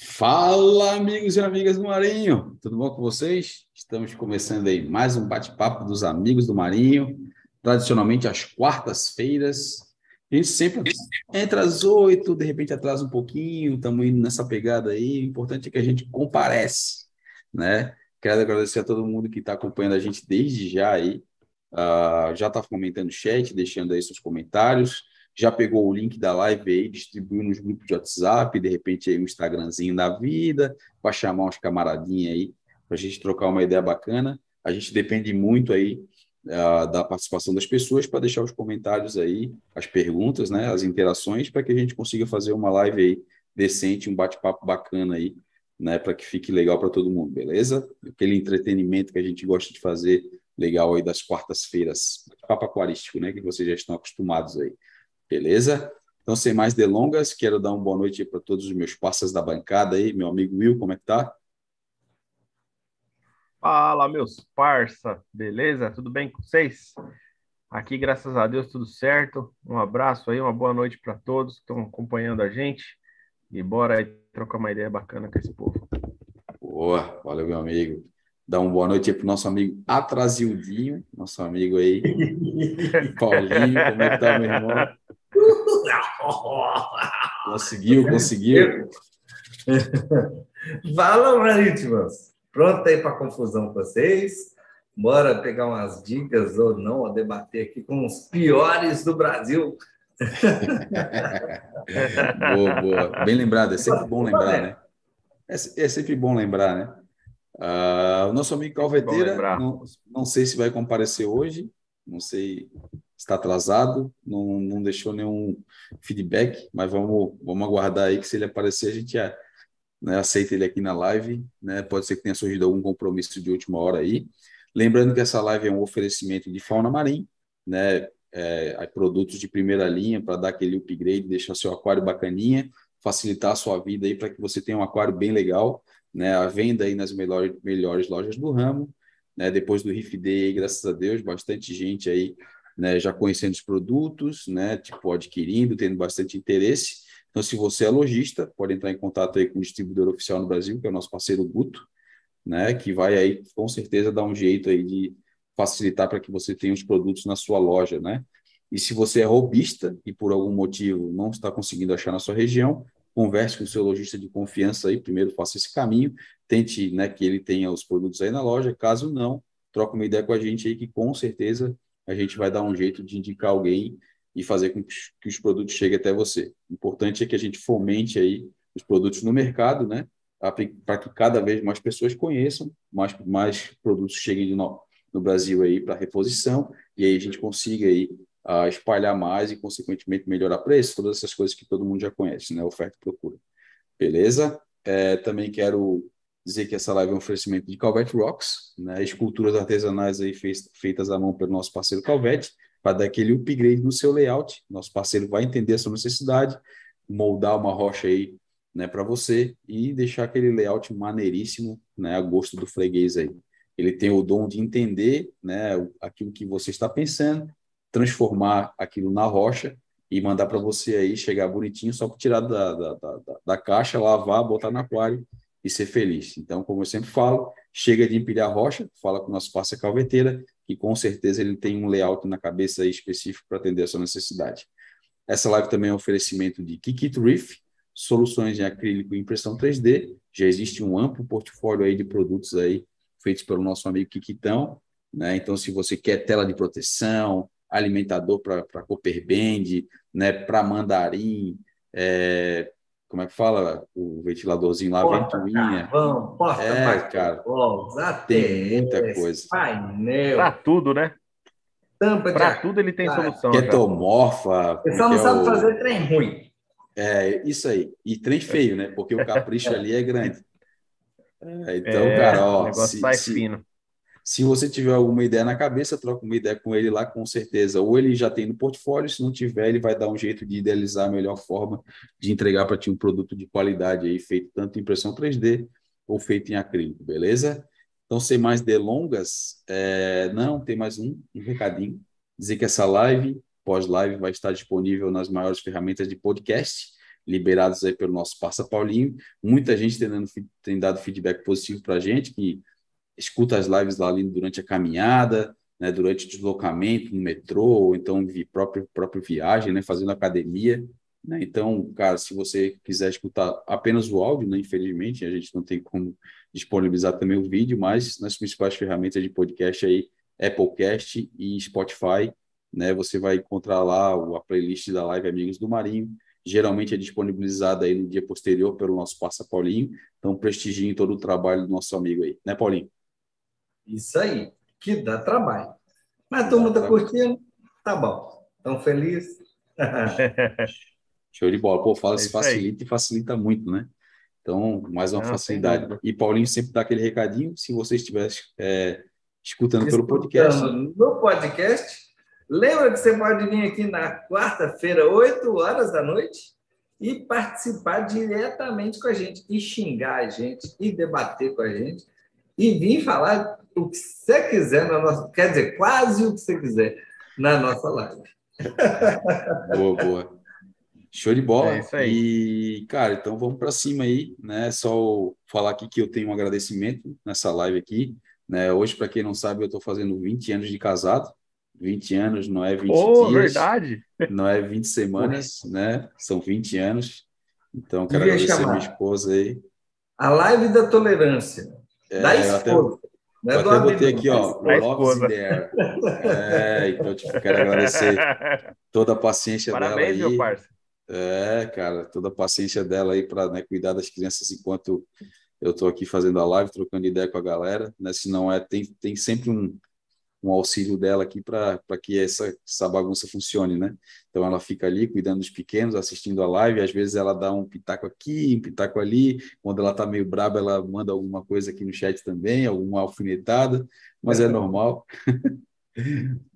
Fala, amigos e amigas do Marinho, tudo bom com vocês? Estamos começando aí mais um bate-papo dos amigos do Marinho, tradicionalmente às quartas-feiras. A gente sempre entra às oito, de repente atrasa um pouquinho, estamos indo nessa pegada aí. O importante é que a gente comparece, né? Quero agradecer a todo mundo que está acompanhando a gente desde já aí. Uh, já está comentando no chat, deixando aí seus comentários já pegou o link da live aí, distribuiu nos grupos de WhatsApp, de repente aí um Instagramzinho da vida, para chamar uns camaradinhos aí, para a gente trocar uma ideia bacana. A gente depende muito aí uh, da participação das pessoas para deixar os comentários aí, as perguntas, né, as interações, para que a gente consiga fazer uma live aí decente, um bate-papo bacana aí, né, para que fique legal para todo mundo, beleza? Aquele entretenimento que a gente gosta de fazer legal aí das quartas-feiras, papo aquarístico, né, que vocês já estão acostumados aí. Beleza? Então, sem mais delongas, quero dar uma boa noite para todos os meus parceiros da bancada aí. Meu amigo Will, como é que tá? Fala, meus parça, beleza? Tudo bem com vocês? Aqui, graças a Deus, tudo certo. Um abraço aí, uma boa noite para todos que estão acompanhando a gente. E bora aí trocar uma ideia bacana com esse povo. Boa, valeu, meu amigo. Dá uma boa noite aí para o nosso amigo Atrasildinho, nosso amigo aí, Paulinho, como é que tá, meu irmão? Conseguiu, conseguiu. Fala, marítimas. Pronto aí para confusão com vocês. Bora pegar umas dicas ou não, a debater aqui com os piores do Brasil. boa, boa. Bem lembrado, é sempre bom lembrar, né? É, é sempre bom lembrar, né? Uh, o nosso amigo Calveteira, não, não sei se vai comparecer hoje, não sei está atrasado, não, não deixou nenhum feedback, mas vamos, vamos aguardar aí que se ele aparecer, a gente já, né, aceita ele aqui na live, né? Pode ser que tenha surgido algum compromisso de última hora aí. Lembrando que essa live é um oferecimento de fauna marinha, né? É, produtos de primeira linha para dar aquele upgrade, deixar seu aquário bacaninha, facilitar a sua vida aí para que você tenha um aquário bem legal, né? A venda aí nas melhores, melhores lojas do ramo, né? Depois do Riff Day, graças a Deus, bastante gente aí né, já conhecendo os produtos, né, tipo, adquirindo, tendo bastante interesse. Então, se você é lojista, pode entrar em contato aí com o distribuidor oficial no Brasil, que é o nosso parceiro Guto, né, que vai aí, com certeza, dar um jeito aí de facilitar para que você tenha os produtos na sua loja, né? E se você é robista e por algum motivo não está conseguindo achar na sua região, converse com o seu lojista de confiança aí, primeiro faça esse caminho, tente né, que ele tenha os produtos aí na loja, caso não, troca uma ideia com a gente aí que com certeza a gente vai dar um jeito de indicar alguém e fazer com que os produtos cheguem até você. O importante é que a gente fomente aí os produtos no mercado, né? Para que cada vez mais pessoas conheçam, mais, mais produtos cheguem no, no Brasil aí para reposição e aí a gente consiga aí uh, espalhar mais e consequentemente melhorar preço, todas essas coisas que todo mundo já conhece, né? Oferta e procura. Beleza? É, também quero dizer que essa live é um oferecimento de Calvete Rocks, né, esculturas artesanais aí feitas à mão pelo nosso parceiro Calvete, para dar aquele upgrade no seu layout. Nosso parceiro vai entender a sua necessidade, moldar uma rocha aí né, para você e deixar aquele layout maneiríssimo, né, a gosto do freguês aí. Ele tem o dom de entender né, aquilo que você está pensando, transformar aquilo na rocha e mandar para você aí chegar bonitinho, só tirar da, da, da, da, caixa, lavar, botar no aquário e ser feliz. Então, como eu sempre falo, chega de empilhar rocha, fala com o nosso parceiro calveteira, que com certeza ele tem um layout na cabeça específico para atender a sua necessidade. Essa live também é um oferecimento de Kikit Reef, soluções em acrílico e impressão 3D. Já existe um amplo portfólio aí de produtos aí feitos pelo nosso amigo Kikitão, né? Então, se você quer tela de proteção, alimentador para Copper Band, né, para mandarim, é, como é que fala? O ventiladorzinho lá, porta, ventoinha. Carvão, porta, é, cara. tem muita coisa. Painel. Para tudo, né? Tampa Para tudo ele tem cara. solução. Ketomorfa. Ele só não sabe o... fazer trem ruim. É, isso aí. E trem feio, né? Porque o capricho ali é grande. É, então, é, cara, ó. O negócio se, sai se, fino. Se você tiver alguma ideia na cabeça, troca uma ideia com ele lá, com certeza. Ou ele já tem no portfólio, se não tiver, ele vai dar um jeito de idealizar a melhor forma de entregar para ti um produto de qualidade aí, feito tanto em impressão 3D ou feito em acrílico, beleza? Então, sem mais delongas, é... não, tem mais um, um recadinho. Dizer que essa live, pós-live, vai estar disponível nas maiores ferramentas de podcast. liberados aí pelo nosso Passa Paulinho. Muita gente tem, tem dado feedback positivo para a gente, que escuta as lives lá ali durante a caminhada, né, durante o deslocamento no metrô, ou então vi própria, própria viagem, né, fazendo academia. Né? Então, cara, se você quiser escutar apenas o áudio, né, infelizmente, a gente não tem como disponibilizar também o vídeo, mas nas principais ferramentas de podcast aí, Applecast e Spotify, né, você vai encontrar lá a playlist da live Amigos do Marinho, geralmente é disponibilizada aí no dia posterior pelo nosso Passa Paulinho, então prestigiem todo o trabalho do nosso amigo aí, né, Paulinho? Isso aí, que dá trabalho. Mas a turma está curtindo, tá bom. Estão felizes? Show de bola. Pô, fala, é facilita aí. e facilita muito, né? Então, mais uma Não, facilidade. E Paulinho sempre dá aquele recadinho, se você estiver é, escutando, escutando pelo podcast. No podcast, lembra que você pode vir aqui na quarta-feira, 8 horas da noite, e participar diretamente com a gente, e xingar a gente, e debater com a gente, e vir falar o que você quiser na nossa. Quer dizer, quase o que você quiser na nossa live. boa, boa. Show de bola. É isso aí. E, cara, então vamos para cima aí, né? Só falar aqui que eu tenho um agradecimento nessa live aqui, né? Hoje, para quem não sabe, eu estou fazendo 20 anos de casado. 20 anos não é 20 oh, dias. verdade. Não é 20 semanas, né? São 20 anos. Então, quero Devia agradecer chamar. minha esposa aí. A live da tolerância. É, da esposa. Não é eu até botei aqui, ó, Love's There. É, então, tipo, quero agradecer toda a paciência Parabéns, dela aí. meu parceiro. É, cara, toda a paciência dela aí para né, cuidar das crianças enquanto eu estou aqui fazendo a live, trocando ideia com a galera, né? Se não é, tem, tem sempre um, um auxílio dela aqui para que essa, essa bagunça funcione, né? Então ela fica ali cuidando dos pequenos, assistindo a live, às vezes ela dá um pitaco aqui, um pitaco ali, quando ela tá meio braba, ela manda alguma coisa aqui no chat também, alguma alfinetada, mas é, é normal.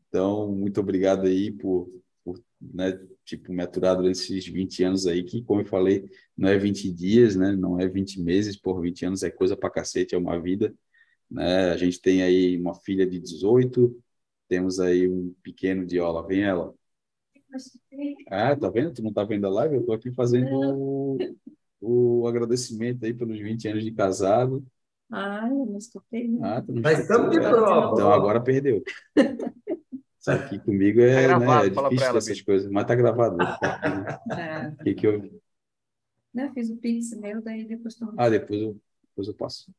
então, muito obrigado aí por, por né, tipo, me aturar durante esses 20 anos aí, que, como eu falei, não é 20 dias, né? Não é 20 meses, por 20 anos é coisa pra cacete, é uma vida. Né? A gente tem aí uma filha de 18, temos aí um pequeno de, ó, vem ela. Ah, tá vendo? Tu não tá vendo a live? Eu tô aqui fazendo o, o agradecimento aí pelos 20 anos de casado. Ah, eu não escutei. Ah, tu não Mas estamos de prova. Então agora perdeu. Isso aqui comigo é, tá gravado, né, é difícil ela, essas coisas, mas tá gravado. Tá é. O que que eu... Não, fiz o pix meu, daí depois... Tô... Ah, depois eu, depois eu passo.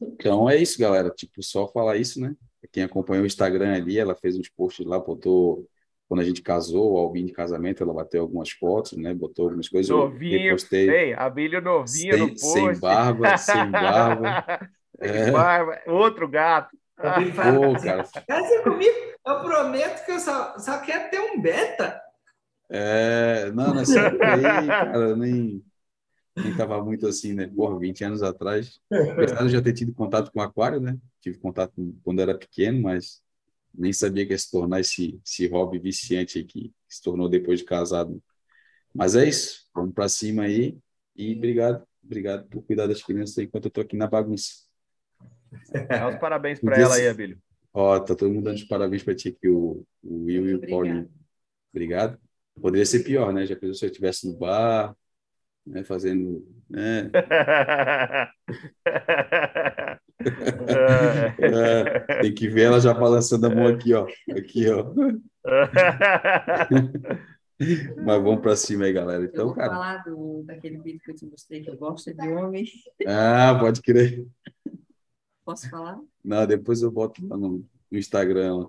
Então é isso, galera. Tipo, só falar isso, né? Quem acompanhou o Instagram ali, ela fez uns posts lá, botou quando a gente casou, o albinho de casamento, ela bateu algumas fotos, né? Botou algumas coisas. Novinho, eu repostei. Ei, Abílio novinho sem, no post. Sem barba, sem barba. sem é. barba. Outro gato. Pô, cara. Casa comigo, eu prometo que eu só, só quero ter um beta. É, não, época aí, cara, nem nem estava muito assim, né? Porra, 20 anos atrás. Apesar de já ter tido contato com aquário, né? Tive contato quando era pequeno, mas nem sabia que ia se tornar esse, esse hobby viciante que se tornou depois de casado. Mas é isso. Vamos para cima aí. E obrigado. Obrigado por cuidar das crianças enquanto eu estou aqui na bagunça. Dá os parabéns para ela aí, Abílio. Ó, tá todo mundo dando os parabéns para ti aqui, o, o Will e o Paulinho. Obrigado. Poderia ser pior, né? Já pensou se eu estivesse no bar, né, fazendo. Né? é, tem que ver ela já balançando a mão aqui, ó. Aqui, ó. Mas vamos para cima aí, galera. Então, eu vou cara. falar do, daquele vídeo que eu te mostrei que eu gosto de homem. Ah, pode crer. Posso falar? Não, depois eu boto lá no, no Instagram.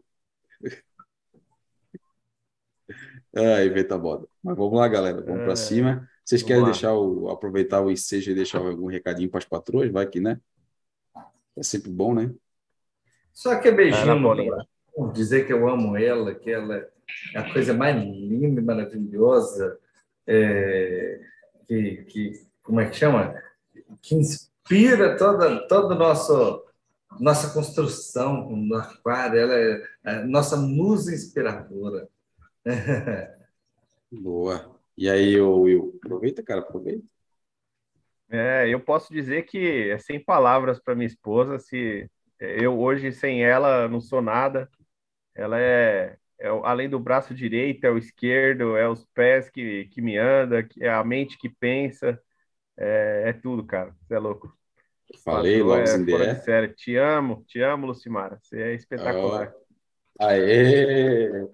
Ai, veta boda. Mas vamos lá, galera. Vamos é... para cima. Vocês Vamos querem lá. deixar o, aproveitar o ensejo e deixar algum recadinho para as patroas? Vai que, né? É sempre bom, né? Só que é beijinho, é, dizer que eu amo ela, que ela é a coisa mais linda e maravilhosa, é, que, que, como é que chama? Que inspira toda, toda nosso nossa construção no aquário, ela é a nossa musa inspiradora. Boa. E aí, Will, aproveita, cara, aproveita. É, eu posso dizer que é sem palavras para minha esposa, se eu hoje sem ela não sou nada. Ela é, é, além do braço direito, é o esquerdo, é os pés que, que me anda, é a mente que pensa, é, é tudo, cara. Você é louco. Falei, logo é, sério. Te amo, te amo, Lucimara. Você é espetacular. Oh. Aê!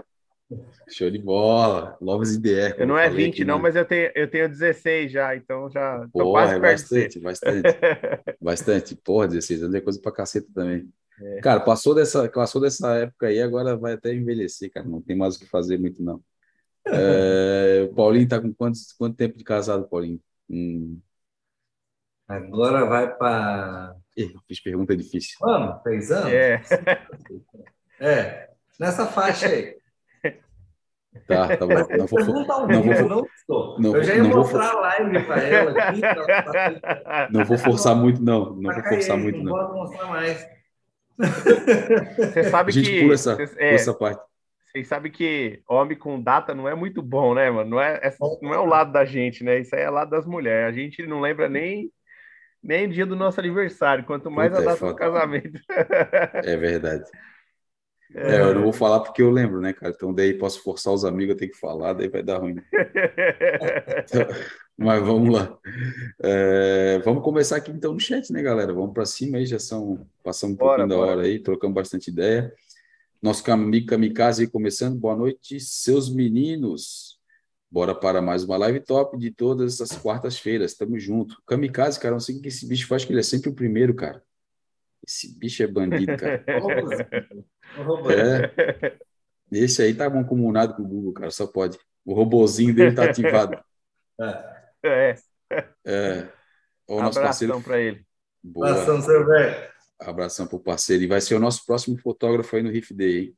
Show de bola. Loves IDR. Eu não é 20, aqui, não, né? mas eu tenho, eu tenho 16 já, então já. Porra, quase é bastante, bastante. bastante. Porra, 16 anos é coisa pra caceta também. É. Cara, passou dessa, passou dessa época aí, agora vai até envelhecer, cara. Não tem mais o que fazer muito, não. É, o Paulinho tá com quantos, quanto tempo de casado, Paulinho? Hum. Agora vai para. Fiz pergunta difícil. Ano? Três anos? É. é. Nessa faixa aí. Tá, tá bom. Não vou, não, não, vou, não, eu já ia não mostrar vou, a live para ela aqui. Não vou forçar muito, não. Não vou forçar muito, não. Não vou mostrar mais. Você sabe a gente que. Pula essa, é, essa parte. Vocês sabem que homem com data não é muito bom, né, mano? Não é, não é o lado da gente, né? Isso aí é o lado das mulheres. A gente não lembra nem, nem o dia do nosso aniversário, quanto mais Puta, a é data é do casamento. É verdade. É, é, eu não vou falar porque eu lembro, né, cara? Então daí posso forçar os amigos a ter que falar, daí vai dar ruim. Então, mas vamos lá. É, vamos começar aqui então no chat, né, galera? Vamos para cima aí, já são passamos um bora, pouquinho bora. da hora aí, trocamos bastante ideia. Nosso amigo Kamikaze aí começando. Boa noite, seus meninos. Bora para mais uma live top de todas as quartas-feiras. Tamo junto. Kamikaze, cara, não sei o que esse bicho faz, que ele é sempre o primeiro, cara. Esse bicho é bandido, cara. é. Esse aí tá comunado com o Google, cara, só pode. O robozinho dele tá ativado. É. É. O nosso Abração para ele. Boa. Abração, seu velho. Abração pro parceiro. E vai ser o nosso próximo fotógrafo aí no Riff Day, hein?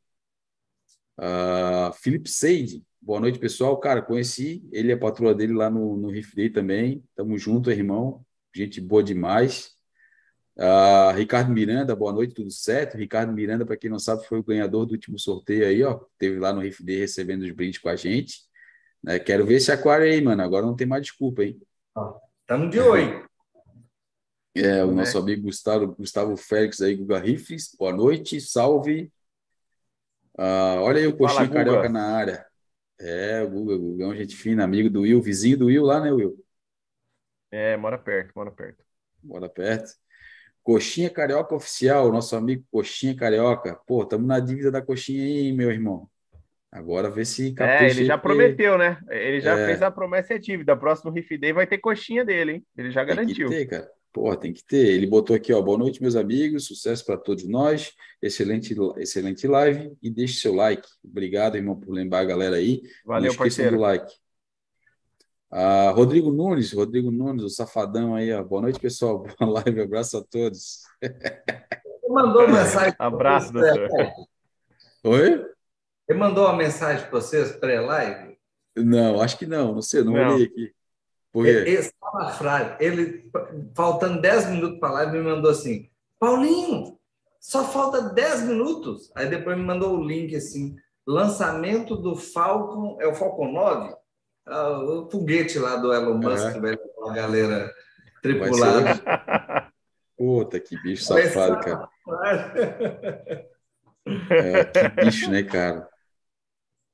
Uh, Felipe Seide. Boa noite, pessoal. Cara, conheci ele e a patroa dele lá no, no Riff Day também. Tamo junto, irmão. Gente boa demais. Uh, Ricardo Miranda, boa noite, tudo certo? Ricardo Miranda, para quem não sabe, foi o ganhador do último sorteio aí, ó. Teve lá no Riff Day recebendo os brindes com a gente. Né? Quero ver esse aquário aí, mano. Agora não tem mais desculpa, hein? Estamos de olho. É, o nosso amigo Gustavo, Gustavo Félix aí, Guga Rifles. Boa noite, salve. Ah, olha aí o Coxinha Fala, Carioca na área. É, o Guga, Guga é um gente fina, amigo do Will, vizinho do Will lá, né, Will? É, mora perto, mora perto. Mora perto. Coxinha Carioca Oficial, nosso amigo Coxinha Carioca. Pô, estamos na dívida da Coxinha aí, meu irmão. Agora vê se É, ele já prometeu, né? Ele já é. fez a promessa e a dívida. Próximo Riff Day vai ter coxinha dele, hein? Ele já garantiu. Tem que ter, cara. Porra, tem que ter. Ele botou aqui, ó. Boa noite, meus amigos. Sucesso para todos nós. Excelente, excelente live. E deixe seu like. Obrigado, irmão, por lembrar a galera aí. Valeu, Não parceiro. do like. Ah, Rodrigo Nunes, Rodrigo Nunes, o safadão aí, ó. Boa noite, pessoal. Boa live, abraço a todos. mandou mensagem. abraço, doutor. Oi? Ele mandou uma mensagem para vocês pré-live? Não, acho que não, não sei, não, não. olhei aqui. Por quê? Ele, frase, ele, faltando 10 minutos para a live, me mandou assim: Paulinho, só falta 10 minutos. Aí depois me mandou o link assim: lançamento do Falcon, é o Falcon 9? Ah, o foguete lá do Elon Musk, é. vai com a galera tripulada. Puta, que bicho safado, cara. É, que bicho, né, cara?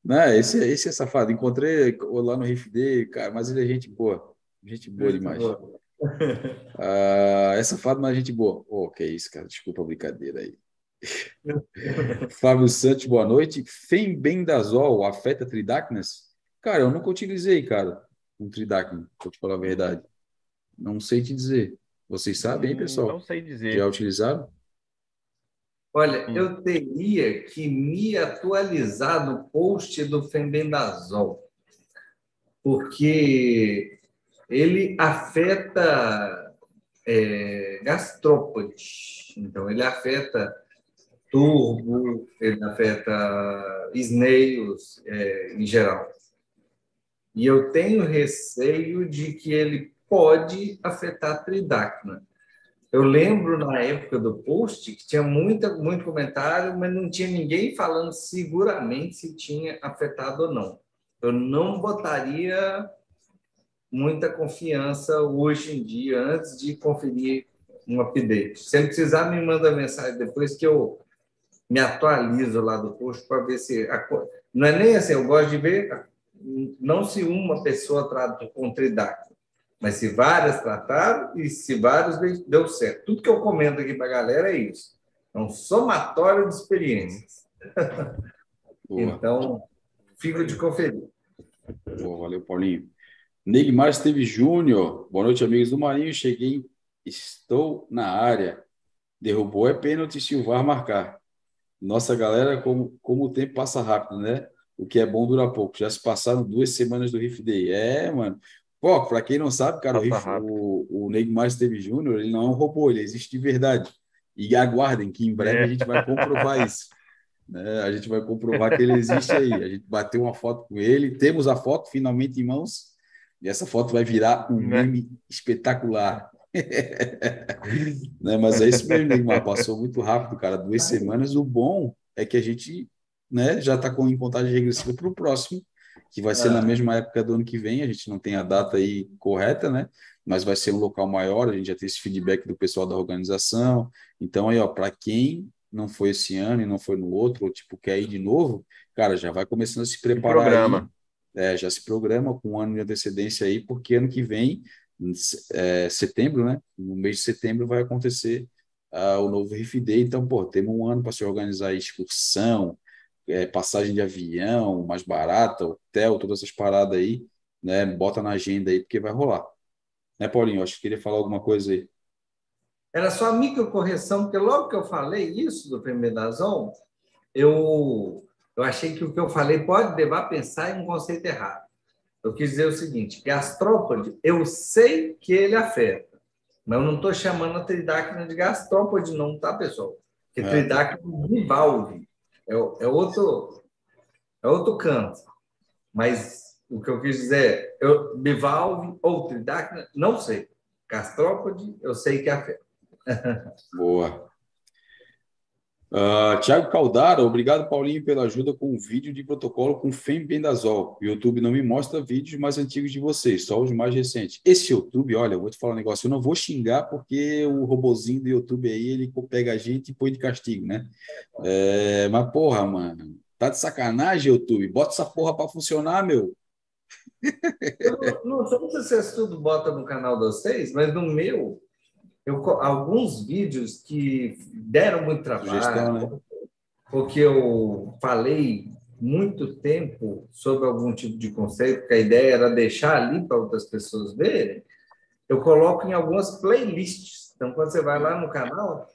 Não, esse, esse é safado. Encontrei lá no Day, cara, mas ele é gente boa. Gente boa gente demais. Boa. Ah, é safado, mas gente boa. Oh, que isso, cara. Desculpa a brincadeira aí. Fábio Santos, boa noite. Fembendazol afeta Tridacnas? Cara, eu nunca utilizei, cara, um Tridacna, vou te falar a verdade. Não sei te dizer. Vocês sabem, hein, pessoal? Não sei dizer. Já utilizaram? Olha, hum. eu teria que me atualizar no post do Fembendazol, porque ele afeta é, gastrópodes, então ele afeta turbo, ele afeta snails é, em geral. E eu tenho receio de que ele pode afetar tridacna. Eu lembro na época do post que tinha muita, muito comentário, mas não tinha ninguém falando seguramente se tinha afetado ou não. Eu não botaria muita confiança hoje em dia antes de conferir um update. Se ele precisar, me manda mensagem depois que eu me atualizo lá do post para ver se. A... Não é nem assim, eu gosto de ver não se uma pessoa trata com tridáctilo, mas se várias trataram e se vários deu certo. Tudo que eu comento aqui para a galera é isso. É um somatório de experiências. então, fico de conferir. Boa, valeu, Paulinho. Neymar Esteve Júnior. Boa noite, amigos do Marinho. Cheguei, estou na área. Derrubou é pênalti se o VAR marcar. Nossa galera, como, como o tempo passa rápido, né? O que é bom dura pouco. Já se passaram duas semanas do Riff Day. É, mano. Pô, para quem não sabe, cara, o, Riff, o, o Neymar Esteve Júnior, ele não é um robô, ele existe de verdade. E aguardem que em breve é. a gente vai comprovar isso. Né? A gente vai comprovar que ele existe aí. A gente bateu uma foto com ele, temos a foto finalmente em mãos, e essa foto vai virar um né? meme espetacular. né? Mas é isso mesmo, Neymar. Passou muito rápido, cara. Duas semanas. O bom é que a gente né, já está com em contagem regressiva para o próximo, que vai ser é. na mesma época do ano que vem. A gente não tem a data aí correta, né? Mas vai ser um local maior. A gente já tem esse feedback do pessoal da organização. Então, aí, ó, para quem não foi esse ano e não foi no outro, ou tipo, quer ir de novo, cara, já vai começando a se preparar. Programa. Aí, é, já se programa com um ano de antecedência aí, porque ano que vem, é, setembro, né? No mês de setembro vai acontecer uh, o novo Day. Então, pô, temos um ano para se organizar excursão, é, passagem de avião mais barata, hotel, todas essas paradas aí, né? Bota na agenda aí, porque vai rolar. Né, Paulinho? Acho que queria falar alguma coisa aí. Era só a microcorreção, porque logo que eu falei isso do Femedazol, eu, eu achei que o que eu falei pode levar a pensar em um conceito errado. Eu quis dizer o seguinte: gastrópode, eu sei que ele afeta, mas eu não estou chamando a tridáquina de gastrópode, não, tá, pessoal? Porque é. tridáquina bivalve, é, é, outro, é outro canto. Mas o que eu quis dizer, eu, bivalve ou tridáquina, não sei. Gastrópode, eu sei que afeta. Boa. Uh, Tiago Caldara, obrigado, Paulinho, pela ajuda com o vídeo de protocolo com fembendazol. O YouTube não me mostra vídeos mais antigos de vocês, só os mais recentes. Esse YouTube, olha, eu vou te falar um negócio, eu não vou xingar porque o robozinho do YouTube aí, ele pega a gente e põe de castigo, né? É, mas, porra, mano, tá de sacanagem, YouTube? Bota essa porra para funcionar, meu. Não, não sei se vocês tudo bota no canal de vocês, mas no meu eu, alguns vídeos que deram muito trabalho, Sugestão, né? porque eu falei muito tempo sobre algum tipo de conceito, porque a ideia era deixar ali para outras pessoas verem, eu coloco em algumas playlists. Então, quando você vai lá no canal,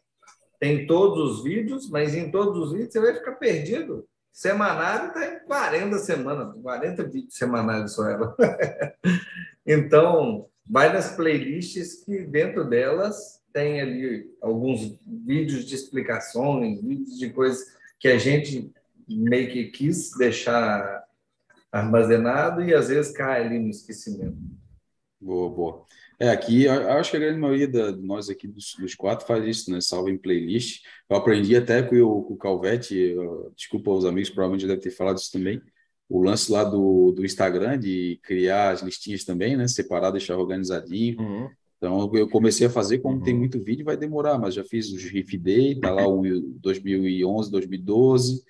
tem todos os vídeos, mas em todos os vídeos você vai ficar perdido. Semanário está em 40 semanas, 40 vídeos semanais só ela. então, vai nas playlists que dentro delas tem ali alguns vídeos de explicações, vídeos de coisas que a gente meio que quis deixar armazenado e às vezes cai ali no esquecimento. Boa, boa. É, aqui, acho que a grande maioria de nós aqui dos, dos, quatro faz isso, né? Salva em playlist. Eu aprendi até com o, com o Calvete, desculpa os amigos, provavelmente devem ter falado isso também, o lance lá do, do Instagram de criar as listinhas também, né? Separar, deixar organizadinho. Uhum. Então eu comecei a fazer, como uhum. tem muito vídeo, vai demorar, mas já fiz os Riff Day, tá lá o 2011, 2012,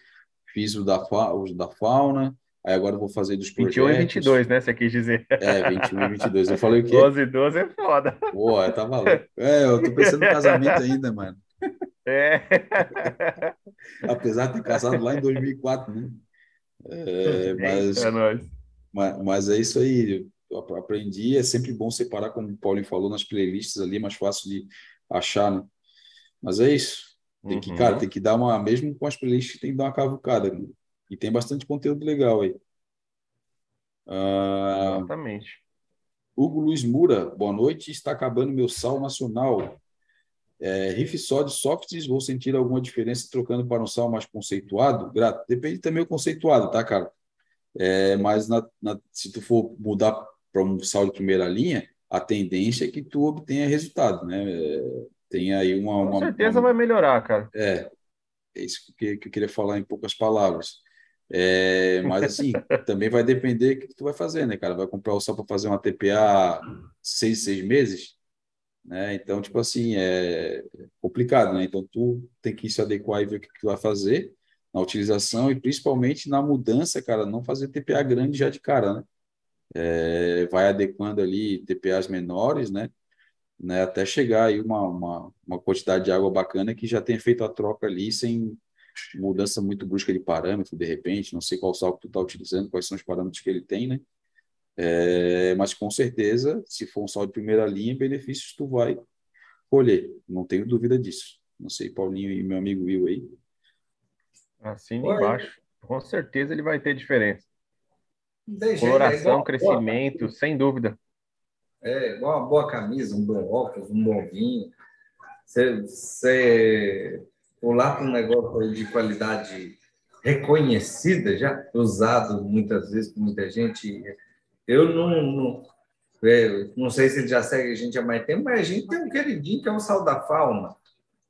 fiz o da, os da fauna, aí agora eu vou fazer dos projetos. 21 e 22, né? Você quis dizer. É, 21 e 22. Eu falei o quê? 12 e 12 é foda. Pô, tá valendo. É, eu tô pensando no casamento ainda, mano. É. Apesar de ter casado lá em 2004, né? É, mas, é nóis. Mas, mas é isso aí. Eu aprendi. É sempre bom separar, como o Paulinho falou, nas playlists ali, é mais fácil de achar, né? Mas é isso. Tem que, uhum. cara, tem que dar uma. Mesmo com as playlists, tem que dar uma cavucada. Né? E tem bastante conteúdo legal aí. Ah, Exatamente. Hugo Luiz Mura, boa noite. Está acabando meu sal nacional. É, riff só de softs, vou sentir alguma diferença trocando para um sal mais conceituado? Grato. Depende também do conceituado, tá, cara? É, mas na, na, se tu for mudar para um sal de primeira linha, a tendência é que tu obtenha resultado, né? É, tem aí uma, uma Com certeza uma, vai melhorar, cara. É, é isso que, que eu queria falar em poucas palavras. É, mas assim, também vai depender do que tu vai fazer, né, cara? Vai comprar o sal para fazer uma TPA seis, seis meses? Né? Então, tipo assim, é complicado, né? Então, tu tem que se adequar e ver o que tu vai fazer. na utilização e principalmente na mudança, cara, não fazer TPA grande já de cara, né? É, vai adequando ali TPAs menores, né? né? Até chegar aí uma, uma, uma quantidade de água bacana que já tenha feito a troca ali sem mudança muito brusca de parâmetro, de repente, não sei qual sal que tu está utilizando, quais são os parâmetros que ele tem, né? É, mas com certeza, se for um sal de primeira linha, benefícios tu vai colher, não tenho dúvida disso. Não sei, Paulinho e meu amigo Will aí. Assina embaixo. Com certeza ele vai ter diferença. Coloração, é crescimento, boa, sem dúvida. É, igual uma boa camisa, um bom óculos, um bom vinho. Você, você pular para um negócio de qualidade reconhecida, já usado muitas vezes por muita gente. Eu não, não, é, não sei se ele já segue a gente há mais tempo, mas a gente tem um queridinho que é o Sal da Fauna.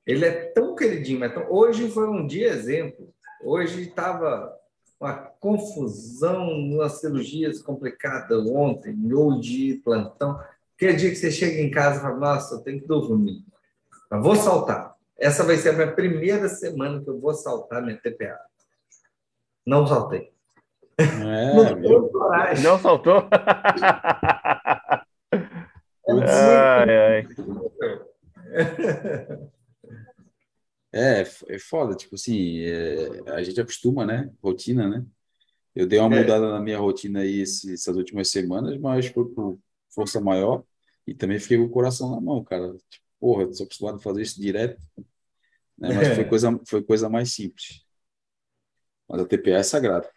Ele é tão queridinho, mas tão... hoje foi um dia exemplo. Hoje estava uma confusão, umas cirurgias complicadas ontem, de plantão. Aquele dia que você chega em casa e fala, nossa, eu tenho que dormir. Mas vou saltar. Essa vai ser a minha primeira semana que eu vou saltar minha TPA. Não saltei. É, não, não saltou? ai, ai. É, é foda, tipo assim, é, a gente acostuma, né? Rotina, né? Eu dei uma é. mudada na minha rotina aí esse, essas últimas semanas, mas foi por força maior e também fiquei com o coração na mão, cara. Tipo, porra, sou acostumado a fazer isso direto, né? Mas foi coisa, foi coisa mais simples. Mas a TPA é sagrada.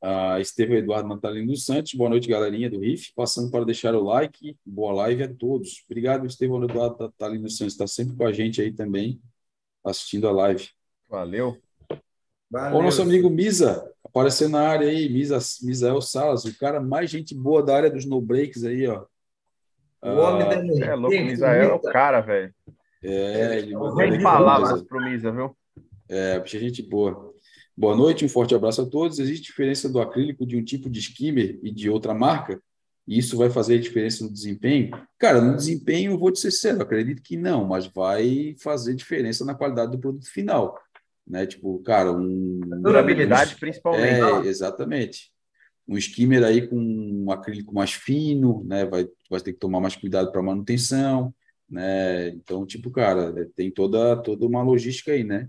Ah, Estevão Eduardo Natalino dos Santos, boa noite, galerinha do RIF. Passando para deixar o like, boa live a todos. Obrigado, Estevão Eduardo Natalino dos Santos, está sempre com a gente aí também assistindo a live. Valeu. Valeu. O nosso amigo Misa, apareceu na área aí, Misa, Misael Salas, o cara mais gente boa da área dos no breaks aí, ó. O homem ah, da É louco, Misael é o cara, velho. É, ele Tem palavras pro Misa, viu? É, bicha gente boa. Boa noite, um forte abraço a todos. Existe diferença do acrílico de um tipo de skimmer e de outra marca? E isso vai fazer diferença no desempenho? Cara, no desempenho, vou te ser sincero, acredito que não, mas vai fazer diferença na qualidade do produto final. Né? Tipo, cara, um. Durabilidade, um, principalmente. É, exatamente. Um skimmer aí com um acrílico mais fino, né? Vai, vai ter que tomar mais cuidado para manutenção, né? Então, tipo, cara, tem toda, toda uma logística aí, né?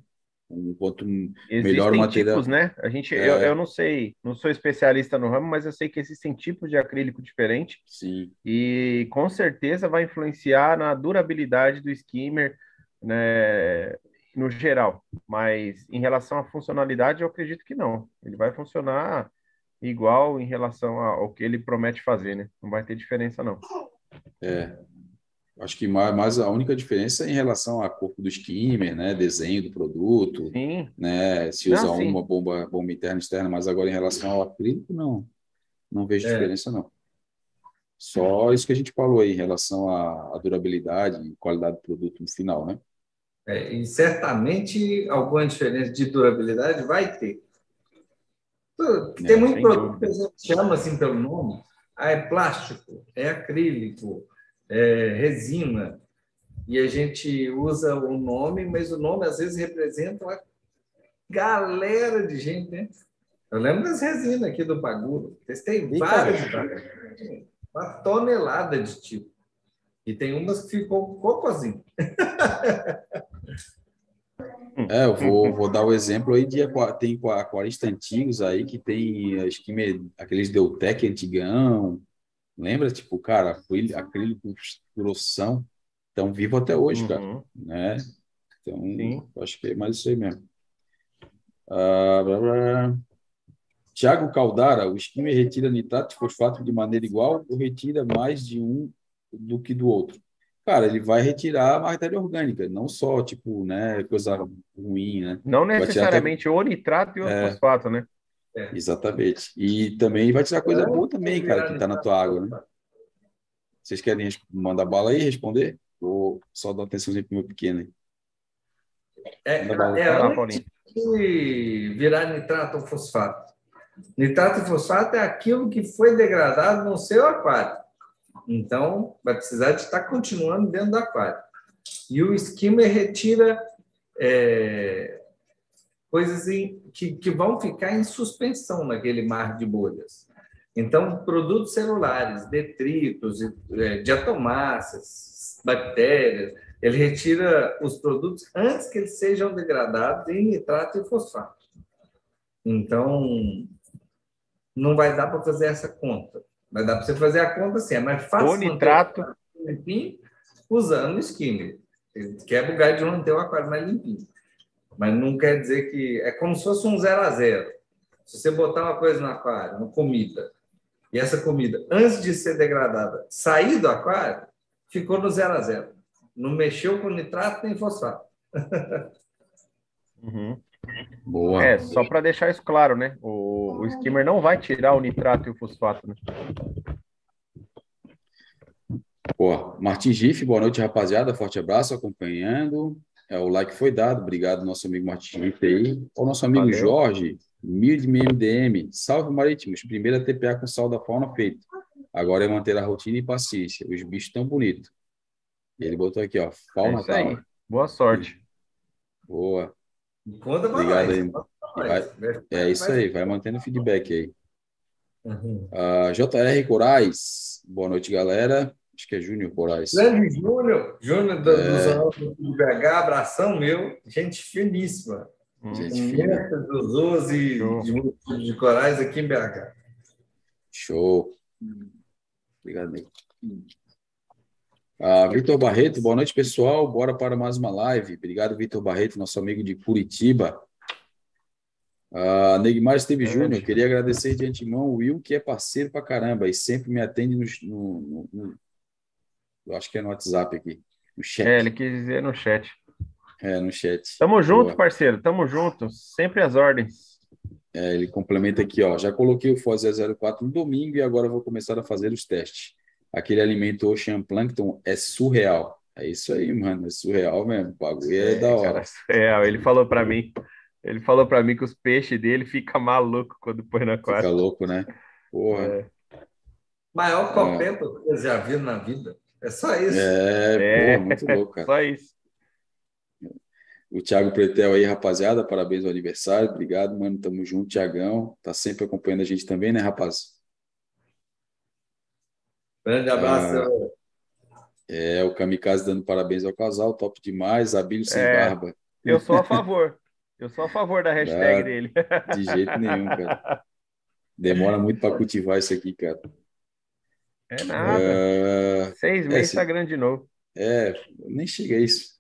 Um quanto melhor material. tipos, né? A gente, é... eu, eu não sei, não sou especialista no ramo, mas eu sei que existem tipos de acrílico diferentes. Sim. E com certeza vai influenciar na durabilidade do skimmer, né? No geral, mas em relação à funcionalidade, eu acredito que não. Ele vai funcionar igual em relação ao que ele promete fazer, né? Não vai ter diferença, não. É, Acho que mais, mais, a única diferença é em relação ao corpo do skimmer, né? Desenho do produto, sim. né? Se usar uma bomba, bomba interna externa, mas agora em relação ao acrílico, não, não vejo é. diferença não. Só isso que a gente falou aí em relação à, à durabilidade e qualidade do produto no final, né? É, e certamente alguma diferença de durabilidade vai ter. Tem é, muito produto que a gente chama assim pelo nome, ah, é plástico, é acrílico, é, resina, e a gente usa o nome, mas o nome às vezes representa uma galera de gente, né? Eu lembro das resinas aqui do Bagulho. Testei várias, uma tonelada de tipo. E tem umas que ficou cocôzinho. É, eu vou, vou dar o exemplo aí de tem aquaristas antigos aí que tem acho que aqueles Deutec antigão, Lembra? Tipo, cara, acrílico grossão, estão vivo até hoje, cara. Uhum. Né? Então, Sim. acho que é mais isso aí mesmo. Ah, blá, blá. Tiago Caldara, o skimmer retira nitrato de fosfato de maneira igual ou retira mais de um do que do outro? Cara, ele vai retirar a matéria orgânica, não só, tipo, né, coisa ruim, né? Não necessariamente até... o nitrato e o é, fosfato, né? É. Exatamente. E também vai tirar coisa boa também, cara, que está na tua água, né? Vocês querem mandar bala aí responder? Ou só dar atençãozinha pro meu pequeno aí? É, é antes de virar nitrato ou fosfato. Nitrato e fosfato é aquilo que foi degradado no seu aquário. Então, vai precisar de estar continuando dentro do aquário. E o skimmer retira é, coisas em, que, que vão ficar em suspensão naquele mar de bolhas. Então, produtos celulares, detritos, é, diatomáceas, bactérias, ele retira os produtos antes que eles sejam degradados em nitrato e fosfato. Então, não vai dar para fazer essa conta. Vai dar para você fazer a conta assim, é mais fácil. O nitrato. Limpinho, usando o skimmer. Quebra o galho de manter o aquário mais limpinho. Mas não quer dizer que. É como se fosse um zero a zero. Se você botar uma coisa no aquário, uma comida, e essa comida, antes de ser degradada, sair do aquário, ficou no zero a zero. Não mexeu com nitrato nem fosfato. Uhum. Boa. É, só para deixar isso claro, né? O, o skimmer não vai tirar o nitrato e o fosfato, né? Boa. Martin Giff, boa noite, rapaziada. Forte abraço, acompanhando. É, o like foi dado. Obrigado, nosso amigo Martin Giff aí. O nosso amigo Valeu. Jorge, Mid MDM. Salve Marítimos. Primeira TPA com sal da fauna feito. Agora é manter a rotina e paciência. Os bichos tão bonitos. Ele botou aqui, ó. Fauna é aí. Boa sorte. Boa. Conta Obrigado aí. Vai, é isso aí, vai mantendo feedback aí. Uhum. Uh, ah, JR Corais, boa noite, galera. Acho que é Júnior Corais. Grande Júnior, Júnior do, é... do BH, abração meu, gente finíssima. Gente fina. dos 12 de, de corais aqui em BH. Show. Obrigado, amigo. Ah, Vitor Barreto, boa noite, pessoal. Bora para mais uma live. Obrigado, Vitor Barreto, nosso amigo de Curitiba. Ah, Neymar Esteve Júnior, queria agradecer de antemão o Will, que é parceiro pra caramba e sempre me atende no, no, no eu acho que é no WhatsApp aqui, no chat. É, ele quis dizer no chat. É, no chat. Tamo junto, Boa. parceiro, tamo junto, sempre as ordens. É, ele complementa aqui, ó, já coloquei o FOS 04 no domingo e agora vou começar a fazer os testes aquele alimento Ocean Plankton é surreal. É isso aí, mano, é surreal mesmo. O bagulho é, é da hora. Cara, é, ele falou para mim, ele falou para mim que os peixes dele ficam maluco quando põe na aquário. Fica louco, né? Porra. É. Maior copeta é. que você já viu na vida. É só isso. É, é. Porra, muito louco, cara. só isso. O Thiago Pretel aí, rapaziada, parabéns ao aniversário. Obrigado, mano. Tamo junto, Tiagão. Tá sempre acompanhando a gente também, né, rapaz? Grande abraço. É, o Kamikaze dando parabéns ao casal, top demais. Abílio sem é, barba. Eu sou a favor. Eu sou a favor da hashtag dele. De jeito nenhum, cara. Demora muito para cultivar isso aqui, cara. É nada. Uh, Seis meses está grande de novo. É, nem chega a isso.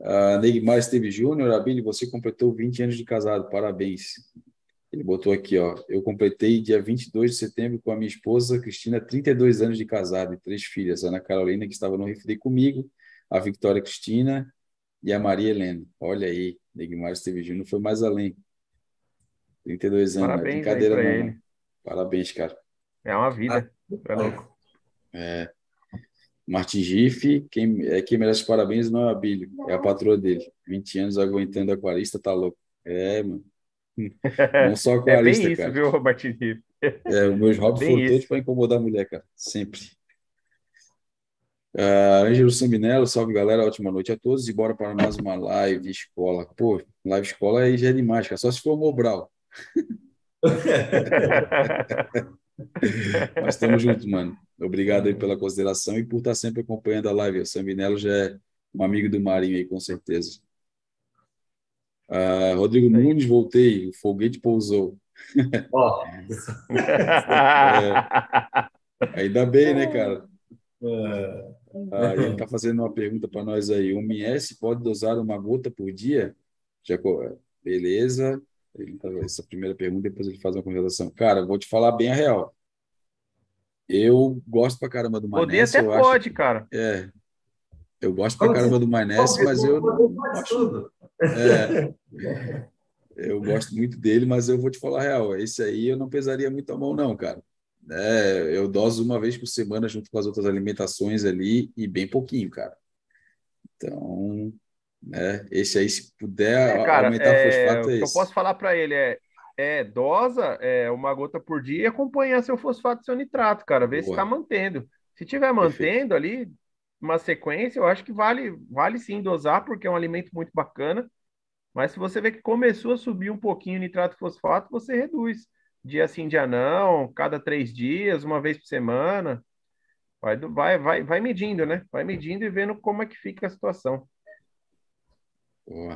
Uh, Neymar Esteve Júnior, Abílio, você completou 20 anos de casado, parabéns. Ele botou aqui, ó. Eu completei dia 22 de setembro com a minha esposa, Cristina, 32 anos de casado e três filhas. Ana Carolina, que estava no refri comigo, a Victoria Cristina e a Maria Helena. Olha aí, Neguimar Esteve Júnior foi mais além. 32 anos, Parabéns não é brincadeira não. Ele. Parabéns, cara. É uma vida. É louco. É. Martin Giff, quem, é, quem merece parabéns não é a Bílio, é a patroa dele. 20 anos aguentando aquarista, tá louco. É, mano. Não só com é bem isso, cara. viu, Robertinho? É, os meus hobbies foram todos para incomodar a mulher, cara. Sempre. Uh, Ângelo Sambinello, salve galera, ótima noite a todos e bora para mais uma live escola. Pô, live escola aí já é demais, cara, só se for Mobral. Mas estamos juntos, mano. Obrigado aí pela consideração e por estar sempre acompanhando a live. O Sambinello já é um amigo do Marinho aí, com certeza. Uh, Rodrigo Nunes, voltei, o foguete pousou. Ó. é, ainda bem, né, cara? Ah, ele está fazendo uma pergunta para nós aí. O MS pode dosar uma gota por dia? Já, beleza. Tá, essa primeira pergunta, depois ele faz uma conversação. Cara, vou te falar bem a real. Eu gosto pra caramba do Manesse. Poder até pode, acho, cara. É. Eu gosto pra caramba do Manesse, mas eu acho, é, eu gosto muito dele, mas eu vou te falar a real. Esse aí eu não pesaria muito a mão, não, cara. É, eu doso uma vez por semana junto com as outras alimentações ali e bem pouquinho, cara. Então, né, esse aí, se puder é, cara, aumentar é, fosfato, é isso. eu posso falar para ele é, é dosa é, uma gota por dia e acompanhar seu fosfato e seu nitrato, cara. Ver se está mantendo. Se tiver mantendo Perfeito. ali, uma sequência, eu acho que vale, vale sim dosar, porque é um alimento muito bacana. Mas se você vê que começou a subir um pouquinho o nitrato fosfato, você reduz. Dia sim, dia não, cada três dias, uma vez por semana. Vai, vai, vai, vai medindo, né? Vai medindo e vendo como é que fica a situação.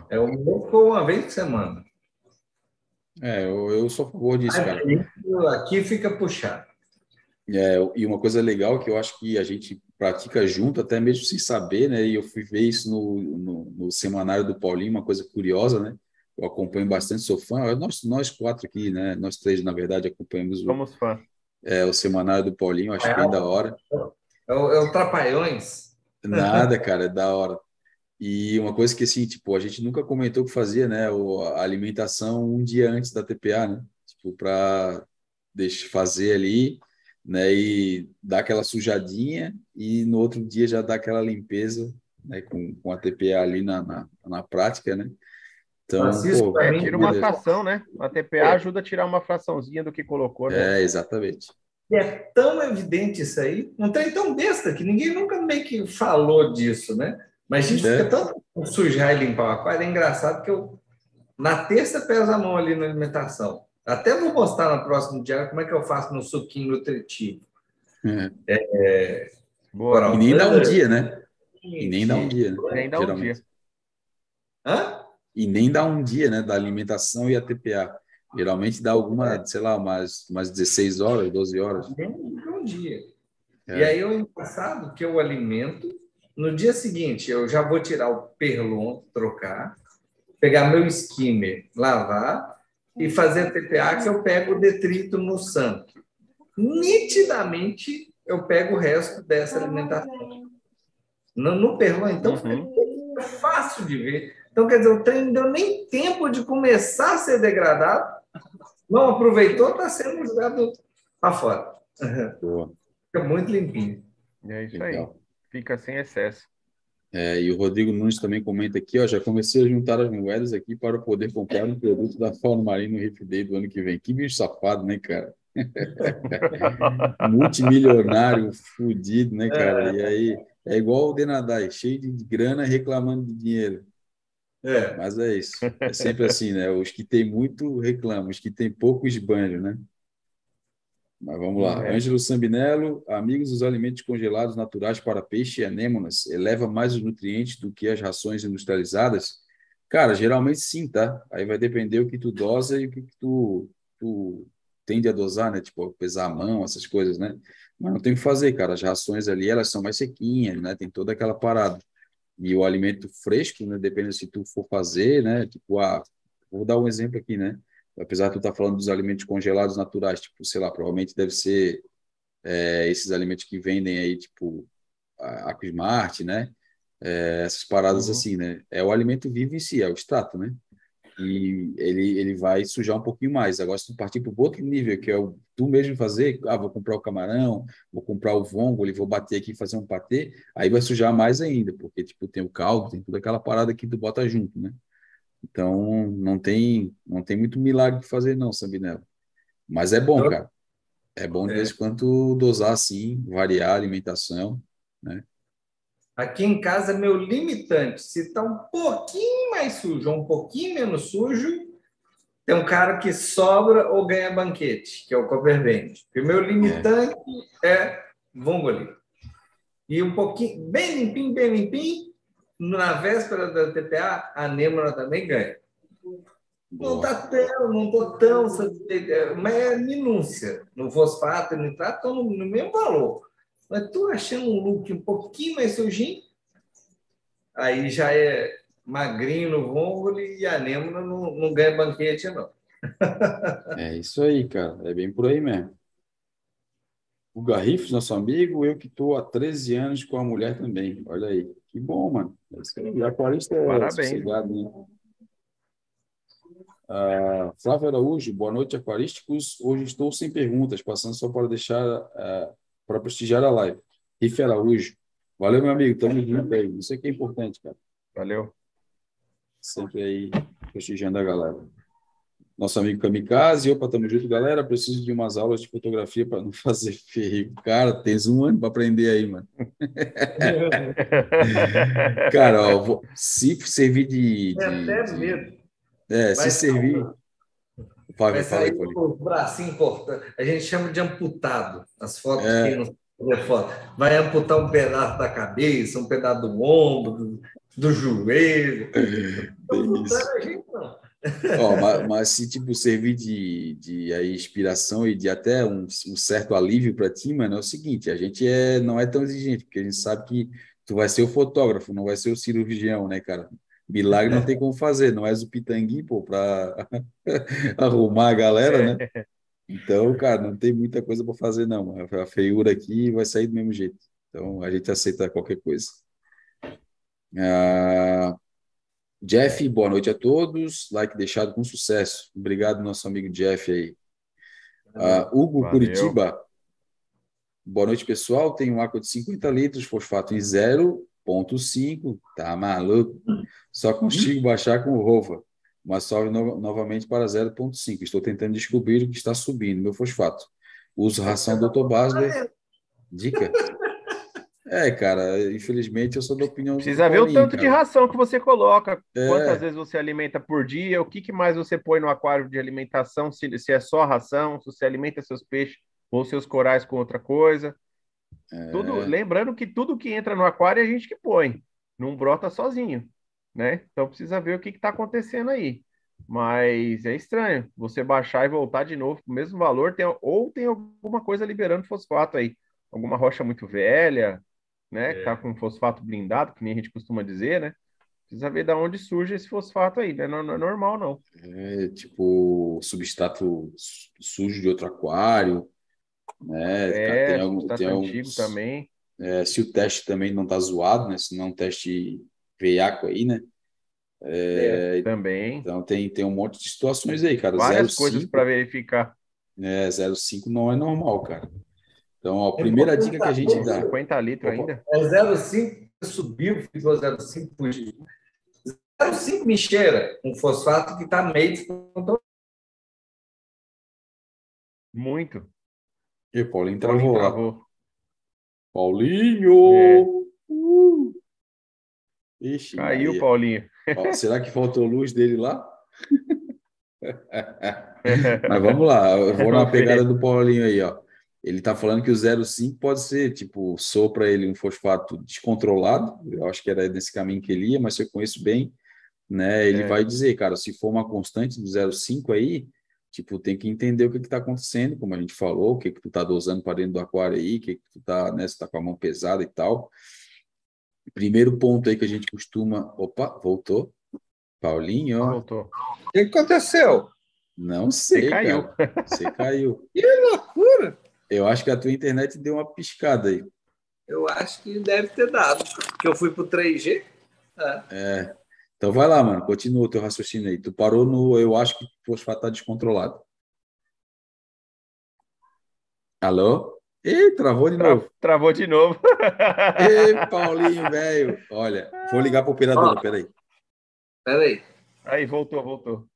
É o meu uma vez por semana. É, eu, eu sou a favor disso, cara. Aqui fica puxado. É, e uma coisa legal que eu acho que a gente pratica junto, até mesmo sem saber, né? E eu fui ver isso no, no, no semanário do Paulinho, uma coisa curiosa, né? Eu acompanho bastante, sou fã. Nós, nós quatro aqui, né? Nós três, na verdade, acompanhamos Somos fã. É, o semanário do Paulinho, acho é, bem da hora. É o, é o Trapalhões. Nada, cara, é da hora. E uma coisa que, assim, tipo, a gente nunca comentou que fazia, né? A alimentação um dia antes da TPA, né? Tipo, para fazer ali, né? E dar aquela sujadinha e no outro dia já dar aquela limpeza, né? Com, com a TPA ali na, na, na prática, né? Então, pô, é, tira uma fração, né? A TPA é. ajuda a tirar uma fraçãozinha do que colocou. Né? É, exatamente. E é tão evidente isso aí, não tem tão besta que ninguém nunca meio que falou disso, né? Mas a gente é. fica tanto sujar e limpar o aquário, é engraçado que eu, na terça, peso a mão ali na alimentação. Até vou mostrar no próximo dia como é que eu faço no suquinho nutritivo. É. É, Boa, e nem dá um dia, né? E nem dá um dia, né? Nem dá um dia. Hã? E nem dá um dia, né? Da alimentação e a TPA. Geralmente dá alguma, sei lá, umas, umas 16 horas, 12 horas. Nem um dia. É. E aí é engraçado que eu alimento no dia seguinte, eu já vou tirar o perlon, trocar, pegar meu skimmer, lavar e fazer a TPA, que eu pego o detrito no sangue. Nitidamente, eu pego o resto dessa alimentação. No, no perlon, então, uhum. fica fácil de ver. Então, quer dizer, o trem não deu nem tempo de começar a ser degradado, não aproveitou, está sendo jogado para fora. Boa. Fica muito limpinho. É isso aí fica sem excesso. É, e o Rodrigo Nunes também comenta aqui, ó, já comecei a juntar as moedas aqui para poder comprar um produto da Fauna Marinho no Riff Day do ano que vem. Que bicho safado, né, cara? Multimilionário, fudido, né, cara? E aí é igual o Denadai, cheio de grana reclamando de dinheiro. É. Mas é isso. É sempre assim, né? Os que têm muito reclamam, os que têm pouco esbanjam, né? Mas vamos lá. É. Ângelo Sambinello, amigos, os alimentos congelados naturais para peixe e anêmonas eleva mais os nutrientes do que as rações industrializadas? Cara, geralmente sim, tá? Aí vai depender o que tu dosa e o que tu, tu tende a dosar, né? Tipo, pesar a mão, essas coisas, né? Mas não tem o que fazer, cara. As rações ali, elas são mais sequinhas, né? Tem toda aquela parada. E o alimento fresco, né? Depende se tu for fazer, né? Tipo, ah, vou dar um exemplo aqui, né? Apesar de tu estar tá falando dos alimentos congelados naturais, tipo, sei lá, provavelmente deve ser é, esses alimentos que vendem aí, tipo, a Aquismart, né? É, essas paradas uhum. assim, né? É o alimento vivo em si, é o extrato, né? E ele, ele vai sujar um pouquinho mais. Agora, se tu partir para o outro nível, que é o tu mesmo fazer, ah, vou comprar o camarão, vou comprar o vongole, vou bater aqui e fazer um patê, aí vai sujar mais ainda, porque, tipo, tem o caldo, tem toda aquela parada que tu bota junto, né? Então, não tem, não tem muito milagre de fazer, não, Sambinello. Mas é bom, cara. É bom de é. vez em quando dosar assim, variar a alimentação, né? Aqui em casa, meu limitante, se está um pouquinho mais sujo ou um pouquinho menos sujo, tem um cara que sobra ou ganha banquete, que é o Copperband. O meu limitante é, é vongole. E um pouquinho, bem limpinho, bem limpinho, na véspera da TPA, a Nêmora também ganha. Não está tão, não estou tão, mas é minúcia. No fosfato e no nitrato estão no, no, mesmo valor. Mas estou achando um look um pouquinho mais sujinho, aí já é magrinho no vongole e a Nêmora não, não ganha banquete, não. é isso aí, cara. É bem por aí mesmo. O Garrifes, nosso amigo, eu que estou há 13 anos com a mulher também. Olha aí. Que bom, mano. E aquarista é Parabéns. sossegado, né? Ah, Flávio Araújo, boa noite, aquarísticos. Hoje estou sem perguntas, passando só para deixar, uh, para prestigiar a live. Riff Araújo. Valeu, meu amigo. Tamo junto aí. Isso aqui é importante, cara. Valeu. Sempre aí prestigiando a galera nosso amigo Kamikaze. Opa, tamo junto, galera. Preciso de umas aulas de fotografia para não fazer feio. Cara, tens um ano para aprender aí, mano. Cara, ó, vou, se servir de. de, é até de, medo. É, se servir. Vai, vai sair o bracinho importante. A gente chama de amputado. As fotos é. que não foto. Vai amputar um pedaço da cabeça, um pedaço do ombro, do, do joelho. Não a gente, não. Ó, mas, mas, se tipo servir de, de aí, inspiração e de até um, um certo alívio para ti, mano, é o seguinte: a gente é, não é tão exigente, porque a gente sabe que tu vai ser o fotógrafo, não vai ser o cirurgião, né, cara? Milagre não tem como fazer, não és o pitangui, pô, para arrumar a galera, né? Então, cara, não tem muita coisa para fazer, não. A feiura aqui vai sair do mesmo jeito. Então, a gente aceita qualquer coisa. Ah, Jeff, boa noite a todos. Like deixado com sucesso. Obrigado, nosso amigo Jeff aí. Uh, Hugo Valeu. Curitiba. Boa noite, pessoal. Tenho um água de 50 litros, fosfato em 0,5. Tá maluco? Só consigo baixar com o Rova, mas sobe no novamente para 0,5. Estou tentando descobrir o que está subindo, meu fosfato. Uso ração Dr. Basler. Dica. É, cara, infelizmente eu sou da opinião. Precisa ver o tanto cara. de ração que você coloca, é. quantas vezes você alimenta por dia, o que, que mais você põe no aquário de alimentação, se, se é só ração, se você alimenta seus peixes ou seus corais com outra coisa. É. Tudo, lembrando que tudo que entra no aquário é a gente que põe, não brota sozinho, né? Então precisa ver o que está acontecendo aí. Mas é estranho você baixar e voltar de novo com o mesmo valor, tem, ou tem alguma coisa liberando fosfato aí, alguma rocha muito velha, né? É. Que tá com fosfato blindado, que nem a gente costuma dizer, né? Precisa ver de onde surge esse fosfato aí, né? Não, não é normal, não. É tipo substrato sujo de outro aquário, né? É, tem algum, tem antigo alguns, também. É, se o teste também não tá zoado, né? Se não é um teste veiaco aí, né? É, é, também. Então tem, tem um monte de situações aí, cara. Várias coisas para verificar. É, 0,5 não é normal, cara. Então, a primeira dica que a gente dá. 50 litros ainda? É 0,5 subiu, ficou 0,5 0,5 me cheira um fosfato que está meio Muito. E Paulinho travou, Paulinho travou. Paulinho! É. Uh. Ixi, Caiu, Maria. Paulinho. Ó, será que faltou luz dele lá? Mas vamos lá, eu vou na pegada do Paulinho aí, ó. Ele está falando que o 0,5 pode ser, tipo, sopra ele um fosfato descontrolado, eu acho que era nesse caminho que ele ia, mas se eu conheço bem, né, ele é. vai dizer, cara, se for uma constante do 0,5 aí, tipo, tem que entender o que está acontecendo, como a gente falou, o que, que tu está dosando para dentro do aquário aí, o que, que tu está, né, se tá com a mão pesada e tal. Primeiro ponto aí que a gente costuma... Opa, voltou. Paulinho. Voltou. O que aconteceu? Não sei, Você caiu. Cara. Você caiu. Loucura! Eu acho que a tua internet deu uma piscada aí. Eu acho que deve ter dado, porque eu fui para o 3G. É. é. Então vai lá, mano, continua o teu raciocínio aí. Tu parou no eu acho que o fosfato está descontrolado. Alô? Ih, travou de novo. Travou de novo. Ei, Paulinho, velho. Olha, vou ligar para o operador, peraí. Peraí. Aí, voltou, voltou.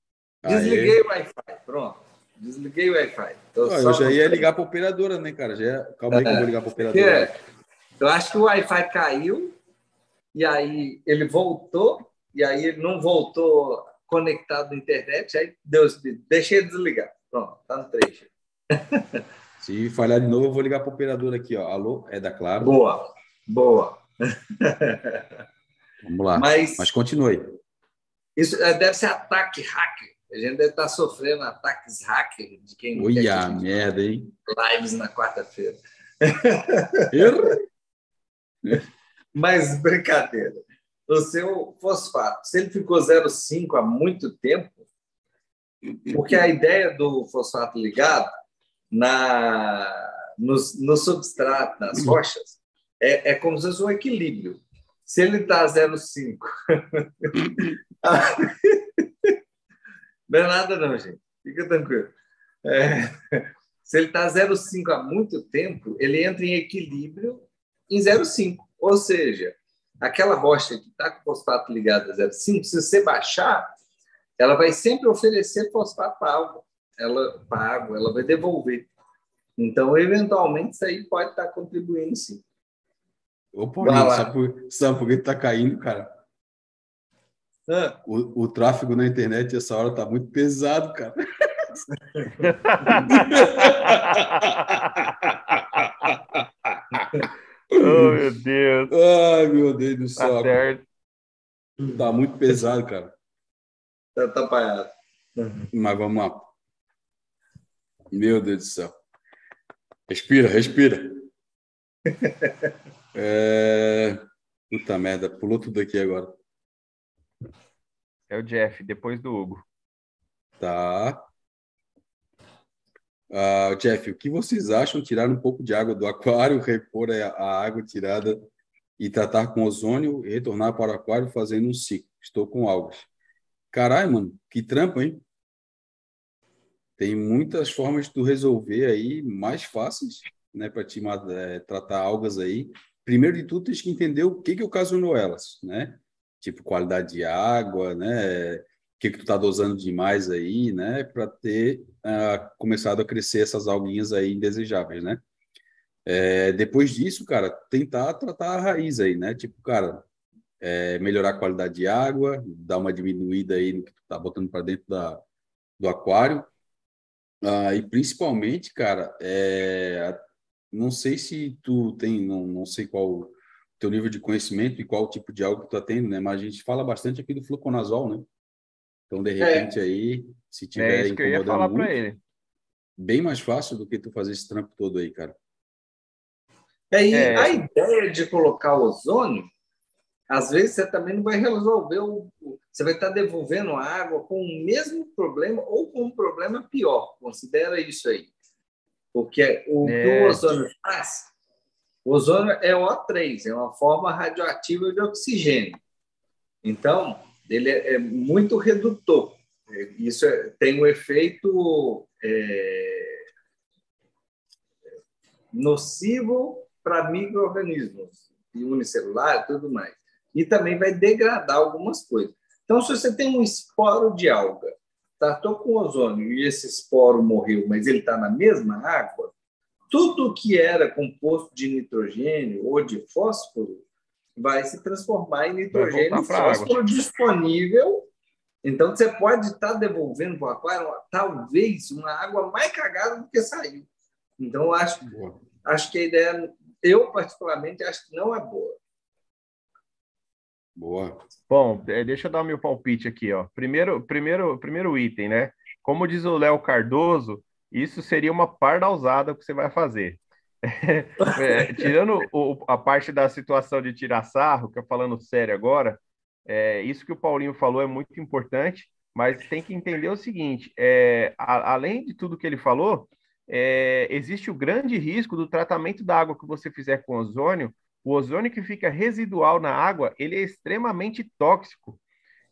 Desliguei Aê. o Wi-Fi, pronto. Desliguei o Wi-Fi. eu já ia ligar para a operadora, né, cara? Já... Calma aí que eu vou ligar para a operadora. É, eu acho que o Wi-Fi caiu e aí ele voltou e aí ele não voltou conectado à internet, aí Deus deixei desligar. Pronto, tá no 3. Se falhar de novo, eu vou ligar para a operadora aqui, ó. Alô, é da Claro. Boa, boa. Vamos lá. Mas, Mas continue. Isso é, deve ser ataque hacker. A gente deve estar sofrendo ataques hacker de quem Ui, quer a merda, hein? Lives na quarta-feira. Mas brincadeira. O seu fosfato, se ele ficou 0,5 há muito tempo, porque a ideia do fosfato ligado na, no, no substrato, nas rochas, é, é como se fosse um equilíbrio. Se ele está 0,5 Não é nada, não, gente. Fica tranquilo. É, se ele está 0,5 há muito tempo, ele entra em equilíbrio em 0,5. Ou seja, aquela rocha que está com fosfato ligado a 0,5, se você baixar, ela vai sempre oferecer fosfato para água. Ela, para água, ela vai devolver. Então, eventualmente, isso aí pode estar tá contribuindo, sim. Ô, Paulinho, sabe por, sabe por que está caindo, cara? O, o tráfego na internet essa hora tá muito pesado, cara. oh, meu Deus. Ai, meu Deus do Tá céu. certo. Tá muito pesado, cara. Tá atrapalhado. Mas vamos lá. Meu Deus do céu. Respira, respira. É... Puta merda, pulou tudo aqui agora. É o Jeff, depois do Hugo. Tá. Ah, Jeff, o que vocês acham tirar um pouco de água do aquário, repor a água tirada e tratar com ozônio e retornar para o aquário fazendo um ciclo? Estou com algas. Caralho, mano, que trampo, hein? Tem muitas formas de tu resolver aí mais fáceis, né, para te eh, tratar algas aí. Primeiro de tudo, tens que entender o que que ocasionou elas, né? Tipo qualidade de água, né? O que que tu tá dosando demais aí, né, para ter ah, começado a crescer essas alguinhas aí indesejáveis, né? É, depois disso, cara, tentar tratar a raiz aí, né? Tipo, cara, é, melhorar a qualidade de água, dar uma diminuída aí no que tu tá botando para dentro da, do aquário. Ah, e principalmente, cara, é, não sei se tu tem, não, não sei qual teu nível de conhecimento e qual tipo de algo que tu tá tendo, né? Mas a gente fala bastante aqui do fluconazol, né? Então, de repente, aí, se É tiver isso que eu ia incomodando falar para muito, ele. bem mais fácil do que tu fazer esse trampo todo aí, cara. E aí, É. a ideia de colocar ozônio, às vezes você também não vai resolver o. o- Você vai estar devolvendo a água com o mesmo problema ou com um problema pior. Considera isso aí. Porque o que É. o ozônio faz, o ozônio é O3, é uma forma radioativa de oxigênio. Então, ele é, é muito redutor. É, Isso é- tem um efeito é, nocivo para micro-organismos, unicelular e tudo mais. E também vai degradar algumas coisas. Então, se você tem um esporo de alga, tratou com ozônio e esse esporo morreu, mas ele está na mesma água, tudo que era composto de nitrogênio ou de fósforo vai se transformar em nitrogênio e pra água. fósforo disponível. Então, você pode estar devolvendo para o aquário talvez uma água mais cagada do que saiu. Então, eu acho Boa. acho que a ideia, eu particularmente acho que não é boa. Boa. Bom, é, deixa eu dar o meu palpite aqui, ó. Primeiro, primeiro, primeiro item, né? Como diz o Léo Cardoso, isso seria uma pardalzada que você vai fazer. É, tirando o- a parte da situação de tirar sarro, que eu falando sério agora, é, isso que o Paulinho falou é muito importante, mas tem que entender o seguinte: é, a- além de tudo que ele falou, é, existe o grande risco do tratamento da água que você fizer com ozônio. O ozônio que fica residual na água, ele é extremamente tóxico.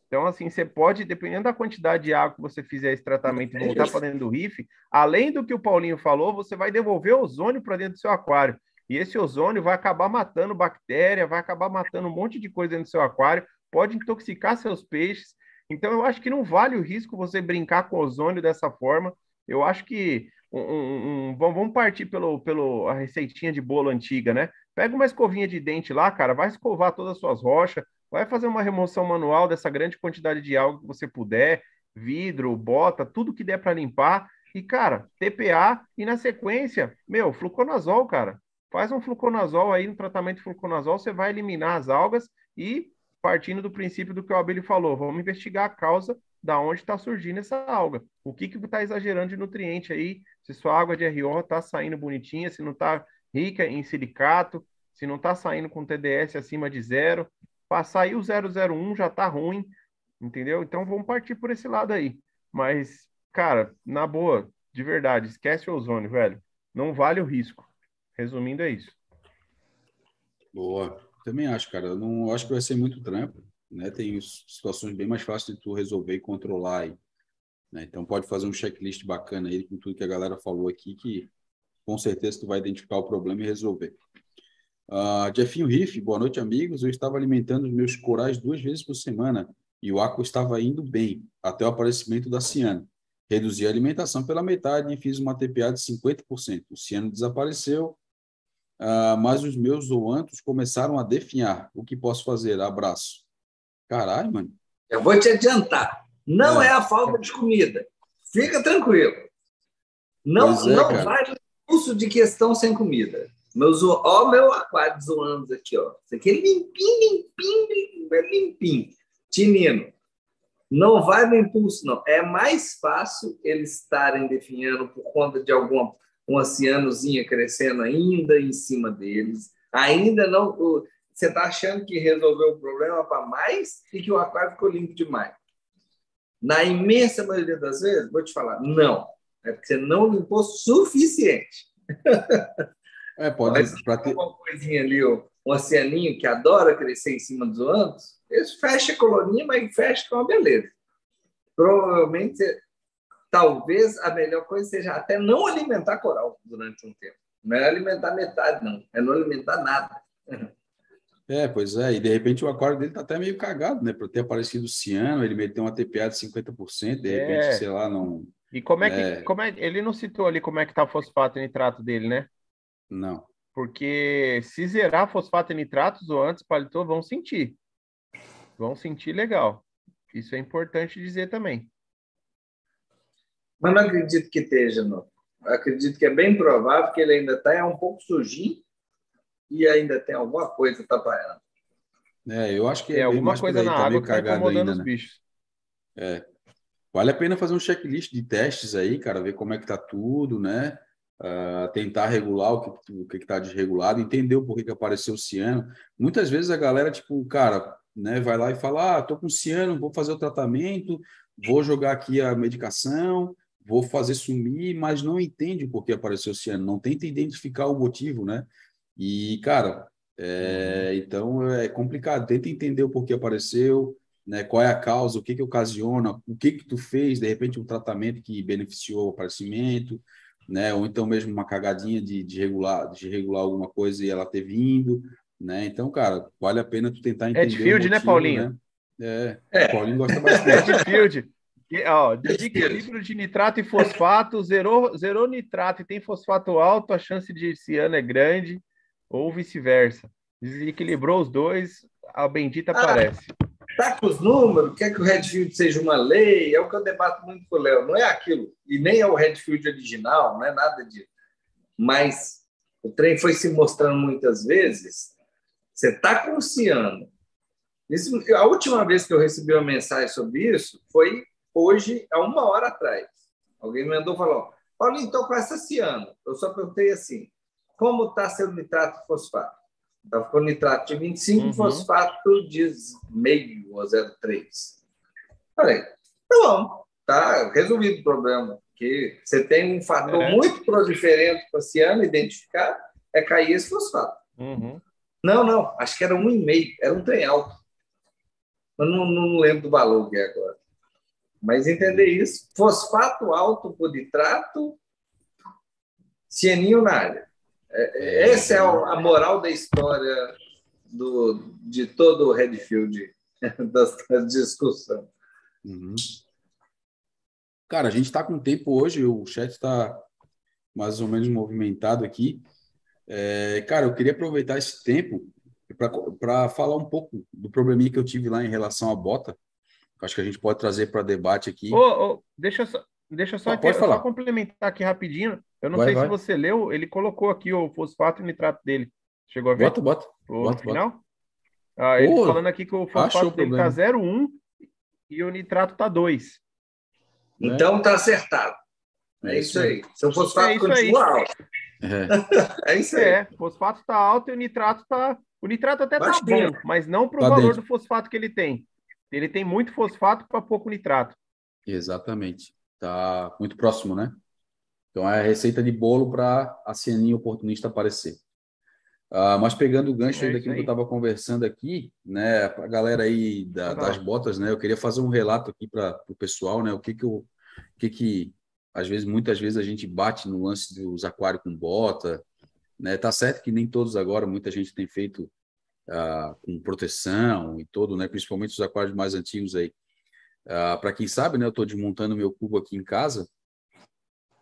Então, assim, você pode, dependendo da quantidade de água que você fizer esse tratamento e voltar para dentro do riff, além do que o Paulinho falou, você vai devolver ozônio para dentro do seu aquário. E esse ozônio vai acabar matando bactéria, vai acabar matando um monte de coisa dentro do seu aquário, pode intoxicar seus peixes. Então, eu acho que não vale o risco você brincar com ozônio dessa forma. Eu acho que um, um- um- vamos vamos partir pelo, pelo a receitinha de bolo antiga, né? Pega uma escovinha de dente lá, cara, vai escovar todas as suas rochas, vai fazer uma remoção manual dessa grande quantidade de alga que você puder, vidro, bota, tudo que der para limpar. E, cara, TPA e na sequência, meu, fluconazol, cara. Faz um fluconazol aí, no tratamento fluconazol, você vai eliminar as algas e partindo do princípio do que o Abel falou, vamos investigar a causa da onde está surgindo essa alga. O que que está exagerando de nutriente aí? Se sua água de RO está saindo bonitinha, se não está rica em silicato, se não está saindo com TDS acima de zero, passar aí o 001 já está ruim, entendeu? Então vamos partir por esse lado aí. Mas, cara, na boa, de verdade, esquece o ozônio, velho. Não vale o risco. Resumindo, é isso. Boa. Também acho, cara. Não acho que vai ser muito trampo, né? Tem situações bem mais fáceis de tu resolver e controlar aí, né? Então pode fazer um checklist bacana aí com tudo que a galera falou aqui que com certeza tu vai identificar o problema e resolver. Ah, Jeffinho Riff, boa noite, amigos. Eu estava alimentando os meus corais duas vezes por semana e o aqua estava indo bem até o aparecimento da ciano. Reduzi a alimentação pela metade e fiz uma TPA de 50%. O ciano desapareceu, ah, mas os meus zoantos começaram a definhar. O que posso fazer? Abraço. Caralho, mano. Eu vou te adiantar. Não é, é a falta de comida. Fica tranquilo. Não, é, não vai no curso de questão sem comida. Meus, ó, meu aquário zoando aqui, ó. Isso aqui é limpinho, limpinho, limpinho, limpinho. Tinino. Não vai no impulso, não. É mais fácil eles estarem definhando por conta de alguma um oceanozinha crescendo ainda em cima deles. Ainda não. Você está achando que resolveu o problema para mais e que o aquário ficou limpo demais. Na imensa maioria das vezes, vou te falar, não. É porque você não limpou suficiente. É, pode Mas pra ter uma coisinha ali, um oceaninho que adora crescer em cima dos anos, eles fecha a colonia, mas fecha com uma beleza. Provavelmente, talvez a melhor coisa seja até não alimentar coral durante um tempo. Não é alimentar metade, não. É não alimentar nada. É, pois é, e de repente o aquário dele tá até meio cagado, né? Para ter aparecido o ciano, ele meteu uma TPA de 50%, de repente, é. sei lá, não. E como é que. É... Como é, ele não citou ali como é que tá o fosfato e nitrato dele, né? Não. Porque se zerar fosfato e nitratos ou antes palitô, vão sentir. Vão sentir legal. Isso é importante dizer também. Mas não acredito que esteja, não. Acredito que é bem provável que ele ainda está um pouco sujinho e ainda tem alguma coisa atrapalhando. É, eu acho que é, é alguma coisa na tá água que está incomodando ainda, os né? bichos. É. Vale a pena fazer um checklist de testes aí, cara, ver como é que tá tudo, né? Uh, tentar regular o que o que está desregulado, entender o porquê que apareceu o ciano. Muitas vezes a galera, tipo, cara, né, vai lá e fala: ah, tô com ciano, vou fazer o tratamento, vou jogar aqui a medicação, vou fazer sumir, mas não entende o porquê apareceu o ciano, não tenta identificar o motivo, né? E, cara, é, uhum. então é complicado. Tenta entender o porquê apareceu, né? Qual é a causa, o que que ocasiona, o que que tu fez, de repente um tratamento que beneficiou o aparecimento, né? Ou então mesmo uma cagadinha de, de regular, de regular alguma coisa e ela ter vindo, né? Então, cara, vale a pena tu tentar entender. Edfield, né, Paulinho? Né? É, é. Paulinho gosta bastante. Edfield. Ó, de equilíbrio de nitrato e fosfato, zerou, zerou nitrato e tem fosfato alto, a chance de ciano é grande ou vice-versa. Desequilibrou os dois, a bendita ah, aparece. Tá com os números, quer que o Redfield seja uma lei, é o que eu debato muito com o Léo. Não é aquilo, e nem é o Redfield original, não é nada disso. Mas o trem foi se mostrando muitas vezes. Você está com o ciano. Isso, a última vez que eu recebi uma mensagem sobre isso foi hoje, há uma hora atrás. Alguém me mandou falou: Paulinho, estou com essa ciano. Eu só perguntei assim: como está seu nitrato fosfato? Estava com nitrato de 25, uhum. fosfato de meio ou 0,3. Falei, tá bom, tá resolvido o problema. Que você tem um fator é. muito proliferante para esse ano identificar, é cair esse fosfato. Uhum. Não, não, acho que era um e meio, era um trem alto. Eu não, não lembro do valor que é agora. Mas entender isso, fosfato alto por nitrato, cianinho na área. É, é, essa é a moral da história do, de todo o Redfield, da discussão. Uhum. Cara, a gente está com tempo hoje, o chat está mais ou menos movimentado aqui. É, cara, eu queria aproveitar esse tempo para falar um pouco do probleminha que eu tive lá em relação à bota. Acho que a gente pode trazer para debate aqui. Oh, oh, deixa eu só, deixa só, ah, aqui, só complementar aqui rapidinho. Eu não vai, sei vai. se você leu, ele colocou aqui o fosfato e o nitrato dele. Chegou a ver? Bota, bota. O bota, final? Bota. Ah, ele oh, falando aqui que o fosfato dele está 0,1 e o nitrato está 2. Então está acertado. É isso aí. Seu fosfato é continua alto. É. é isso aí. É, o fosfato está alto e o nitrato está. O nitrato até está bom, mas não para o tá valor dentro. do fosfato que ele tem. Ele tem muito fosfato para pouco nitrato. Exatamente. Está muito próximo, né? Então é a receita de bolo para a ceninha oportunista aparecer. Uh, mas pegando o gancho é daquilo que eu estava conversando aqui, né, a galera aí da, das botas, né, eu queria fazer um relato aqui para o pessoal, né, o que que eu, o que que às vezes, muitas vezes a gente bate no lance dos aquários com bota, né, tá certo que nem todos agora, muita gente tem feito uh, com proteção e todo, né, principalmente os aquários mais antigos aí. Uh, ah, para quem sabe, né, eu estou desmontando meu cubo aqui em casa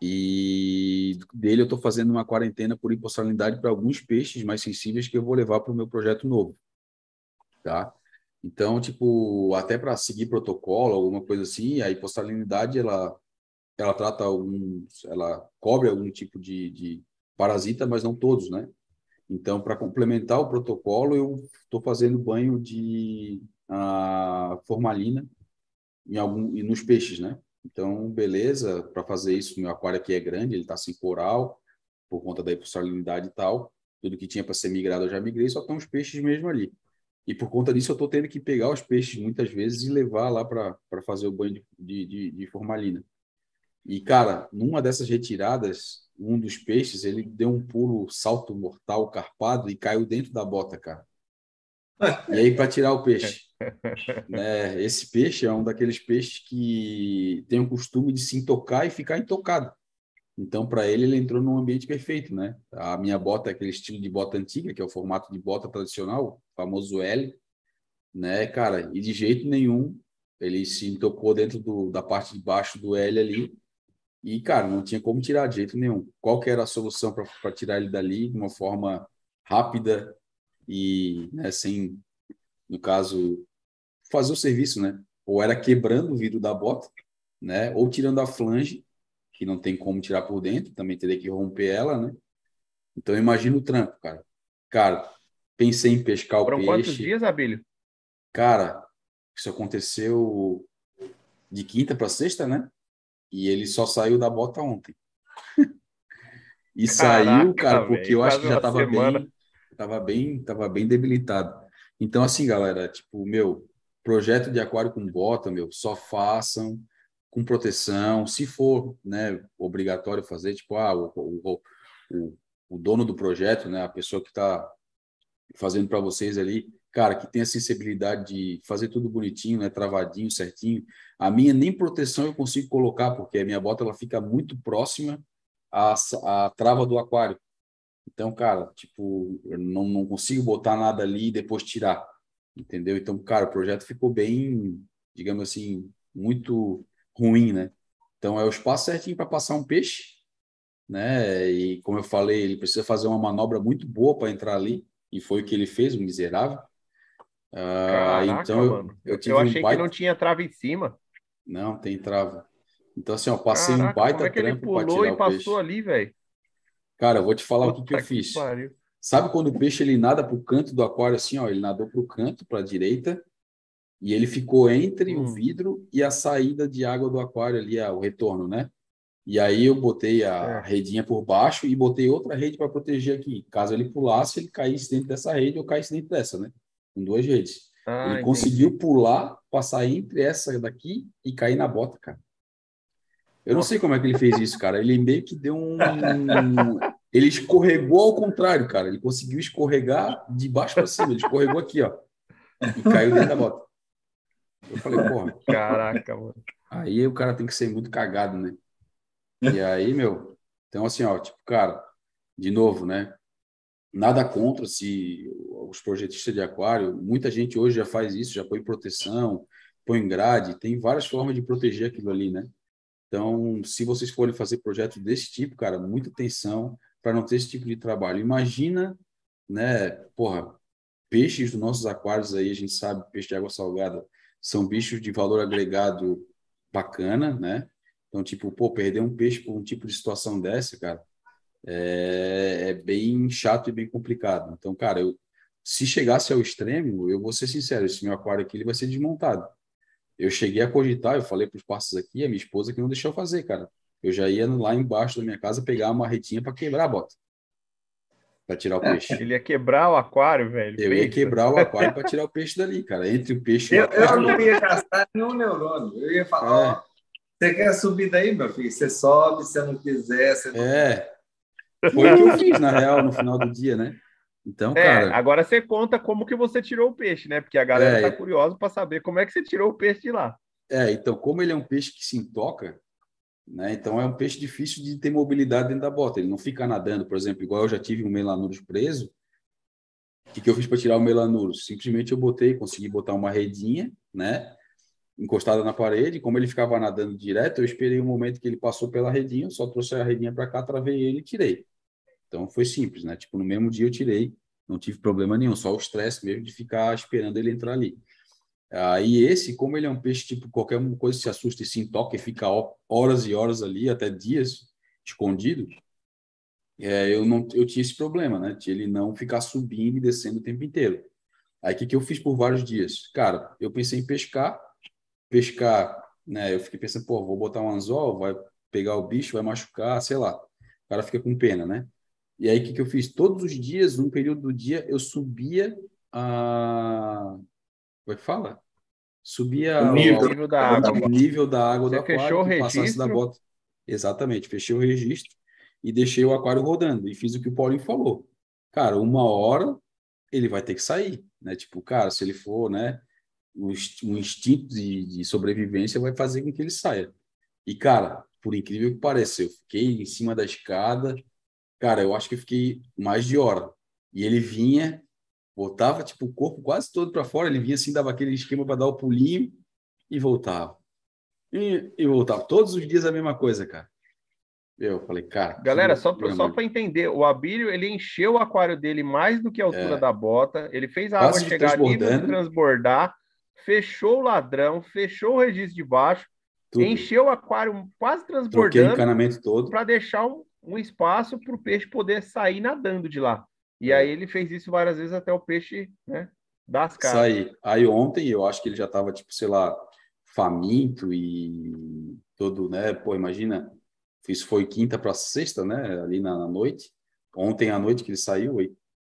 e dele eu estou fazendo uma quarentena por hipossalinidade para alguns peixes mais sensíveis que eu vou levar para o meu projeto novo, tá? Então, tipo, até para seguir protocolo, alguma coisa assim, a hipossalinidade, ela, ela trata algum, ela cobre algum tipo de, de parasita, mas não todos, né? Então, para complementar o protocolo, eu estou fazendo banho de a, formalina em algum, nos peixes, né? Então, beleza, para fazer isso, meu aquário aqui é grande, ele está sem coral, por conta da hipossalinidade e tal. Tudo que tinha para ser migrado eu já migrei, só estão os peixes mesmo ali. E por conta disso, eu estou tendo que pegar os peixes muitas vezes e levar lá para fazer o banho de, de, de, formalina. E, cara, numa dessas retiradas, um dos peixes, ele deu um pulo salto mortal carpado e caiu dentro da bota, cara. E aí, para tirar o peixe. Né, esse peixe é um daqueles peixes que tem o costume de se intocar e ficar intocado. Então, para ele, ele entrou num ambiente perfeito, né? A minha bota é aquele estilo de bota antiga, que é o formato de bota tradicional, famoso L, né, cara? E de jeito nenhum ele se intocou dentro do, da parte de baixo do L ali. E, cara, não tinha como tirar de jeito nenhum. Qual que era a solução para tirar ele dali de uma forma rápida e né, sem, no caso, fazer o serviço, né? Ou era quebrando o vidro da bota, né? Ou tirando a flange que não tem como tirar por dentro, também teria que romper ela, né? Então imagina o trampo, cara. Cara, pensei em pescar o Foram peixe. quantos dias, Abílio? Cara, isso aconteceu de quinta para sexta, né? E ele só saiu da bota ontem. e Caraca, saiu, cara, porque véio, eu acho que já estava bem, tava bem, tava bem debilitado. Então assim, galera, tipo, meu, projeto de aquário com bota, meu, só façam com proteção, se for né, obrigatório fazer, tipo, ah, o, o, o, o dono do projeto, né, a pessoa que está fazendo para vocês ali, cara, que tem a sensibilidade de fazer tudo bonitinho, né, travadinho, certinho. A minha nem proteção eu consigo colocar, porque a minha bota ela fica muito próxima à, à trava do aquário. Então, cara, tipo, eu não, não consigo botar nada ali e depois tirar, entendeu? Então, cara, o projeto ficou bem, digamos assim, muito ruim, né? Então é o espaço certinho para passar um peixe, né? E como eu falei, ele precisa fazer uma manobra muito boa para entrar ali, e foi o que ele fez, o miserável. Ah, Caraca, então eu, eu, eu achei um baita... que não tinha trava em cima. Não, tem trava. Então assim, ó, passei Caraca, um baita como é que ele pulou e passou ali, velho? Cara, eu vou te falar Puta o que, que eu fiz. Pariu. Sabe quando o peixe ele nada para o canto do aquário assim, ó, ele nadou para o canto, para a direita, e ele ficou entre hum. o vidro e a saída de água do aquário ali, o retorno, né? E aí eu botei a é. redinha por baixo e botei outra rede para proteger aqui. Caso ele pulasse, ele caísse dentro dessa rede ou caísse dentro dessa, né? Com duas redes. Ah, ele entendi. conseguiu pular, passar entre essa daqui e cair na bota, cara. Eu não sei como é que ele fez isso, cara. Ele meio que deu um. Ele escorregou ao contrário, cara. Ele conseguiu escorregar de baixo para cima. Ele escorregou aqui, ó. E caiu dentro da bota. Eu falei, porra. Caraca, mano. Aí o cara tem que ser muito cagado, né? E aí, meu. Então, assim, ó, tipo, cara, de novo, né? Nada contra se os projetistas de aquário, muita gente hoje já faz isso, já põe proteção, põe grade, tem várias formas de proteger aquilo ali, né? Então, se vocês forem fazer projetos desse tipo, cara, muita atenção para não ter esse tipo de trabalho. Imagina, né, porra, peixes dos nossos aquários aí, a gente sabe, peixe de água salgada, são bichos de valor agregado bacana, né? Então, tipo, pô, perder um peixe por um tipo de situação dessa, cara, é, é bem chato e bem complicado. Então, cara, eu, se chegasse ao extremo, eu vou ser sincero, esse meu aquário aqui ele vai ser desmontado. Eu cheguei a cogitar, eu falei para os parceiros aqui, a minha esposa que não deixou fazer, cara. Eu já ia lá embaixo da minha casa pegar uma marretinha para quebrar a bota para tirar o é. peixe. Ele ia quebrar o aquário, velho. Eu ia quebrar o aquário para tirar o peixe dali, cara. Entre o peixe e o aquário. Eu não ia gastar nenhum neurônio. Eu ia falar, é. ó, você quer subir daí, meu filho? Você sobe, se não quiser. Você não... É. Foi o que eu fiz, na real, no final do dia, né? Então, é, cara. Agora você conta como que você tirou o peixe, né? Porque a galera é, tá curiosa para saber como é que você tirou o peixe de lá. É, então, como ele é um peixe que se intoca, né? Então é um peixe difícil de ter mobilidade dentro da bota. Ele não fica nadando, por exemplo, igual eu já tive um melanurus preso. O que, que eu fiz para tirar o melanurus? Simplesmente eu botei, consegui botar uma redinha, né? Encostada na parede. Como ele ficava nadando direto, eu esperei o um momento que ele passou pela redinha, só trouxe a redinha para cá, travei ele e tirei. Então foi simples, né? Tipo, no mesmo dia eu tirei, não tive problema nenhum, só o estresse mesmo de ficar esperando ele entrar ali. Aí esse, como ele é um peixe, tipo, qualquer coisa se assusta e se intoca e fica horas e horas ali, até dias, escondido, é, eu não eu tinha esse problema, né? De ele não ficar subindo e descendo o tempo inteiro. Aí o que, que eu fiz por vários dias? Cara, eu pensei em pescar, pescar, né? Eu fiquei pensando, pô, vou botar um anzol, vai pegar o bicho, vai machucar, sei lá. O cara fica com pena, né? E aí o que, que eu fiz? Todos os dias, num período do dia, eu subia a. Como é que fala? Subia o nível, ao, da, água. O nível da água Você do aquário. Fechou o registro? Da bota. Exatamente, fechei o registro e deixei o aquário rodando. E fiz o que o Paulinho falou. Cara, uma hora ele vai ter que sair, né? Tipo, cara, se ele for, né? O, instinto de, de sobrevivência vai fazer com que ele saia. E, cara, por incrível que pareça, eu fiquei em cima da escada, cara, eu acho que eu fiquei mais de hora. E ele vinha, botava tipo o corpo quase todo para fora, ele vinha assim, dava aquele esquema para dar o pulinho e voltava. E, e voltava. Todos os dias a mesma coisa, cara. Eu falei, cara. Galera, só para só entender, o Abílio ele encheu o aquário dele mais do que a altura é. da bota, ele fez a Quase água chegar a nível de transbordar, fechou o ladrão, fechou o registro de baixo, Tudo. encheu o aquário quase transbordando. Troquei o encanamento todo. Para deixar um, um espaço para o peixe poder sair nadando de lá. E é. aí ele fez isso várias vezes até o peixe né, dar as caras. Sair. Aí ontem eu acho que ele já estava, tipo, sei lá, faminto e todo, né? Pô, imagina isso foi quinta para sexta, né? Ali na, na, noite. Ontem à noite que ele saiu,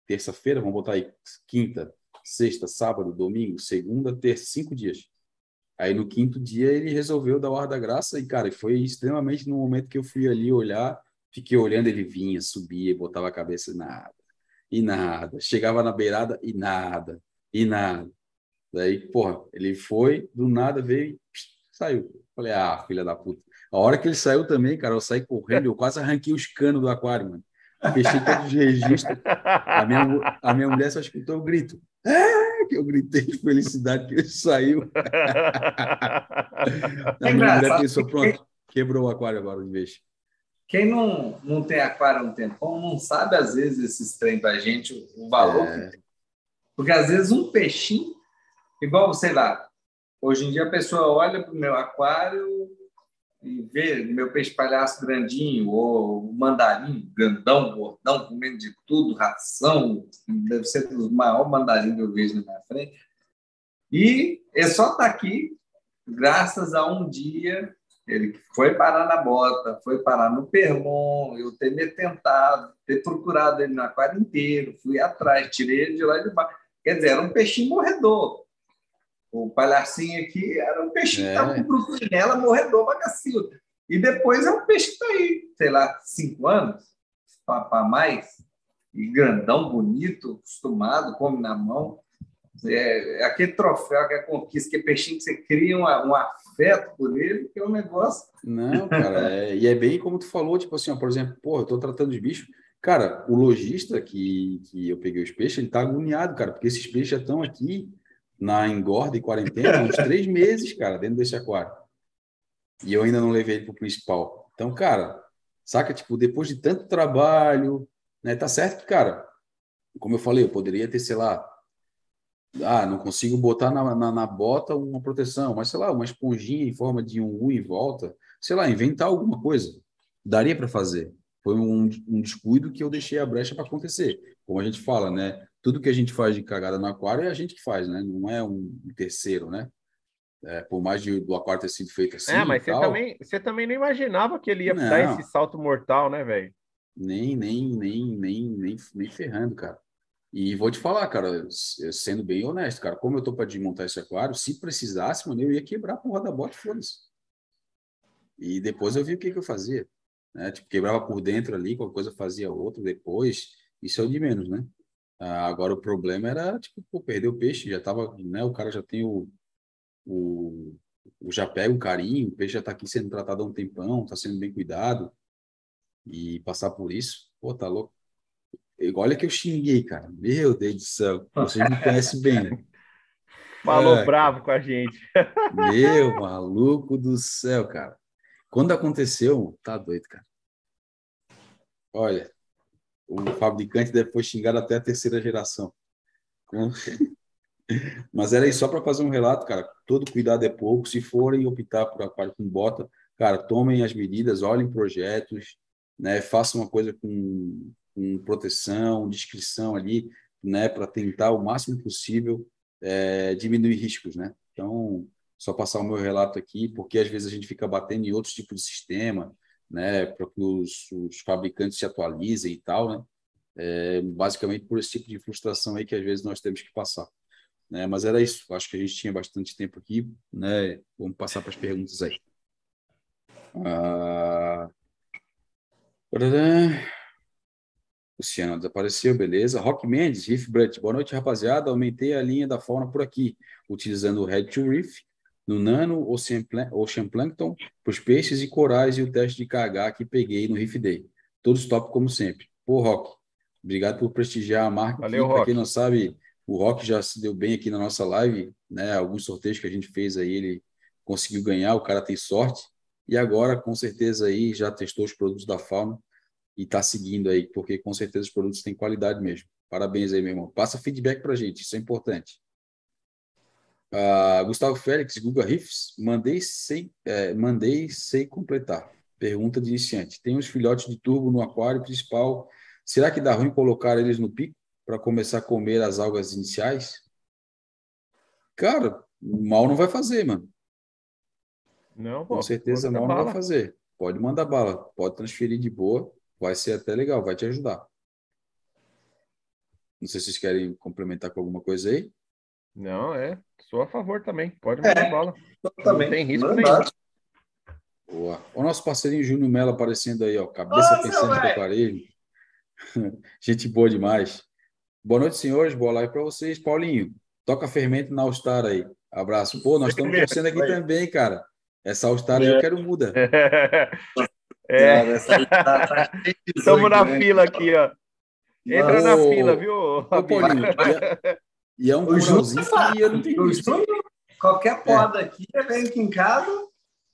terça-feira, vamos botar aí quinta, sexta, sábado, domingo, segunda, terça, cinco dias. Aí no quinto dia ele resolveu dar o ar da graça e, cara, foi extremamente no momento que eu fui ali olhar, fiquei olhando, ele vinha, subia, botava a cabeça e nada, e nada. Chegava na beirada e nada, e nada. Daí, porra, ele foi, do nada veio e saiu. Falei, ah, filha da puta. A hora que ele saiu também, cara, eu saí correndo, eu quase arranquei os canos do aquário, mano. Fechei todos os registros. A minha, a minha mulher só escutou o grito. É, que eu gritei de felicidade que ele saiu. a minha mulher pensou, pronto, quebrou o aquário agora de vez. Quem não, não tem aquário há um tempão não sabe, às vezes, esses trem pra gente, o valor. É. Porque, às vezes, um peixinho, igual, sei lá, hoje em dia a pessoa olha para o meu aquário, e ver meu peixe palhaço grandinho ou mandarim grandão, gordão, comendo de tudo, ração, deve ser dos maiores mandarins que eu vejo na minha frente. E ele só está aqui graças a um dia ele foi parar na bota, foi parar no Perlon, eu ter me tentado, ter procurado ele no aquário inteiro, fui atrás, tirei ele de lá de baixo. Quer dizer, era um peixinho morredor. O palhacinho aqui era um peixe é. que estava com bruxinela, morredor, bagacinho. E depois é um peixe que está aí, sei lá, cinco anos, para mais, e grandão, bonito, acostumado, come na mão. É, é aquele troféu, aquela conquista, que é peixinho que você cria um, um afeto por ele, que é um negócio. Não, cara, é, e é bem como tu falou, tipo assim, ó, por exemplo, pô, eu tô tratando de bicho. Cara, o lojista que, que eu peguei os peixes, ele tá agoniado, cara, porque esses peixes já estão aqui na engorda e quarentena uns três meses, cara, dentro desse aquário. E eu ainda não levei ele para o principal. Então, cara, saca? Tipo, depois de tanto trabalho, né? Tá certo que, cara, como eu falei, eu poderia ter, sei lá, ah, não consigo botar na, na, na, bota uma proteção, mas sei lá, uma esponjinha em forma de um U em volta, sei lá, inventar alguma coisa. Daria para fazer. Foi um, um descuido que eu deixei a brecha para acontecer. Como a gente fala, né? tudo que a gente faz de cagada no aquário é a gente que faz, né? Não é um terceiro, né? É, por mais de, do aquário ter sido feito assim. É, mas você também, você também não imaginava que ele ia não, dar esse salto mortal, né, velho? Nem, nem, nem, nem, nem, nem ferrando, cara. E vou te falar, cara, sendo bem honesto, cara, como eu tô para desmontar esse aquário, se precisasse, mano, eu ia quebrar da bota, foda-se. E depois eu vi o que, que eu fazia. Né? Tipo, quebrava por dentro ali, qualquer coisa fazia outra depois. Isso é o de menos, né? Ah, agora o problema era, tipo, pô, perder o peixe, já tava, né? O cara já tem o, o, o já pega o carinho, o peixe já tá aqui sendo tratado há um tempão, tá sendo bem cuidado. E passar por isso, pô, tá louco. Olha que eu xinguei, cara. Meu Deus do céu. Você me conhece bem, né? Falou é, bravo com a gente. Meu maluco do céu, cara. Quando aconteceu, tá doido, cara. Olha, o fabricante depois xingar até a terceira geração. Mas era isso, só para fazer um relato, cara. Todo cuidado é pouco. Se forem optar por aquário com bota, cara, tomem as medidas, olhem projetos, né? Façam uma coisa com, com proteção, descrição ali, né? Para tentar o máximo possível é, diminuir riscos, né? Então, só passar o meu relato aqui, porque às vezes a gente fica batendo em outros tipos de sistema, né? Para que os, os fabricantes se atualizem e tal, né? É, basicamente por esse tipo de frustração aí que às vezes nós temos que passar. Né? Mas era isso. Acho que a gente tinha bastante tempo aqui, né? Vamos passar para as perguntas aí. Ah... Luciano desapareceu, beleza. Rock Mendes, Riff Brut. Boa noite, rapaziada. Aumentei a linha da fauna por aqui, utilizando o Head to Reef, no Nano Ocean, Ocean Plankton, para os peixes e corais e o teste de KH que peguei no Reef Day. Todos top como sempre. Pô, Rock, obrigado por prestigiar a marca. Valeu, Rock. Para quem não sabe, o Rock já se deu bem aqui na nossa live, né? Alguns sorteios que a gente fez aí, ele conseguiu ganhar, o cara tem sorte. E agora, com certeza, aí já testou os produtos da Fauna e está seguindo aí, porque com certeza os produtos têm qualidade mesmo. Parabéns aí, meu irmão. Passa feedback para gente, isso é importante. Uh, Gustavo Félix, Guga Riffs, mandei sem, é, mandei sem completar. Pergunta de iniciante. Tem uns filhotes de turbo no aquário principal. Será que dá ruim colocar eles no pico? para começar a comer as algas iniciais, cara, mal não vai fazer, mano. Não, pô, Com certeza mal não vai fazer. Pode mandar bala, pode transferir de boa, vai ser até legal, vai te ajudar. Não sei se vocês querem complementar com alguma coisa aí. Não, é. Sou a favor também. Pode mandar é, bala. Também. Não tem risco nenhum. Boa. O nosso parceirinho Júnior Mello aparecendo aí, ó. Cabeça Nossa, pensando no aparelho. Gente boa demais. Boa noite, senhores. Boa live para vocês. Paulinho, toca fermento na All-Star aí. Abraço. Pô, nós estamos torcendo aqui também, cara. Essa All-Star aí eu quero muda. É. Estamos na né? fila aqui, ó. Entra na fila, viu? Ô, Paulinho. E é, um curauzinho que eu não tenho visto. Qualquer poda é. aqui, vem aqui em casa.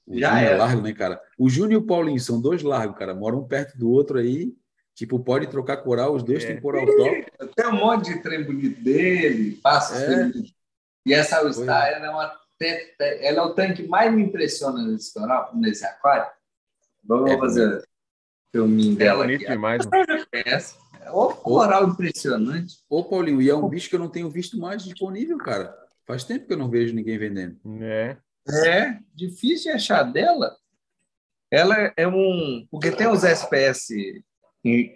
Já é largo, né, cara? O Júnior e o Paulinho são dois largos, cara. Moram um perto do outro aí. Tipo, pode trocar coral, os dois é. têm coral top. Tem um monte de trem bonito dele, passa é. E essa All Star, ela é, uma, ela é o tanque mais me impressiona nesse coral, nesse aquário. Vamos é, fazer o filminho dela. É bonito aqui. demais. É o coral impressionante. Ô, Paulinho, e é um bicho que eu não tenho visto mais disponível, cara. Faz tempo que eu não vejo ninguém vendendo. É. É, difícil de achar dela. Ela é um. Porque tem os SPS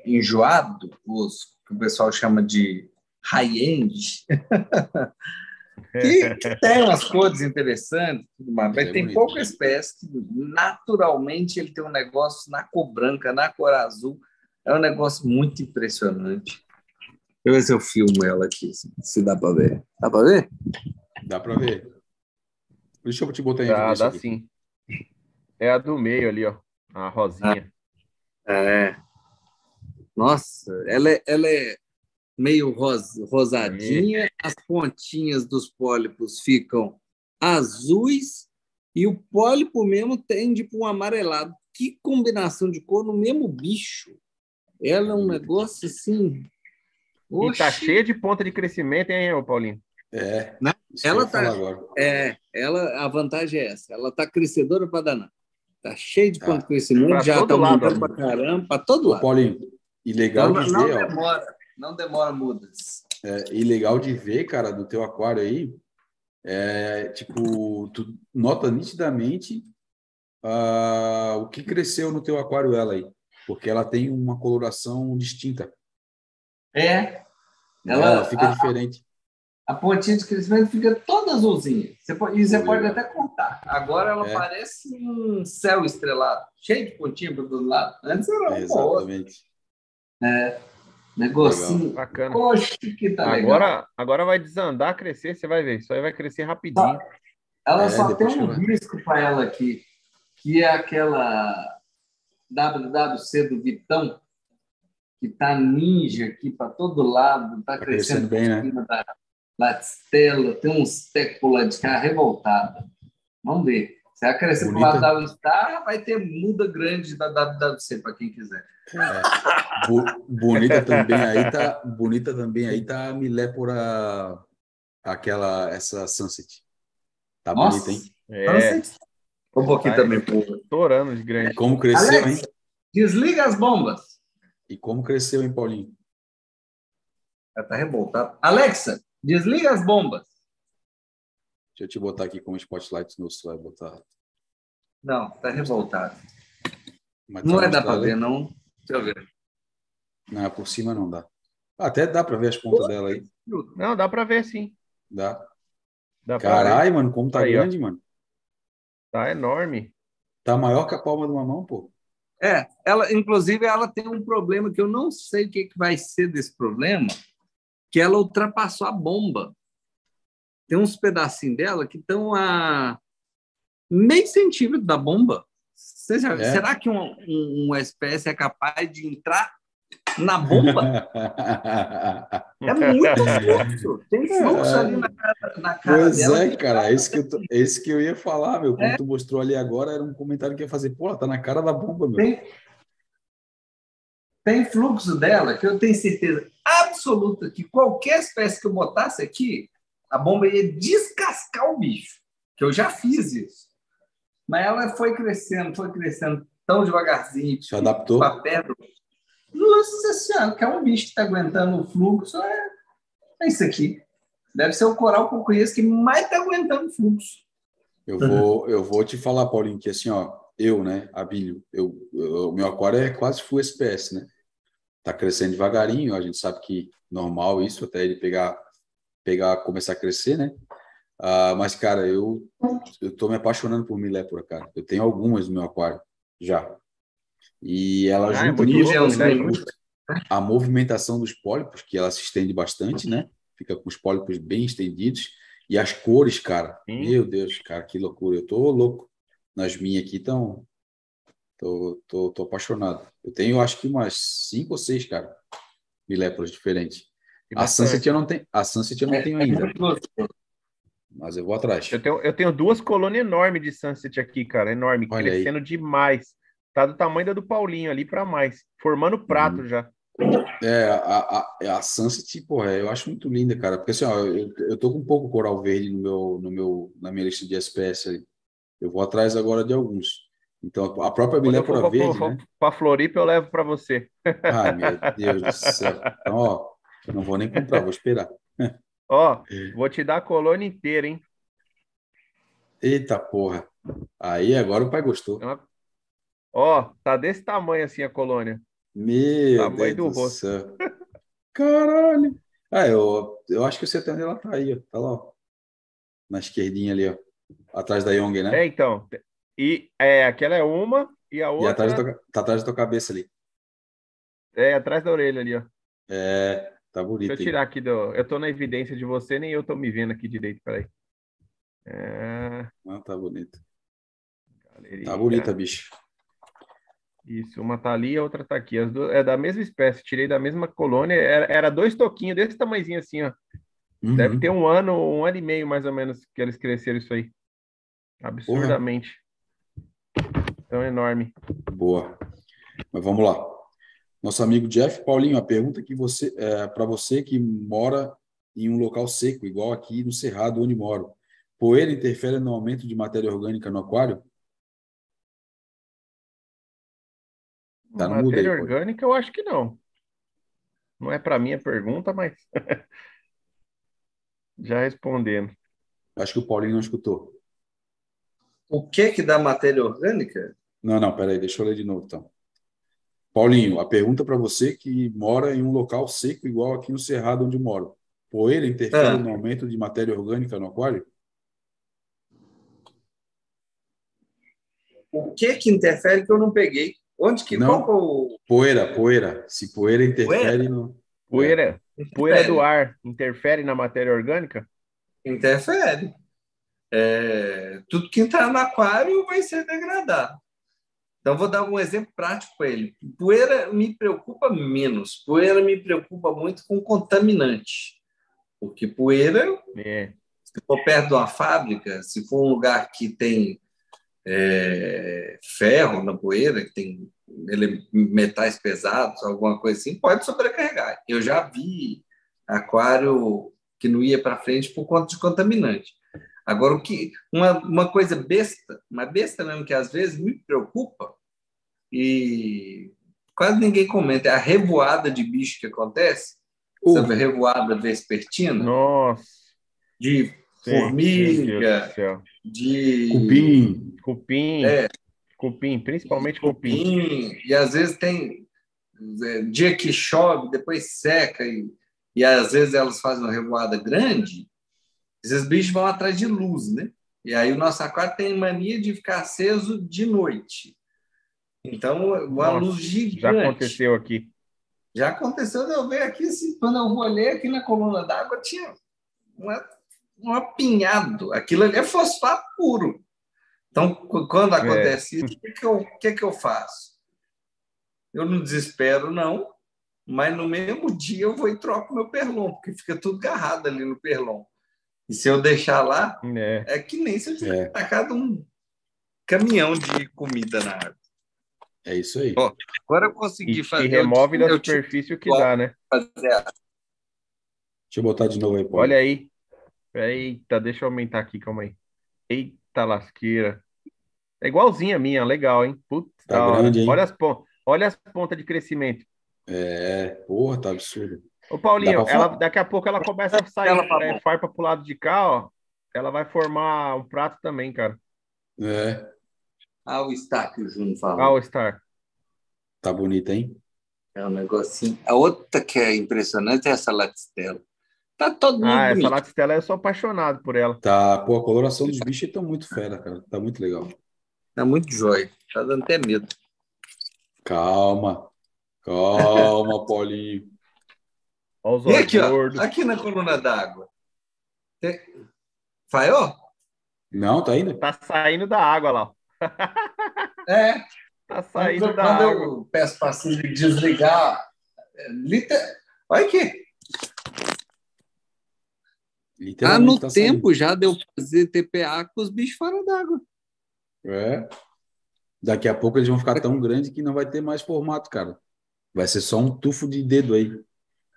enjoado, os que o pessoal chama de high-end, que, que, tem umas cores interessantes, tudo mais, mas é tem pouca espécie que naturalmente ele tem um negócio na cor branca, na cor azul, é um negócio muito impressionante. Deixa eu ver se eu filmo ela aqui, se dá para ver. Dá para ver? Dá para ver. Deixa eu te botar aí. Dá, dá sim. É a do meio ali, ó. A rosinha. Ah, é. Nossa, ela é, ela é meio ros, rosadinha, é. as pontinhas dos pólipos ficam azuis e o pólipo mesmo tende para um amarelado. Que combinação de cor no mesmo bicho. Ela é um negócio assim. Oxi. E tá cheia de ponta de crescimento, hein, Paulinho? É. Né? Ela tá. É, ela, a vantagem é essa. Ela tá crescedora para danar. Tá cheia de ponta de ah. crescimento, pra já tá lado, para caramba, para todo lado. Paulinho, e legal não, de não ver. Não demora, ó, não demora mudas. É, e legal de ver, cara, do teu aquário aí, é, tipo, tu nota nitidamente uh, o que cresceu no teu aquário ela aí, porque ela tem uma coloração distinta. É. Ela, ela fica a, diferente. A, pontinha de crescimento fica toda azulzinha. Você pode, e você pode até contar. Agora ela é. parece um céu estrelado, cheio de pontinha para todo lado. Antes era é, Exatamente. É, negocinho. Bacana. Poxa, que tá agora, legal. Agora vai desandar, crescer, você vai ver. Isso aí vai crescer rapidinho. Ela é, só tem um risco para ela aqui, que é aquela WWC do Vitão, que tá ninja aqui para todo lado, tá, tá crescendo, crescendo bem, né? da Latistela, tem uns tecos de cara revoltada. Vamos ver. Se ela crescer para o lado da Star, vai ter muda grande da WWC para quem quiser. É. bonita também aí tá, bonita também aí tá a Milépora aquela, essa Sunset. Tá Nossa. bonita, hein? É. Um pouquinho tá também. Estourando de grande. Como cresceu, Alex, hein? Desliga as bombas. E como cresceu, hein, Paulinho? Ela tá revoltado. Alexa, desliga as bombas. Deixa eu te botar aqui como spotlight no vai botar. Não, tá revoltado. Mas não tá vai dar para ver, não. Deixa eu ver. Não, por cima não dá. Até dá para ver as pontas dela aí. Não, dá para ver sim. Dá. dá Caralho, mano, como tá aí, grande, ó. mano. Tá enorme. Tá maior que a palma de uma mão, pô. É, ela, inclusive, ela tem um problema que eu não sei o que, que vai ser desse problema, que ela ultrapassou a bomba. Tem uns pedacinhos dela que estão a meio centímetro da bomba. É. Será que um, um, uma espécie é capaz de entrar na bomba? é muito fluxo. Tem fluxo é. ali na cara, na cara pois dela. é, cara. É isso, que eu tô, é que eu ia falar, meu. Como é. tu mostrou ali agora, era um comentário que ia fazer. Pô, tá na cara da bomba, meu. Tem, tem fluxo dela que eu tenho certeza absoluta que qualquer espécie que eu botasse aqui, a bomba ia descascar o bicho. Que eu já fiz isso. Mas ela foi crescendo, foi crescendo tão devagarzinho. Se adaptou? A pedra. Nossa Senhora, que é um bicho que está aguentando o fluxo, é, é isso aqui. Deve ser o coral que eu conheço que mais está aguentando o fluxo. Eu vou, eu vou te falar, Paulinho, que assim, ó, eu, né, Abílio, eu, o meu aquário é quase full SPS, né? Tá crescendo devagarinho, a gente sabe que normal isso, até ele pegar, pegar, começar a crescer, né? Uh, mas, cara, eu eu tô me apaixonando por milépora, cara. Eu tenho algumas no meu aquário, já. E ela ah, junta é a movimentação dos pólipos, que ela se estende bastante, né? Fica com os pólipos bem estendidos. E as cores, cara. Sim. Meu Deus, cara, que loucura. Eu tô louco. Nas minhas aqui estão... Tô, tô, tô apaixonado. Eu tenho, acho que umas cinco ou seis, cara, miléporas diferentes. A Sunset eu não tenho, a Sunset eu não tenho ainda. Mas eu vou atrás. Eu tenho, eu tenho duas colônias enormes de Sunset aqui, cara. Enorme, Olha crescendo aí. demais. Tá do tamanho da do Paulinho ali para mais. Formando prato hum. já. É, a, a, a Sunset, porra, eu acho muito linda, cara. Porque assim, ó, eu, eu tô com um pouco coral verde no meu, no meu, na minha lista de ali. Eu vou atrás agora de alguns. Então, a própria Milépora Verde, for, né? Para Floripa eu levo para você. Ai, meu Deus do céu. Então, ó, não vou nem comprar, vou esperar. Ó, vou te dar a colônia inteira, hein? Eita porra. Aí agora o pai gostou. É ó, tá desse tamanho assim a colônia. Meu tamanho Deus do, do céu. Caralho. Ah, eu, eu acho que o setembro ela tá aí, ó. Tá lá, ó. Na esquerdinha ali, ó. Atrás da Young, né? É, então. E é, aquela é uma e a outra. E atrás tua, tá atrás da tua cabeça ali. É, atrás da orelha ali, ó. É. Tá bonito. Deixa eu tirar aqui do. Eu tô na evidência de você, nem eu tô me vendo aqui direito, peraí. É... Ah, tá bonito. Galeria. Tá bonita, bicho. Isso, uma tá ali e a outra tá aqui. As duas, é da mesma espécie, tirei da mesma colônia. Era, era dois toquinhos desse tamanhozinho assim, ó. Uhum. Deve ter um ano, um ano e meio mais ou menos que eles cresceram isso aí. Absurdamente. Porra. Tão enorme. Boa. Mas vamos lá. Nosso amigo Jeff Paulinho, a pergunta que você é, para você que mora em um local seco, igual aqui no Cerrado, onde moro, poeira interfere no aumento de matéria orgânica no aquário? Tá matéria aí, orgânica, eu acho que não. Não é para mim a pergunta, mas já respondendo. Acho que o Paulinho não escutou. O que que dá matéria orgânica? Não, não, peraí, deixa eu ler de novo, então. Paulinho, a pergunta para você que mora em um local seco igual aqui no Cerrado onde moro. Poeira interfere é. no aumento de matéria orgânica no aquário? O que que interfere que eu não peguei? Onde que não, qual o... Poeira, poeira. Se poeira interfere poeira? no Poeira, é. poeira do ar interfere na matéria orgânica? Interfere. É, tudo que entrar no aquário vai ser degradado. Então, vou dar um exemplo prático para ele. Poeira me preocupa menos. Poeira me preocupa muito com contaminante. Porque poeira, é. se for perto de uma fábrica, se for um lugar que tem é, ferro na poeira, que tem metais pesados, alguma coisa assim, pode sobrecarregar. Eu já vi aquário que não ia para frente por conta de contaminante. Agora, o que uma, uma coisa besta, uma besta mesmo que às vezes me preocupa, e quase ninguém comenta, é a revoada de bicho que acontece, uh. sabe, revoada vespertina. Nossa! De formiga, de... Cupim. Cupim. É. Cupim, principalmente cupim. cupim. E às vezes tem é, dia que chove, depois seca, e, e às vezes elas fazem uma revoada grande, esses bichos vão atrás de luz, né? E aí o nosso aquário tem mania de ficar aceso de noite. Então, uma Nossa, luz gigante. Já aconteceu aqui. Já aconteceu de eu ver aqui, assim, quando eu olhei aqui na coluna d'água, tinha uma, um apinhado. Aquilo ali é fosfato puro. Então, quando é. acontece é. isso, o que, que, eu, que, que eu faço? Eu não desespero, não, mas no mesmo dia eu vou e troco meu perlon, porque fica tudo agarrado ali no perlon. E se eu deixar lá, é, é que nem se eu tivesse é. tacado um caminhão de comida na água. É isso aí. Ó, agora eu consegui e, fazer. E remove da superfície o que dá, né? Fazer. Deixa eu botar de novo aí, Paulo. Olha aí. Eita, deixa eu aumentar aqui, calma aí. Eita lasqueira. É igualzinha a minha, legal, hein? Putz, tá grande, hein? Olha as, olha as pontas de crescimento. É, porra, tá absurdo. Ô, Paulinho, ela, daqui a pouco ela começa a sair ela, é, farpa pro lado de cá, ó. Ela vai formar um prato também, cara. É. Ah, o Star que o Júnior falou. Ah, o Star. Tá bonita, hein? É um negocinho. A outra que é impressionante é essa latistela. Tá todo mundo Ah, bonito. essa latistela eu sou apaixonado por ela. Tá, pô, a coloração dos bichos tá muito fera, cara. Tá muito legal. Tá muito jóia. Tá dando até medo. Calma. Calma, Paulinho. Olha os e aqui, ó, aqui na coluna d'água. Tem... Falhou? Não, tá indo. Tá saindo da água lá. É. Tá saindo quando, da quando água. eu peço para desligar, é, liter... olha aqui. Ah, no tá tempo saindo. já deu fazer TPA com os bichos fora d'água. É. Daqui a pouco eles vão ficar tão grandes que não vai ter mais formato, cara. Vai ser só um tufo de dedo aí.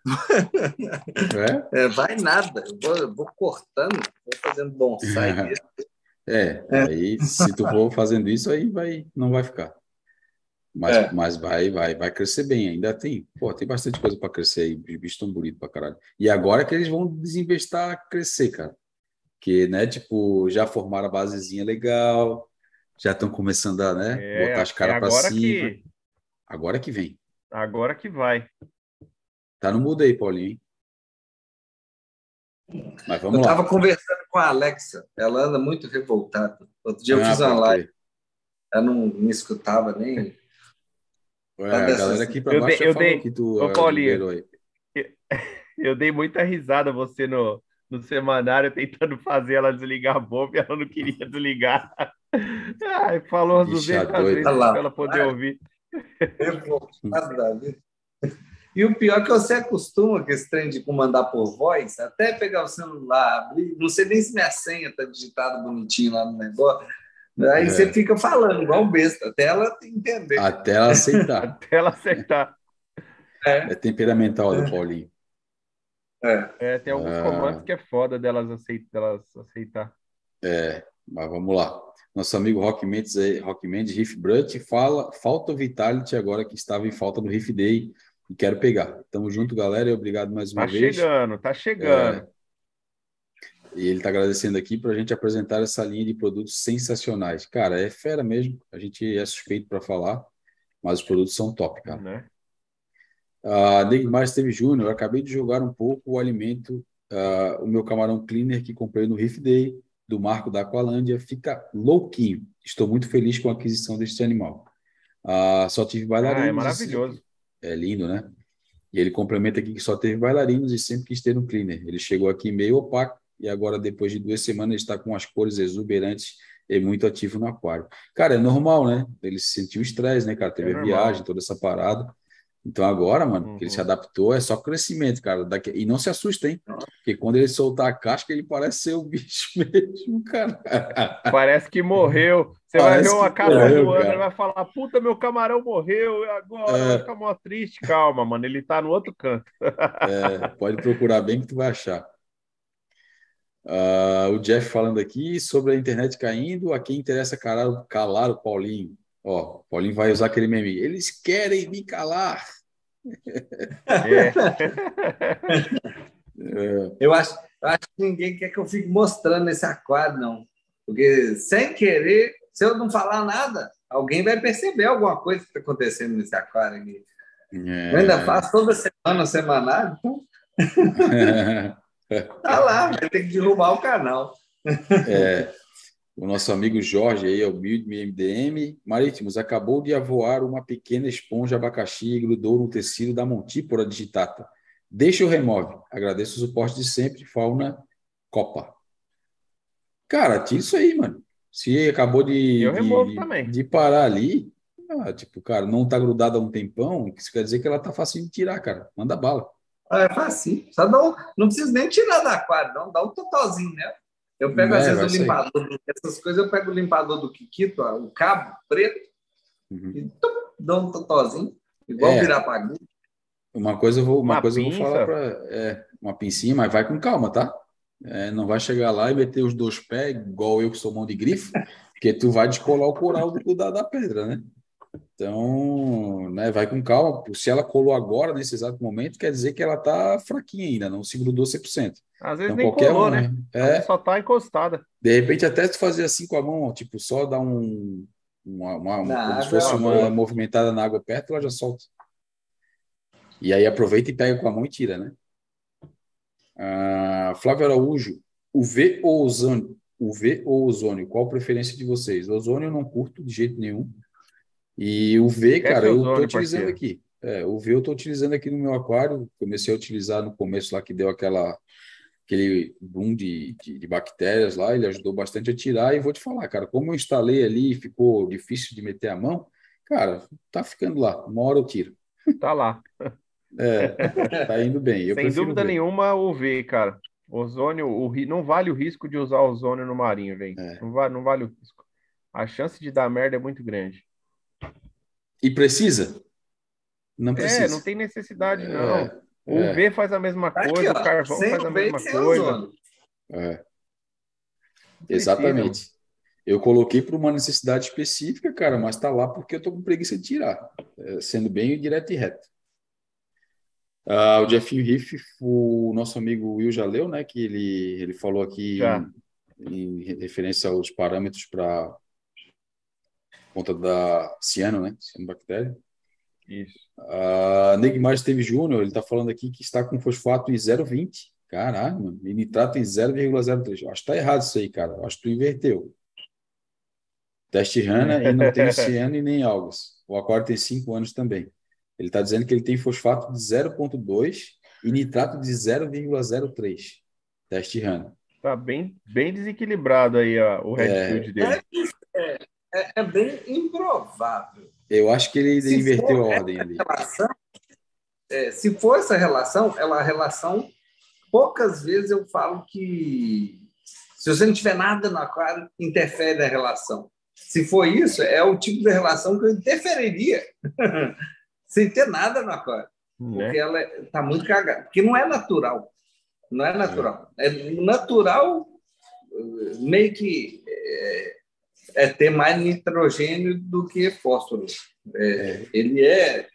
é? é? vai nada. Eu vou, eu vou cortando, vou fazendo bonsai. é, é, aí se tu for fazendo isso, aí vai, não vai ficar. Mas, é. mas vai, vai, vai crescer bem. Ainda tem, pô, tem bastante coisa para crescer aí. Os bichos estão bonitos pra caralho. E agora que eles vão desinvestar crescer, cara. Que, né, tipo, já formaram a basezinha legal, já estão começando a, né, é, botar as caras é para cima. Que... Agora que vem. Agora que vai. Tá no mudo aí, Paulinho. Mas vamos Eu lá. Eu estava conversando com a Alexa. Ela anda muito revoltada. Outro dia eu ah, fiz uma live. Ela não me escutava nem. Ué, a galera aqui para baixo eu, eu dei, que tu Ô, Paulinho, eu, eu, dei muita risada você no, no semanário tentando fazer ela desligar a bomba e ela não queria desligar. Ai, falou as 200 vezes para ela poder ah, ouvir. Revoltada, e o pior é que você acostuma com esse trem de comandar por voz, até pegar o celular, abrir, não sei nem se minha senha está digitada bonitinho lá no negócio. Aí é. você fica falando igual um besta, até ela entender. Até ela aceitar. até ela aceitar. É, é temperamental do Paulinho. É. é tem alguns ah. comandos que é foda delas, aceit delas aceitar. É, mas vamos lá. Nosso amigo Rock Mendes, Rock Mendes Riff Brut, fala, falta o Vitality agora que estava em falta no Riff Day e quero pegar. Tamo junto, galera, e obrigado mais uma tá vez. Tá chegando, tá chegando. É, e ele está agradecendo aqui para a gente apresentar essa linha de produtos sensacionais. Cara, é fera mesmo. A gente é suspeito para falar, mas os produtos são top, cara. Né? Uh, Neymar Esteve Júnior, acabei de jogar um pouco o alimento, uh, o meu camarão cleaner que comprei no Riff Day, do Marco da Aqualândia, fica louquinho. Estou muito feliz com a aquisição deste animal. Uh, só tive bailarinos. Ah, é maravilhoso. É lindo, né? E ele complementa aqui que só teve bailarinos e sempre quis ter um cleaner. Ele chegou aqui meio opaco e agora, depois de duas semanas, está com as cores exuberantes e muito ativo no aquário. Cara, é normal, né? Ele sentiu estresse, né, cara? Teve é a viagem, toda essa parada. Então agora, mano, uhum. que ele se uhum. adaptou, é só crescimento, cara. Daqui... E não se assusta, hein? Porque quando ele soltar a casca, ele parece ser o bicho mesmo, cara. Parece que morreu. Você parece vai ver uma casca voando e vai falar, puta, meu camarão morreu, agora é... vai ficar mó triste. Calma, mano, ele tá no outro canto. É, pode procurar bem que tu vai achar. Uh, o Jeff falando aqui sobre a internet caindo, a quem interessa calar, calar o Paulinho. Ó, o Paulinho vai usar aquele meme. Eles querem me calar. É. é. Eu, acho, eu acho que ninguém quer que eu fique mostrando esse aquário, não. Porque sem querer, se eu não falar nada, alguém vai perceber alguma coisa que está acontecendo nesse aquário aqui. É. Eu ainda faço toda semana, semanário, então. tá lá, vai ter que derrubar o canal. É, o nosso amigo Jorge aí, é o Build MDM. Marítimos, acabou de avoar uma pequena esponja abacaxi e grudou no tecido da montípora digitata. Deixa o remove. Agradeço o suporte de sempre, Fauna Copa. Cara, tira isso aí, mano. Se acabou de, de, de, parar ali, ah, tipo, cara, não tá grudado há um tempão, isso quer dizer que ela tá fácil de tirar, cara. Manda bala. É fácil. Só dá um, não precisa nem tirar da aquário, não. Dá um totalzinho, né? Eu pego, às é, vezes, o limpador, essas coisas, eu pego o limpador do Kikito, ó, o cabo preto, uhum. e tum, dou um totozinho, igual é. virar para Uma coisa eu vou, uma, uma coisa eu vou falar para é, uma pincinha, mas vai com calma, tá? É, não vai chegar lá e meter os dois pés, igual eu que sou mão de grifo, porque tu vai descolar o coral do, da, da pedra, né? Então, né, vai com calma. Se ela colou agora, nesse exato momento, quer dizer que ela tá fraquinha ainda, não se grudou 100%. Às vezes então, nem qualquer colou, um, né? É, só tá encostada. De repente, até tu fazer assim com a mão, tipo, só dar um. Uma, uma, uma como se fosse uma movimentada na água perto, ela já solta. E aí aproveita e pega com a mão e tira, né? Ah, Flávio Araújo, UV ou ozônio? UV ou ozônio? Qual a preferência de vocês? Ozônio eu não curto de jeito nenhum. E o V, cara, eu estou utilizando parceiro. aqui. É, o V eu estou utilizando aqui no meu aquário. Comecei a utilizar no começo lá que deu aquela aquele boom de, de, de, bactérias lá, ele ajudou bastante a tirar. E vou te falar, cara, como eu instalei ali e ficou difícil de meter a mão, cara, tá ficando lá. Uma hora eu tiro. Tá lá. É, tá indo bem. Eu Sem dúvida ver. nenhuma, o V, cara. Ozônio, o, não vale o risco de usar ozônio no marinho, velho. É. Não, vale, não vale o risco. A chance de dar merda é muito grande. E precisa? Não é, precisa. É, não tem necessidade, não. É, o é. V faz a mesma coisa, Aqui, o carvão faz a mesma coisa. É. Exatamente. Eu coloquei para uma necessidade específica, cara, mas está lá porque eu estou com preguiça de tirar, é, sendo bem direto e reto. Ah, o Jeffinho Riff, o nosso amigo Will já leu, né? Que ele, ele falou aqui em, em, referência aos parâmetros para conta da ciano, né? Cianobactéria. Isso. Uh, Neymar Esteves Júnior, ele está falando aqui que está com fosfato em 0,20. Caralho, mano. E nitrato em 0,03. Acho que tá errado isso aí, cara. Acho que tu inverteu. Teste Rana e não tem ciano e nem algas. O aquário tem 5 anos também. Ele está dizendo que ele tem fosfato de 0,2 e nitrato de 0,03. Teste Rana. Tá bem, bem desequilibrado aí ó, o redfield é, dele. É, é, é, bem improvável. Eu acho que ele se inverteu a ordem ali. Relação, é, se for essa relação, ela a relação, poucas vezes eu falo que se você não tiver nada no aquário, interfere na relação. Se for isso, é o tipo de relação que eu interferiria sem ter nada no aquário. Né? Porque ela está muito cagada. Porque não é natural. Não é natural. É, é natural, meio que é, é ter mais nitrogênio do que fósforo. É, é, ele é,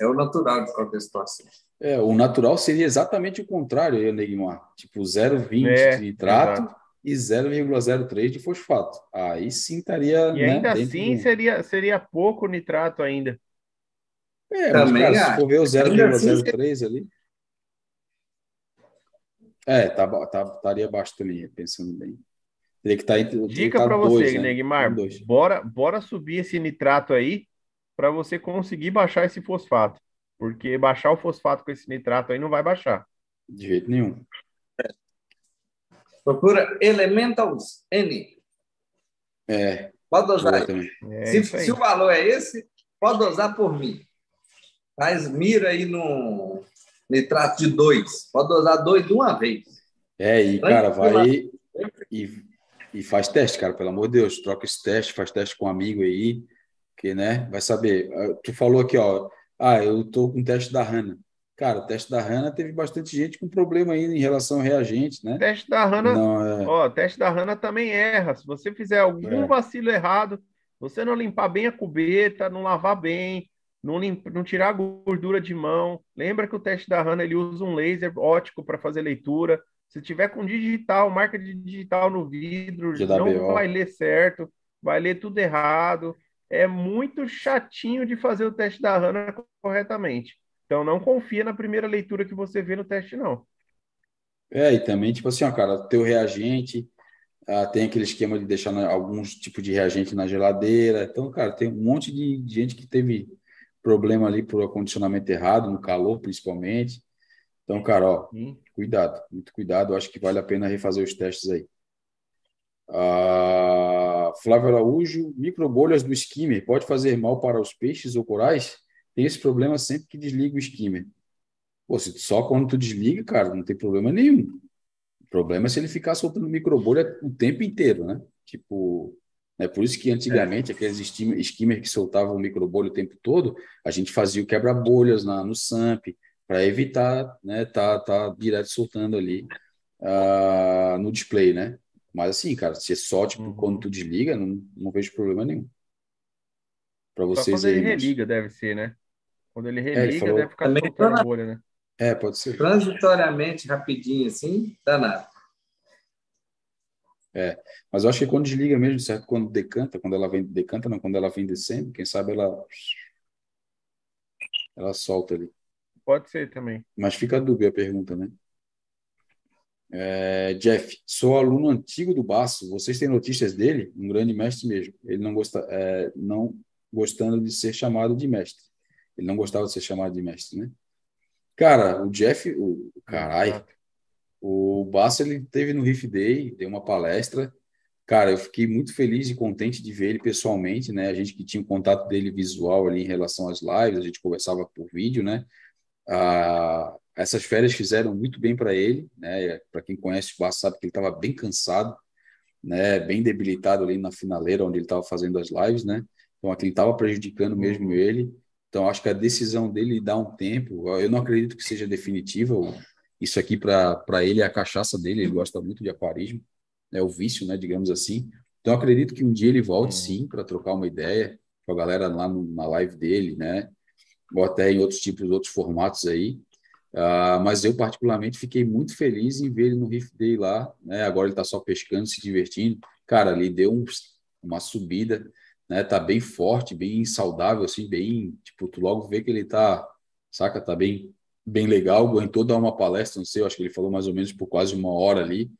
é o natural de qualquer situação. É, o natural seria exatamente o contrário, Neymar. Tipo, 0,20 é, de nitrato exato. e 0,03 de fosfato. Aí sim estaria. E né, ainda assim do... seria, seria pouco nitrato ainda. É, Também, mas, cara, se for ver o 0,03 assim, ali. É, tá, tá, estaria baixo também, pensando bem. Teria que estar tá entre. Dica para você, né? Neguimar. Bora, bora subir esse nitrato aí para você conseguir baixar esse fosfato. Porque baixar o fosfato com esse nitrato aí não vai baixar. De jeito nenhum. Procura Elementals N. É. Pode usar. É, se, se, o valor é esse, pode usar por mim. Faz mira aí no nitrato de dois. Pode usar dois de uma vez. É, e cara, vai e e faz teste, cara, pelo amor de Deus, troca esse teste, faz teste com um amigo aí, que, né, vai saber. Ah, tu falou aqui, ó, ah, eu tô com teste da Hanna. Cara, o teste da Hanna teve bastante gente com problema ainda em relação ao reagente, né? Teste da Hanna, não, é... ó, teste da Hanna também erra. Se você fizer algum é. vacilo errado, você não limpar bem a cubeta, não lavar bem, não, limpa, não tirar a gordura de mão. Lembra que o teste da Hanna ele usa um laser ótico para fazer leitura. Se tiver com digital, marca de digital no vidro, não vai ler certo, vai ler tudo errado. É muito chatinho de fazer o teste da Hanna corretamente. Então não confia na primeira leitura que você vê no teste, não. É, e também, tipo assim, ó, cara, teu reagente, ah, tem aquele esquema de deixar na, alguns tipos de reagente na geladeira. Então, cara, tem um monte de gente que teve problema ali por acondicionamento errado, no calor principalmente. Então, cara, ó, hum. cuidado, muito cuidado. acho que vale a pena refazer os testes aí. Ah, Flávio Araújo, microbolhas do skimmer pode fazer mal para os peixes ou corais? tem esse problema sempre que desliga o skimmer. Pô, se só quando tu desliga, cara, não tem problema nenhum. O problema é se ele ficar soltando microbolha o tempo inteiro, né? Tipo, é por isso que antigamente é. aqueles skimmer que soltavam microbolha o tempo todo, a gente fazia o quebra-bolhas no SAMP para evitar, né, tá, tá direto soltando ali uh, no display, né? Mas assim, cara, se é só tipo uhum. quando tu desliga, não, não vejo problema nenhum. Para vocês só quando aí, ele mas... religa, deve ser, né? Quando ele religa, é, ele falou... deve ficar Também soltando bolha, né? É, pode ser. Transitoriamente, rapidinho, assim, danado. É, mas eu acho que quando desliga mesmo, certo? Quando decanta, quando ela vem, decanta não, quando ela vem descendo, quem sabe ela ela solta ali. Pode ser também. Mas fica a dúvida a pergunta, né? É, Jeff, sou aluno antigo do Baço. Vocês têm notícias dele? Um grande mestre mesmo. Ele não gosta, é, não gostando de ser chamado de mestre. Ele não gostava de ser chamado de mestre, né? Cara, o Jeff, o carai, o Basso ele teve no Riff Day, deu uma palestra. Cara, eu fiquei muito feliz e contente de ver ele pessoalmente, né? A gente que tinha um contato dele visual ali em relação às lives, a gente conversava por vídeo, né? Ah, essas férias fizeram muito bem para ele, né? Para quem conhece o Basso sabe que ele estava bem cansado, né? Bem debilitado ali na finaleira onde ele estava fazendo as lives, né? Então aquilo estava prejudicando mesmo ele. Então, acho que a decisão dele dá um tempo, eu não acredito que seja definitiva. Isso aqui, para ele, é a cachaça dele, ele gosta muito de aquarismo, é o vício, né, digamos assim. Então, acredito que um dia ele volte uhum. sim para trocar uma ideia com a galera lá no, na live dele, né, ou até em outros tipos, outros formatos aí. Uh, mas eu, particularmente, fiquei muito feliz em ver ele no Riff Day lá, né, agora ele está só pescando, se divertindo. Cara, ali deu um, uma subida né? Tá bem forte, bem saudável, assim, bem, tipo, tu logo vê que ele tá, saca, tá bem, bem legal, aguentou dar uma palestra, não sei, eu acho que ele falou mais ou menos por quase uma hora ali,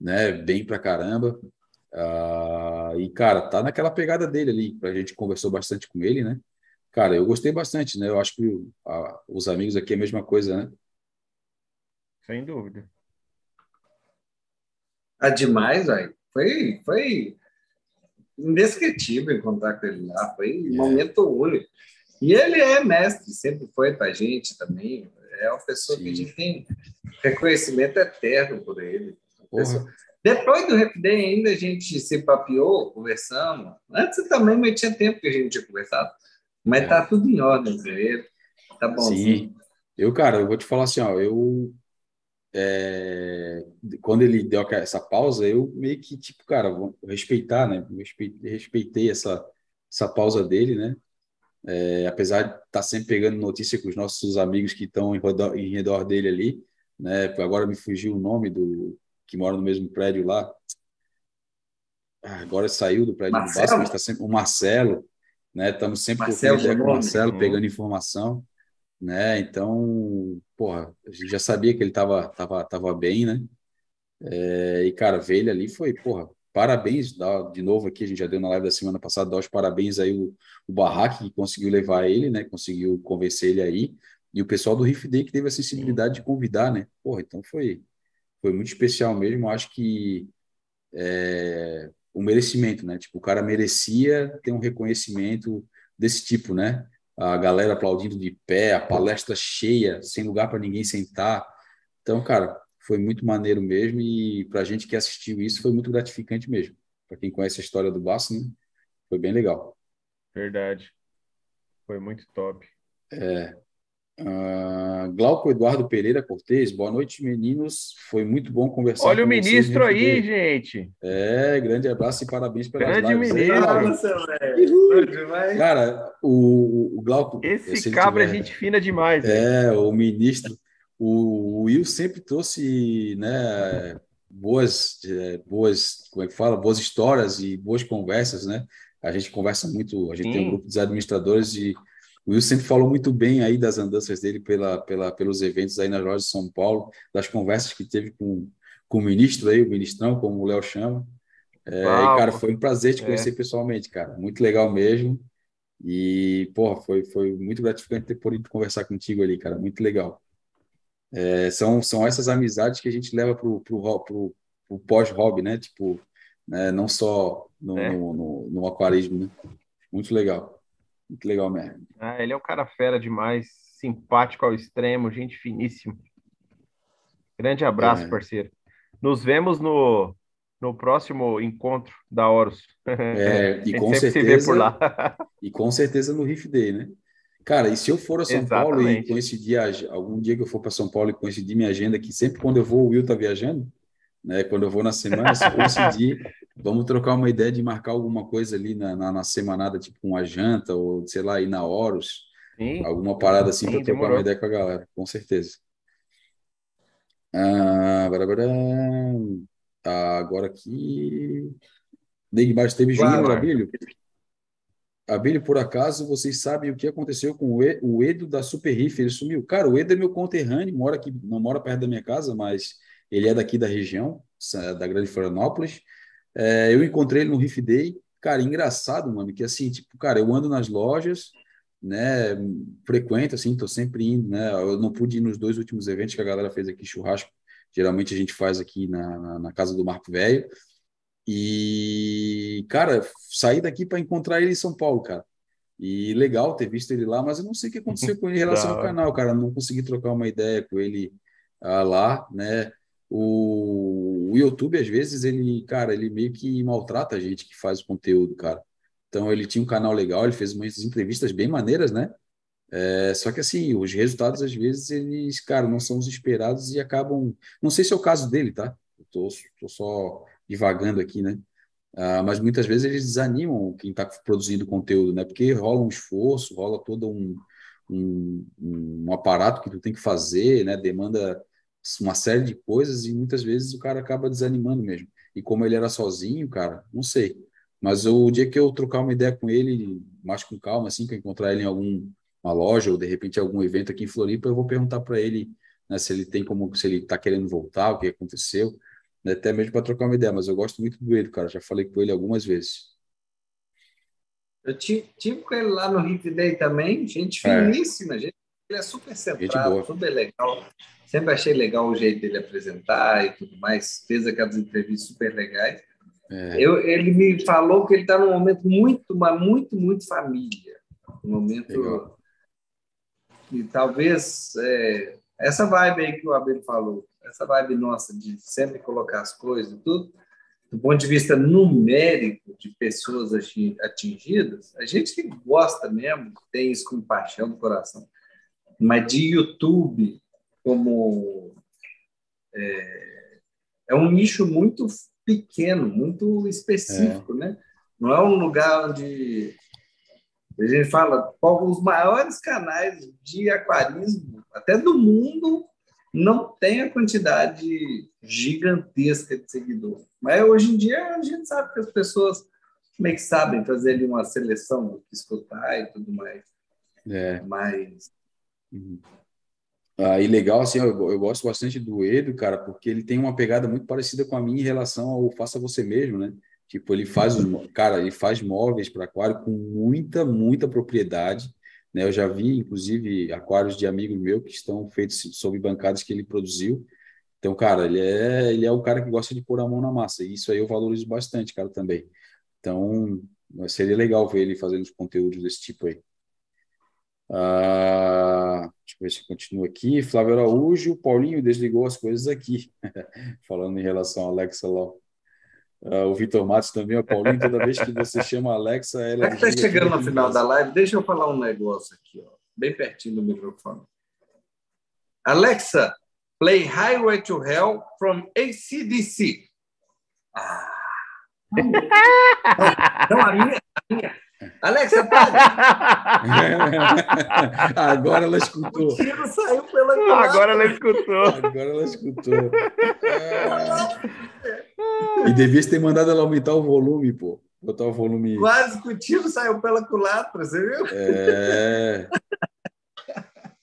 né? Bem pra caramba. Uh, e, cara, tá naquela pegada dele ali, a gente conversou bastante com ele, né? Cara, eu gostei bastante, né? Eu acho que uh, os amigos aqui é a mesma coisa, né? Sem dúvida. Ah, demais, velho. Foi, foi indescritível encontrar com ele lá, foi um é. momento único. E ele é mestre, sempre foi para a gente também. É uma pessoa Sim. que a gente tem reconhecimento eterno por ele. Depois do Rap Day ainda a gente se papiou, conversamos. Antes também, mas tinha tempo que a gente tinha conversado. Mas é. tá tudo em ordem. Tá bom. Sim. Eu, cara, eu vou te falar assim, ó, eu é, quando ele deu essa pausa, eu meio que, tipo, cara, vou respeitar, né? Respeitei, respeitei essa, essa pausa dele, né? É, apesar de estar tá sempre pegando notícia com os nossos amigos que estão em, redor, em redor dele ali, né? Agora me fugiu o nome do que mora no mesmo prédio lá. Ah, agora saiu do prédio Marcelo? do Basco, mas está sempre o Marcelo, né? Estamos sempre Marcelo, com o Marcelo, pegando informação né? Então, porra, a gente já sabia que ele tava, tava, tava bem, né? É, e, cara, ver ele ali foi, porra, parabéns, dá, de novo aqui, a gente já deu na live da semana passada, dá os parabéns aí o, o Barraque que conseguiu levar ele, né? Conseguiu convencer ele aí, e o pessoal do Riff Day que teve a sensibilidade de convidar, né? Porra, então foi, foi muito especial mesmo, acho que é, o merecimento, né? Tipo, o cara merecia ter um reconhecimento desse tipo, né? a galera aplaudindo de pé, a palestra cheia, sem lugar para ninguém sentar. Então, cara, foi muito maneiro mesmo e para a gente que assistiu isso foi muito gratificante mesmo. Para quem conhece a história do Basso, né? foi bem legal. Verdade. Foi muito top. É. Uh, Glauco Eduardo Pereira Cortez, boa noite, meninos. Foi muito bom conversar Olha o ministro aí, gente. É, grande abraço e parabéns pela Grande lives. ministro. Cara, o, o Glauco. Esse cabra tiver, é gente fina demais. É, o ministro. O, o Will sempre trouxe né, boas, é, boas, como é que fala? Boas histórias e boas conversas, né? A gente conversa muito, a gente Sim. tem um grupo de administradores e o Will sempre falou muito bem aí das andanças dele pela, pela, pelos eventos aí nas lojas de São Paulo, das conversas que teve com, com o ministro aí, o ministrão, como o Léo chama. É, e, cara, foi um prazer te é. conhecer é. pessoalmente, cara. Muito legal mesmo. E, porra, foi, foi muito gratificante ter podido conversar contigo ali, cara. Muito legal. É, são, são essas amizades que a gente leva pro, pro, pro, pro pós-hobby, né? Tipo, né? não só no, é. no, no, no aquarismo, né? Muito legal. Muito legal mesmo. Ah, ele é um cara fera demais, simpático ao extremo, gente finíssimo. Grande abraço, é. parceiro. Nos vemos no, no próximo encontro da Horus. É, e com certeza. por lá. e com certeza no Riff Day, né? Cara, e se eu for a São Exatamente. Paulo e coincidir, algum dia que eu for para São Paulo e coincidir minha agenda, que sempre quando eu vou, o Will tá viajando, né? Quando eu vou na semana, se coincidir, vamos trocar uma ideia de marcar alguma coisa ali na, na, na semanada, tipo uma janta, ou sei lá, ir na Horus, Sim. alguma parada assim para trocar uma ideia com a galera, com certeza. Ah, tá, agora aqui. Neymar teve Júnior Abílio. Abílio, por acaso, vocês sabem o que aconteceu com o Edo da Super Riff? Ele sumiu. Cara, o Edo é meu conterrâneo, mora aqui, não mora perto da minha casa, mas ele é daqui da região, da Grande Florianópolis. É, eu encontrei ele no Riff Day. Cara, engraçado, mano, que assim, tipo, cara, eu ando nas lojas, né, frequento, assim, tô sempre indo, né, eu não pude ir nos dois últimos eventos que a galera fez aqui, churrasco, geralmente a gente faz aqui na, na, na casa do Marco Velho, e, cara, saí daqui para encontrar ele em São Paulo, cara, e legal ter visto ele lá, mas eu não sei o que aconteceu com ele em relação ao canal, cara, não consegui trocar uma ideia com ele ah, lá, né, o, o YouTube, às vezes, ele, cara, ele meio que maltrata a gente que faz o conteúdo, cara. Então, ele tinha um canal legal, ele fez umas entrevistas bem maneiras, né? É, só que, assim, os resultados, às vezes, eles, cara, não são os esperados e acabam. Não sei se é o caso dele, tá? Eu tô, tô só divagando aqui, né? Ah, mas muitas vezes eles desanimam quem está produzindo conteúdo, né? Porque rola um esforço, rola todo um, um, um aparato que tu tem que fazer, né? Demanda uma série de coisas e muitas vezes o cara acaba desanimando mesmo. E como ele era sozinho, cara, não sei. Mas o dia que eu trocar uma ideia com ele, mais com calma, assim, que eu encontrar ele em alguma loja ou de repente algum evento aqui em Floripa, eu vou perguntar para ele né, se ele tem como, se ele está querendo voltar, o que aconteceu, né, até mesmo para trocar uma ideia. Mas eu gosto muito do ele, cara, já falei com ele algumas vezes. Eu tive com ele lá no Hit Day também, gente é. finíssima, gente. Ele é super centrado, super legal. Sempre achei legal o jeito dele apresentar e tudo mais. Fez aquelas entrevistas super legais. É. Eu, ele me falou que ele está num momento muito, mas muito, muito família. Um momento. Legal. E talvez é, essa vibe aí que o Abel falou, essa vibe nossa de sempre colocar as coisas e tudo, do ponto de vista numérico de pessoas atingidas, a gente que gosta mesmo, tem isso com paixão do coração, mas de YouTube como é, é um nicho muito pequeno, muito específico, é. né? Não é um lugar onde a gente fala os maiores canais de aquarismo, até do mundo, não tem a quantidade gigantesca de seguidores. Mas hoje em dia a gente sabe que as pessoas meio que sabem fazer ali uma seleção do que escutar e tudo mais. É. Mas uhum. Ah, e legal, assim, eu, eu, gosto bastante do Edo, cara, porque ele tem uma pegada muito parecida com a minha em relação ao faça você mesmo, né? Tipo, ele faz os, cara, ele faz móveis para aquário com muita, muita propriedade, né? Eu já vi, inclusive, aquários de amigos meus que estão feitos sob bancadas que ele produziu. Então, cara, ele é, ele é um cara que gosta de pôr a mão na massa, e isso aí eu valorizo bastante, cara, também. Então, seria legal ver ele fazendo os conteúdos desse tipo aí. Ah, deixa eu ver se continua aqui. Flávio Araújo, Paulinho desligou as coisas aqui, falando em relação a Alexa lá. Uh, o Vitor Matos também, o Paulinho, toda vez que você chama a Alexa, ela. Está chegando no final da live, deixa eu falar um negócio aqui, ó, bem pertinho do microfone. Alexa, play Highway to Hell from ACDC. Ah. Não, a minha, a minha. Alexa, para! Agora ela escutou. O tiro saiu pela Agora ela escutou. Agora ela escutou. E devia ter mandado ela aumentar o volume, pô. Botar o volume. Quase que o tiro saiu pela culatra, você viu? É.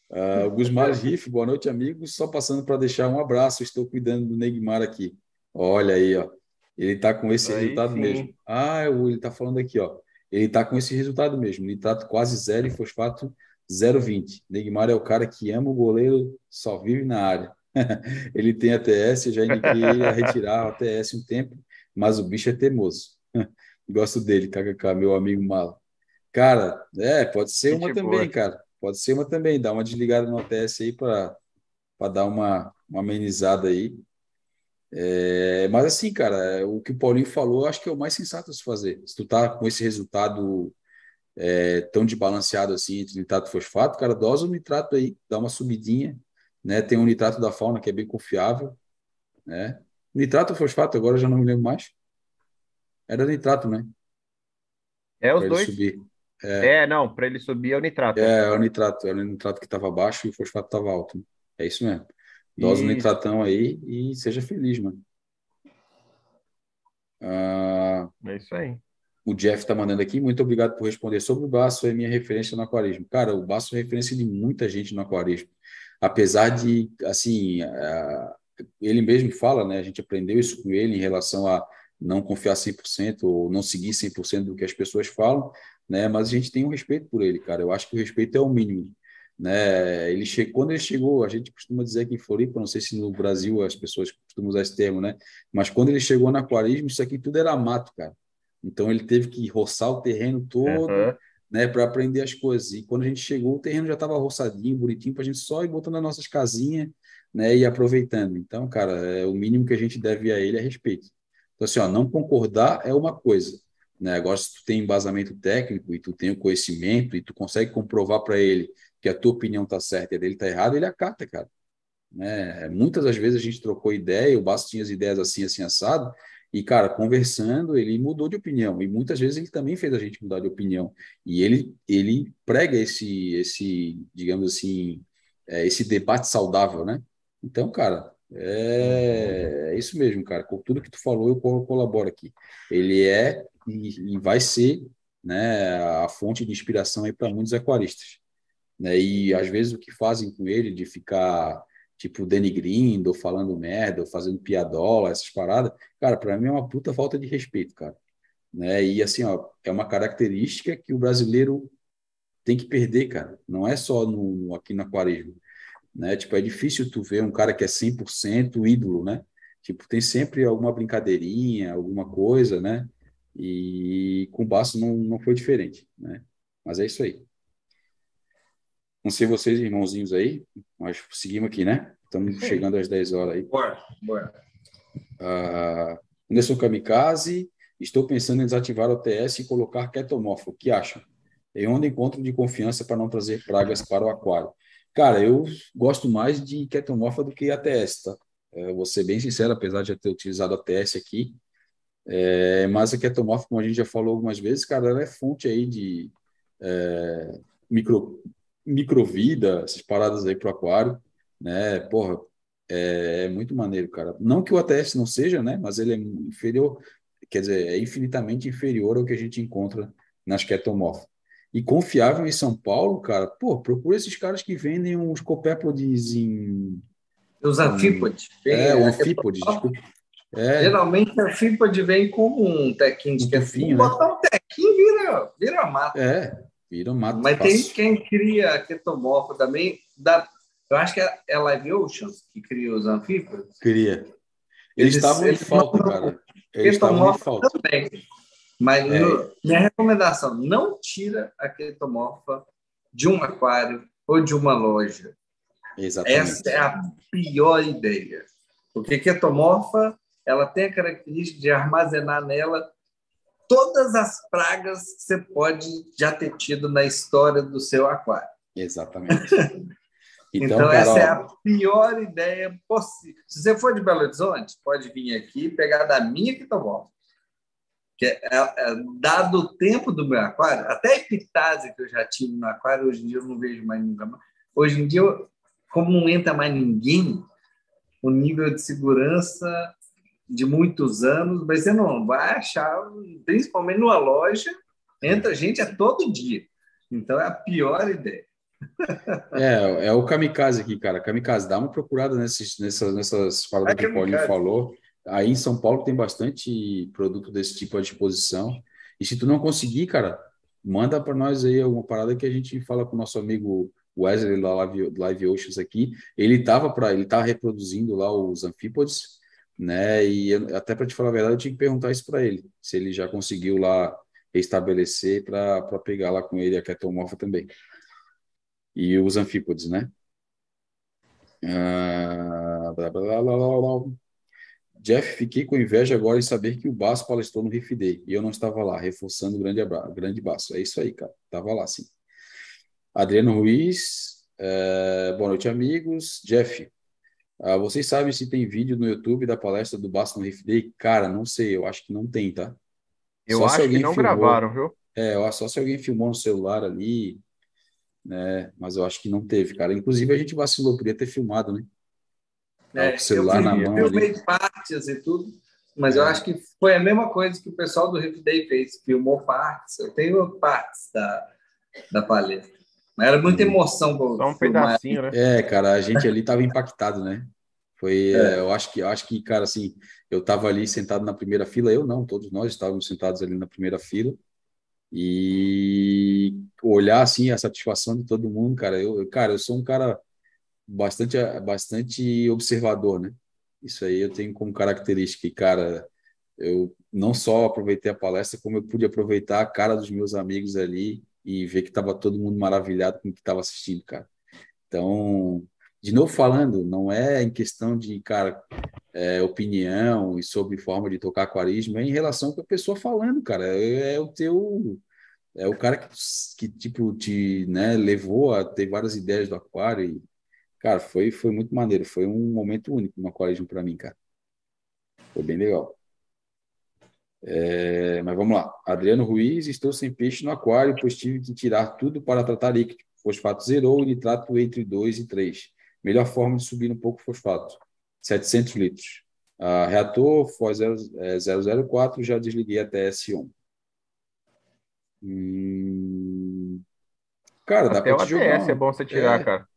Uh, Gusmar Riff, boa noite, amigos. Só passando para deixar um abraço. Estou cuidando do Neymar aqui. Olha aí, ó. Ele está com esse aí, resultado sim. mesmo. Ah, ele está falando aqui, ó. Ele está com esse resultado mesmo. Nitrato quase zero e fosfato 0,20. Neymar é o cara que ama o goleiro, só vive na área. ele tem ATS, eu já indiquei ele a retirar o ATS um tempo, mas o bicho é teimoso. Gosto dele, KKK, meu amigo Mala. Cara, é, pode ser uma também, cara. Pode ser uma também. Dá uma desligada no ATS aí para dar uma, uma amenizada aí. É, mas assim, cara, o que o Paulinho falou, acho que é o mais sensato a se fazer. Se tu tá com esse resultado é, tão desbalanceado assim entre nitrato e fosfato, cara, dosa o nitrato aí, dá uma subidinha, né? Tem um nitrato da fauna que é bem confiável, né? Nitrato ou fosfato, agora já não me lembro mais. Era nitrato, né? É os pra dois. Subir. É, é não, para ele subir é o nitrato. É, é o nitrato, é o nitrato que estava baixo e o fosfato estava alto. É isso mesmo. Dose no nitratão aí e seja feliz, mano. Ah, é isso aí. O Jeff está mandando aqui, muito obrigado por responder. Sobre o Baço, é minha referência no aquarismo. Cara, o Baço é referência de muita gente no aquarismo. Apesar de, assim, ele mesmo fala, né? A gente aprendeu isso com ele em relação a não confiar 100% ou não seguir 100% do que as pessoas falam, né? Mas a gente tem um respeito por ele, cara. Eu acho que o respeito é o mínimo. Né? Ele che... Quando ele chegou, a gente costuma dizer que em Floripa, não sei se no Brasil as pessoas costumam usar esse termo, né? Mas quando ele chegou no aquarismo, isso aqui tudo era mato, cara. Então ele teve que roçar o terreno todo, uhum. Né, para aprender as coisas. E quando a gente chegou, o terreno já estava roçadinho, bonitinho, para a gente só ir botando as nossas casinhas, né, e aproveitando. Então, cara, é o mínimo que a gente deve a ele é respeito. Então, assim, ó, não concordar é uma coisa, né? Agora, se tu tem embasamento técnico e tu tem o conhecimento e tu consegue comprovar para ele que a tua opinião está certa e a dele está errada, ele acata, cara. Né? Muitas das vezes a gente trocou ideia, o Basso tinha as ideias assim, assim, assado, e, cara, conversando, ele mudou de opinião. E muitas vezes ele também fez a gente mudar de opinião. E ele, ele prega esse, esse digamos assim, é, esse debate saudável, né? Então, cara, é, é, isso mesmo, cara. Com tudo que tu falou, eu colaboro aqui. Ele é e, e vai ser né, a fonte de inspiração aí para muitos aquaristas. Né? E às vezes o que fazem com ele de ficar tipo denigrindo, ou falando merda, ou fazendo piadola, essas paradas, cara, para mim é uma puta falta de respeito, cara. Né? E assim, ó, é uma característica que o brasileiro tem que perder, cara. Não é só no, aqui na aquarismo, né? Tipo, é difícil tu ver um cara que é 100% ídolo, né? Tipo, tem sempre alguma brincadeirinha, alguma coisa, né? E com o Baço não, não foi diferente, né? Mas é isso aí. Não sei vocês, irmãozinhos aí, mas seguimos aqui, né? Estamos chegando às 10 horas aí. Bora, bora. Uh, Anderson Kamikaze, estou pensando em desativar o TS e colocar ketomorfo. O que acham? Em onde encontro de confiança para não trazer pragas para o aquário? Cara, eu gosto mais de ketomorfa do que ATS, tá? É, vou ser bem sincero, apesar de já ter utilizado a ATS aqui, é, mas a ketomorfa, como a gente já falou algumas vezes, cara, ela é fonte aí de é, micro, microvida, essas paradas aí pro aquário, né? Porra, é, é, muito maneiro, cara. Não que o ATS não seja, né? Mas ele é inferior, quer dizer, é infinitamente inferior ao que a gente encontra nas ketomorfas. E confiável em São Paulo, cara, pô, procura esses caras que vendem uns copépodes em. Os anfípodes. É, o anfípodes, desculpa. É. Geralmente a anfípode vem com um tequinho de um tufinho, né? Botar um tequinho vira, vira mato. É, Vira mato Mas fácil. tem quem cria ketomorfo também. Da, eu acho que é, é Live Oceans que cria os anfípodos. Cria. Eles, estavam em falta, não, cara. Eles estavam em falta. Também. Mas é. no, minha recomendação, não tira a ketomorfa de um aquário ou de uma loja. Exatamente. Essa é a pior ideia. Porque ketomorfa, ela tem a característica de armazenar nela todas as pragas que você pode já ter tido na história do seu aquário. Exatamente. Então, então essa é a pior ideia possível. Se você for de Belo Horizonte, pode vir aqui pegar da minha que bom. Que é, é, é, dado o tempo do meu aquário, até a epitase que eu já tive no aquário, hoje em dia eu não vejo mais nunca mais. Hoje em dia, eu, como não entra mais ninguém, o nível de segurança de muitos anos, mas você não vai achar, principalmente numa loja, entra gente a todo dia. Então é a pior ideia. É, é o kamikaze aqui, cara. Kamikaze, dá uma procurada nessas, nessas, nessas paradas é que o Paulinho falou. Aí em São Paulo tem bastante produto desse tipo à disposição. E se tu não conseguir, cara, manda para nós aí alguma parada que a gente fala com o nosso amigo Wesley da Live, Live Oceans aqui. Ele estava para, ele tá reproduzindo lá os anfípodes, né? E até para te falar a verdade, eu tinha que perguntar isso para ele, se ele já conseguiu lá restabelecer para pegar lá com ele a ketomorfa também e os anfípodes, né? Ah, blá, blá, blá, Jeff, fiquei com inveja agora em saber que o Baço palestrou no Riff Day e eu não estava lá, reforçando o grande, abraço, grande Baço. É isso aí, cara. Tava lá, sim. Adriano Ruiz, é, boa noite, amigos. Jeff, ah, vocês sabem se tem vídeo no YouTube da palestra do Baço no Riff Day? Cara, não sei, eu acho que não tem, tá? Eu só acho que não filmou, gravaram, viu? É, só se alguém filmou no celular ali, né? Mas eu acho que não teve, cara. Inclusive a gente vacilou, podia ter filmado, né? É, com o celular na mão. Eu filmei partes e tudo, mas é. eu acho que foi a mesma coisa que o pessoal do Riff Day fez, filmou partes. Eu tenho partes da, da palestra. Mas era muita uhum. emoção. Só um pedacinho, né? É, cara, a gente ali estava impactado, né? Foi, é. eu acho que, eu acho que, cara, assim, eu estava ali sentado na primeira fila, eu não, todos nós estávamos sentados ali na primeira fila, e olhar assim a satisfação de todo mundo, cara. Eu, cara, eu sou um cara bastante, bastante observador, né? Isso aí eu tenho como característica. E, cara, eu não só aproveitei a palestra, como eu pude aproveitar a cara dos meus amigos ali e ver que estava todo mundo maravilhado com o que estava assistindo, cara. Então, de novo falando, não é em questão de, cara, é, opinião e sobre forma de tocar aquarismo, é em relação com a pessoa falando, cara. É, é o teu. É o cara que, que tipo, te né, levou a ter várias ideias do aquário. E, cara, foi, foi muito maneiro. Foi um momento único no aquarismo para mim, cara. Foi bem legal. É, mas vamos lá. Adriano Ruiz, estou sem peixe no aquário, pois tive que tirar tudo para tratar líquido. Fosfato zerou e nitrato entre 2 e 3. Melhor forma de subir um pouco o fosfato. 700 litros. Uh, reator foi 004, é, já desliguei até S1. Hum... Cara, até dá para te jogar. é bom você tirar, é, cara.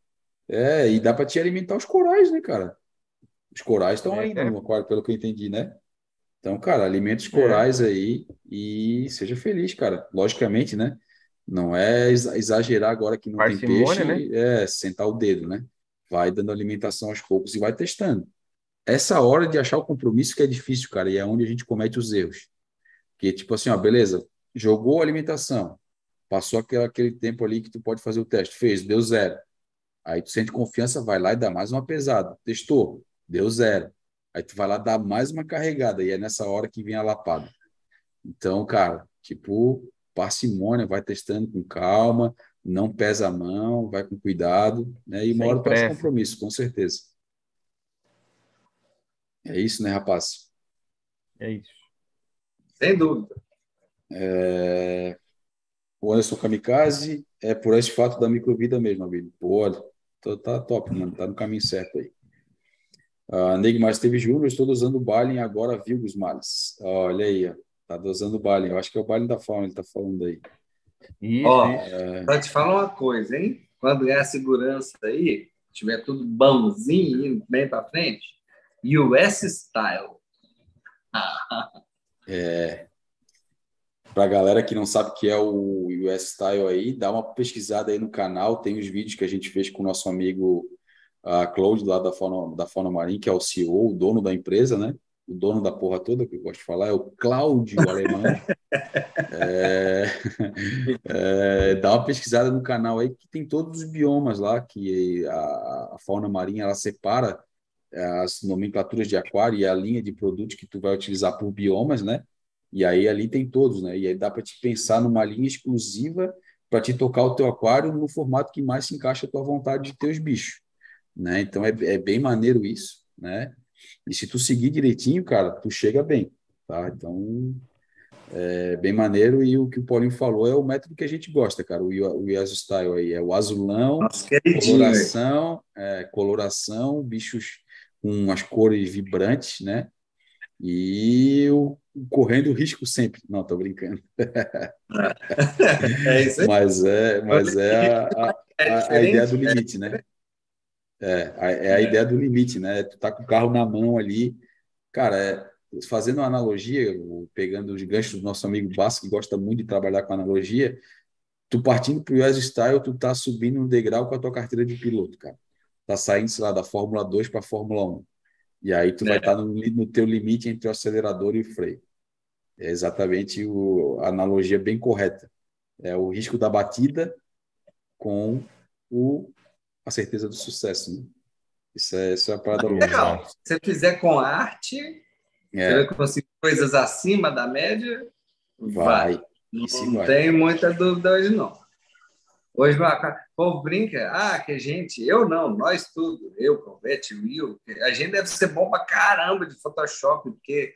É, e dá para te alimentar os corais, né, cara? Os corais estão é, aí no aquário, pelo que eu entendi, né? Então, cara, alimenta os corais é. aí e seja feliz, cara. Logicamente, né? Não é exagerar agora que não Parcimônia, tem peixe, né? é sentar o dedo, né? Vai dando alimentação aos poucos e vai testando essa hora de achar o compromisso que é difícil, cara, e é onde a gente comete os erros. Que tipo assim, ó, beleza, jogou a alimentação, passou aquele, aquele tempo ali que tu pode fazer o teste, fez, deu zero. Aí tu sente confiança, vai lá e dá mais uma pesada. Testou, deu zero. Aí tu vai lá dar mais uma carregada, e é nessa hora que vem a lapada. Então, cara, tipo, parcimônia, vai testando com calma, não pesa a mão, vai com cuidado, né? E uma hora tu compromisso, com certeza. É isso, né, rapaz? É isso. Sem dúvida. É... O Anderson Kamikaze é por esse fato da microvida mesmo, amigo. Pô, olha, tá top, mano. Tá no caminho certo aí. Uh, Neymar Esteve Júnior, estou dosando o Balin agora, viu, Gusmales? Olha aí, ó. Tá dosando o Balin. Eu acho que é o Balin da fauna, ele tá falando aí. Ó, é... Pra te falar uma coisa, hein? Quando é a segurança aí, tiver tudo bãozinho, indo bem para frente, US Style. é. Para a galera que não sabe o que é o US Style aí, dá uma pesquisada aí no canal. Tem os vídeos que a gente fez com o nosso amigo uh, Claude, lá da Fauna, da Fauna Marim, que é o CEO, o dono da empresa, né? O dono da porra toda, que eu gosto de falar, é o Cláudio Alemão. é, é, dá uma pesquisada no canal aí, que tem todos os biomas lá, que a, a fauna marinha ela separa as nomenclaturas de aquário e a linha de produtos que tu vai utilizar por biomas, né? E aí ali tem todos, né? E aí dá para te pensar numa linha exclusiva para te tocar o teu aquário no formato que mais se encaixa a tua vontade de ter os bichos. Né? Então é, é bem maneiro isso, né? E se tu seguir direitinho, cara, tu chega bem, tá? Então é bem maneiro e o que o Paulinho falou é o método que a gente gosta, cara. O, o Yasu Style aí é o azulão, Nossa, coloração, é, coloração, bichos com as cores vibrantes, né? E o, correndo risco sempre. Não, tô brincando. é isso aí. Mas é, mas é a, a, a, a ideia do limite, né? É, é a ideia do limite, né? Tu tá com o carro na mão ali, cara, é, fazendo uma analogia, pegando os ganchos do nosso amigo Basso, que gosta muito de trabalhar com analogia, tu partindo para o US Style, tu tá subindo um degrau com a tua carteira de piloto, cara. Tá saindo, sei lá, da Fórmula 2 para Fórmula 1. E aí tu é. vai estar tá no, no teu limite entre o acelerador e o freio. É exatamente o, a analogia bem correta. É o risco da batida com o, a certeza do sucesso. Né? Isso é, isso é a parada Legal. Se você fizer com arte, é. você vai conseguir coisas acima da média, vai. vai. Não, não tem muita dúvida hoje, não. Hoje o povo brinca, ah, que a gente, eu não, nós tudo, eu, Calvete, Will, a gente deve ser bom pra caramba de Photoshop, porque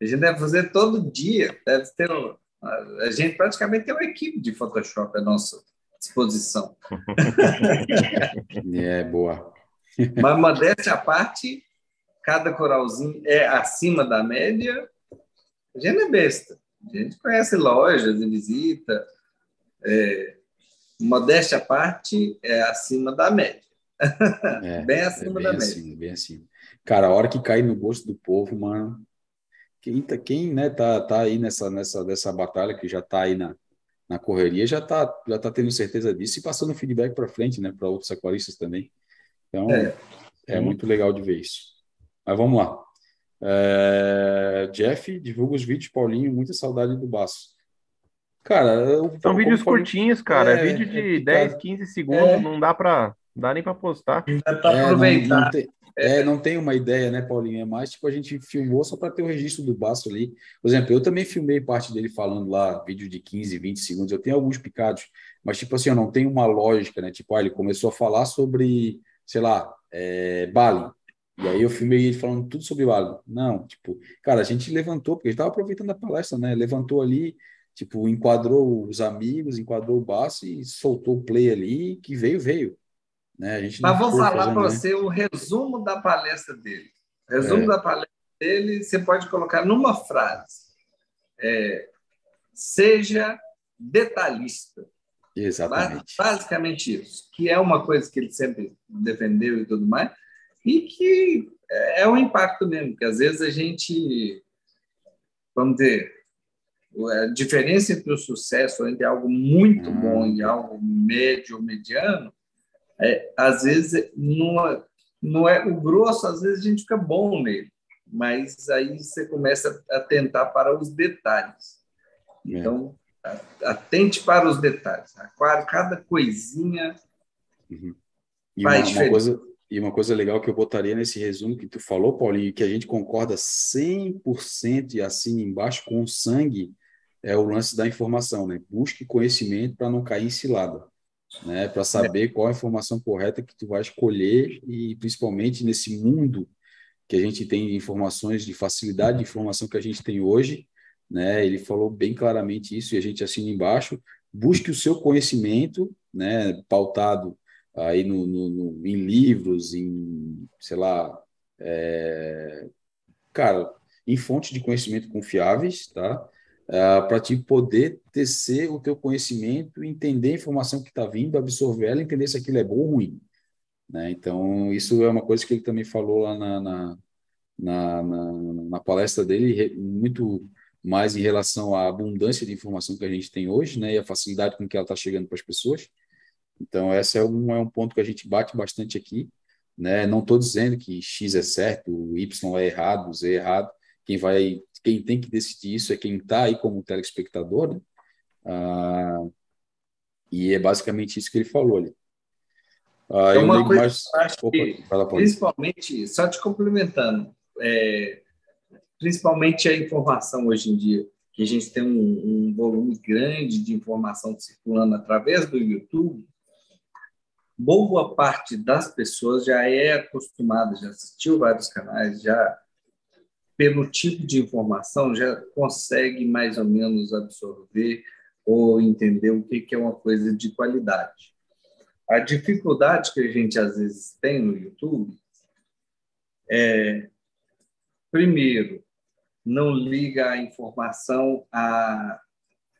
a gente deve fazer todo dia, deve ter, a gente praticamente tem uma equipe de Photoshop à nossa disposição. é, boa. Mas modéstia à parte, cada coralzinho é acima da média, a gente é besta. A gente conhece lojas e visita, é, modéstia à parte, é acima da média. É, bem acima é bem da assim, média. Bem assim. Cara, a hora que cai no gosto do povo, mano, quem, tá, quem né, tá, tá aí nessa, nessa, nessa batalha, que já tá aí na, na correria, já tá, já tá tendo certeza disso e passando feedback para frente, né, para outros aquaristas também. Então, é. é muito legal de ver isso. Mas vamos lá. É, Jeff, divulga os vídeos, Paulinho, muita saudade do Baço. Cara, eu, são vídeos curtinhos, cara. É, vídeo de é, 10, 15 segundos, é. não dá para dá nem para postar. Dá para aproveitar. Não, não, tem, é, não tem uma ideia, né, Paulinho? É mais tipo a gente filmou só para ter o registro do Baço ali. Por exemplo, eu também filmei parte dele falando lá, vídeo de 15, 20 segundos. Eu tenho alguns picados, mas tipo assim, eu não tenho uma lógica, né? Tipo, ah, ele começou a falar sobre, sei lá, é, Bali. E aí eu filmei ele falando tudo sobre Bali. Não, tipo, cara, a gente levantou, porque a gente estava aproveitando a palestra, né? Levantou ali, tipo, enquadrou os amigos, enquadrou o Baço e soltou o play ali, que veio, veio. Né? A gente Mas vou falar para você o resumo da palestra dele. Resumo é. da palestra dele, você pode colocar numa frase. É, seja detalhista. Exatamente. Basicamente isso, que é uma coisa que ele sempre defendeu e tudo mais, e que é um impacto mesmo, que às vezes a gente, vamos dizer, a diferença entre o sucesso, entre algo muito bom e hum. algo médio ou mediano, é, às vezes não não é o grosso, às vezes a gente fica bom nele, mas aí você começa a tentar para os detalhes. É. Então, atente para os detalhes. Cada coisinha uhum. e faz uma, uma coisa E uma coisa legal que eu botaria nesse resumo que tu falou, Paulinho, que a gente concorda 100% e assim embaixo com o sangue, é o lance da informação, né? Busque conhecimento para não cair em cilada né, para saber qual a informação correta que tu vai escolher e principalmente nesse mundo que a gente tem de informações, de facilidade de informação que a gente tem hoje, né, ele falou bem claramente isso e a gente assina embaixo, busque o seu conhecimento, né, pautado aí no, no, no em livros, em, sei lá, é, cara, em fontes de conhecimento confiáveis, tá? Uh, ah, para te poder tecer o teu conhecimento, entender a informação que está vindo, absorver ela, entender se aquilo é bom ou ruim. Né? Então, isso é uma coisa que ele também falou lá na, na, na, na palestra dele, muito mais em relação à abundância de informação que a gente tem hoje, né, e a facilidade com que ela está chegando para as pessoas. Então, esse é um, é um ponto que a gente bate bastante aqui. Né? Não estou dizendo que X é certo, Y é errado, Z é errado. Quem vai quem tem que decidir isso é quem está aí como telespectador, né? Ah, e é basicamente isso que ele falou ali. Ah, é uma coisa mais... Opa, que, principalmente, só te complementando, é, principalmente a informação hoje em dia, que a gente tem um, um volume grande de informação circulando através do YouTube, boa parte das pessoas já é acostumada, já assistiu vários canais, já pelo tipo de informação já consegue mais ou menos absorver ou entender o que é uma coisa de qualidade. A dificuldade que a gente às vezes tem no YouTube é, primeiro, não liga a informação à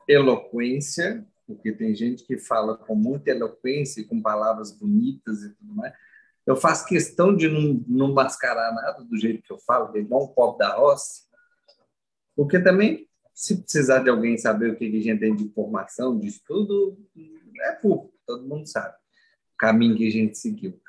eloquência, porque tem gente que fala com muita eloquência, com palavras bonitas e tudo mais. Eu faço questão de não, não mascarar nada do jeito que eu falo, de igual um copo da roça, porque também, se precisar de alguém saber o que a gente tem de informação, de estudo, é público, todo mundo sabe o caminho que a gente seguiu.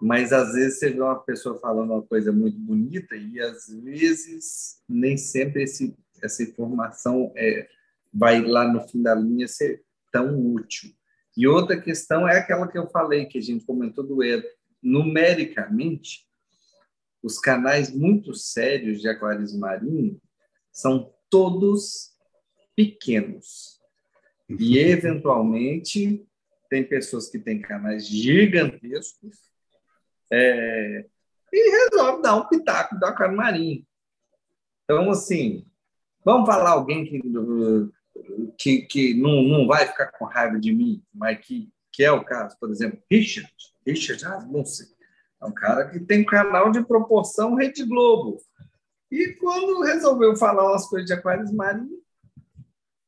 Mas às vezes você vê uma pessoa falando uma coisa muito bonita e às vezes nem sempre esse, essa informação é, vai lá no fim da linha ser tão útil. E outra questão é aquela que eu falei, que a gente comentou do Edo. Numericamente, os canais muito sérios de aquarismo marinho são todos pequenos. E, eventualmente, tem pessoas que têm canais gigantescos é, e resolve dar um pitaco do aquário marinho. Então, assim, vamos falar alguém que que, que não, não vai ficar com raiva de mim, mas que, que é o caso, por exemplo, Richard. Richard, ah, não sei. É um cara que tem canal de proporção Rede Globo. E quando resolveu falar umas coisas de aquários marinhos,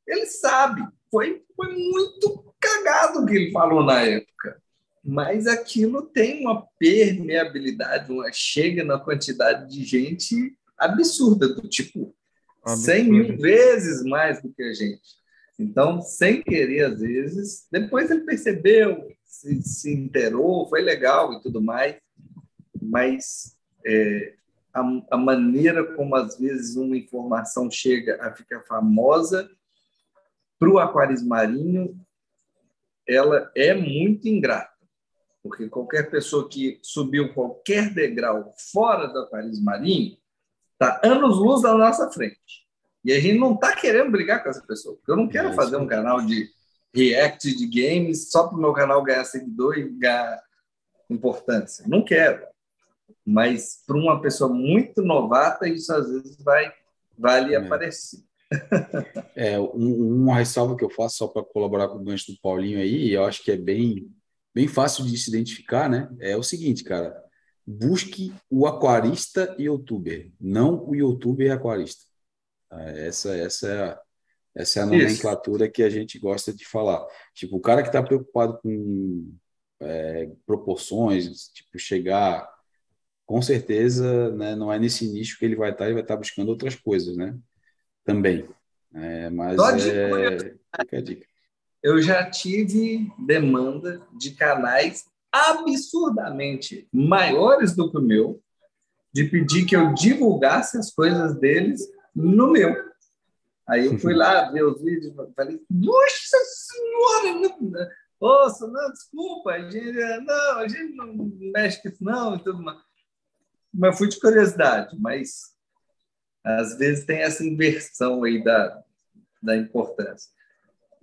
ele sabe. Foi, foi muito cagado o que ele falou na época. Mas aquilo tem uma permeabilidade, uma chega na quantidade de gente absurda, do tipo Absurdo. 100 mil vezes mais do que a gente. Então, sem querer, às vezes, depois ele percebeu, se, se inteirou, foi legal e tudo mais, mas é, a, a, maneira como, às vezes, uma informação chega a ficar famosa para o aquarismo marinho, ela é muito ingrata, porque qualquer pessoa que subiu qualquer degrau fora do aquarismo marinho está anos-luz na nossa frente. E a gente não está querendo brigar com essa pessoa. Porque eu não quero fazer um canal de react de games só para o meu canal ganhar seguidor e ganhar importância. Não quero. Mas para uma pessoa muito novata, isso às vezes vai vale é. aparecer. é, um, uma ressalva que eu faço só para colaborar com o gancho do Paulinho aí, eu acho que é bem, bem fácil de se identificar, né? É o seguinte, cara, busque o aquarista youtuber, não o youtuber aquarista. Essa, essa é a, essa é a nomenclatura Isso. que a gente gosta de falar. Tipo, o cara que está preocupado com é, proporções, tipo, chegar, com certeza, né, não é nesse nicho que ele vai estar, tá, ele vai estar tá buscando outras coisas, né? Também. É, mas é, fica a dica. Eu já tive demanda de canais absurdamente maiores do que o meu, de pedir que eu divulgasse as coisas deles no meu. Aí eu fui lá ver os vídeos falei, nossa senhora, ouça, não, desculpa, a gente, não, a gente não mexe com isso não e mais. Mas fui de curiosidade, mas às vezes tem essa inversão aí da, da importância.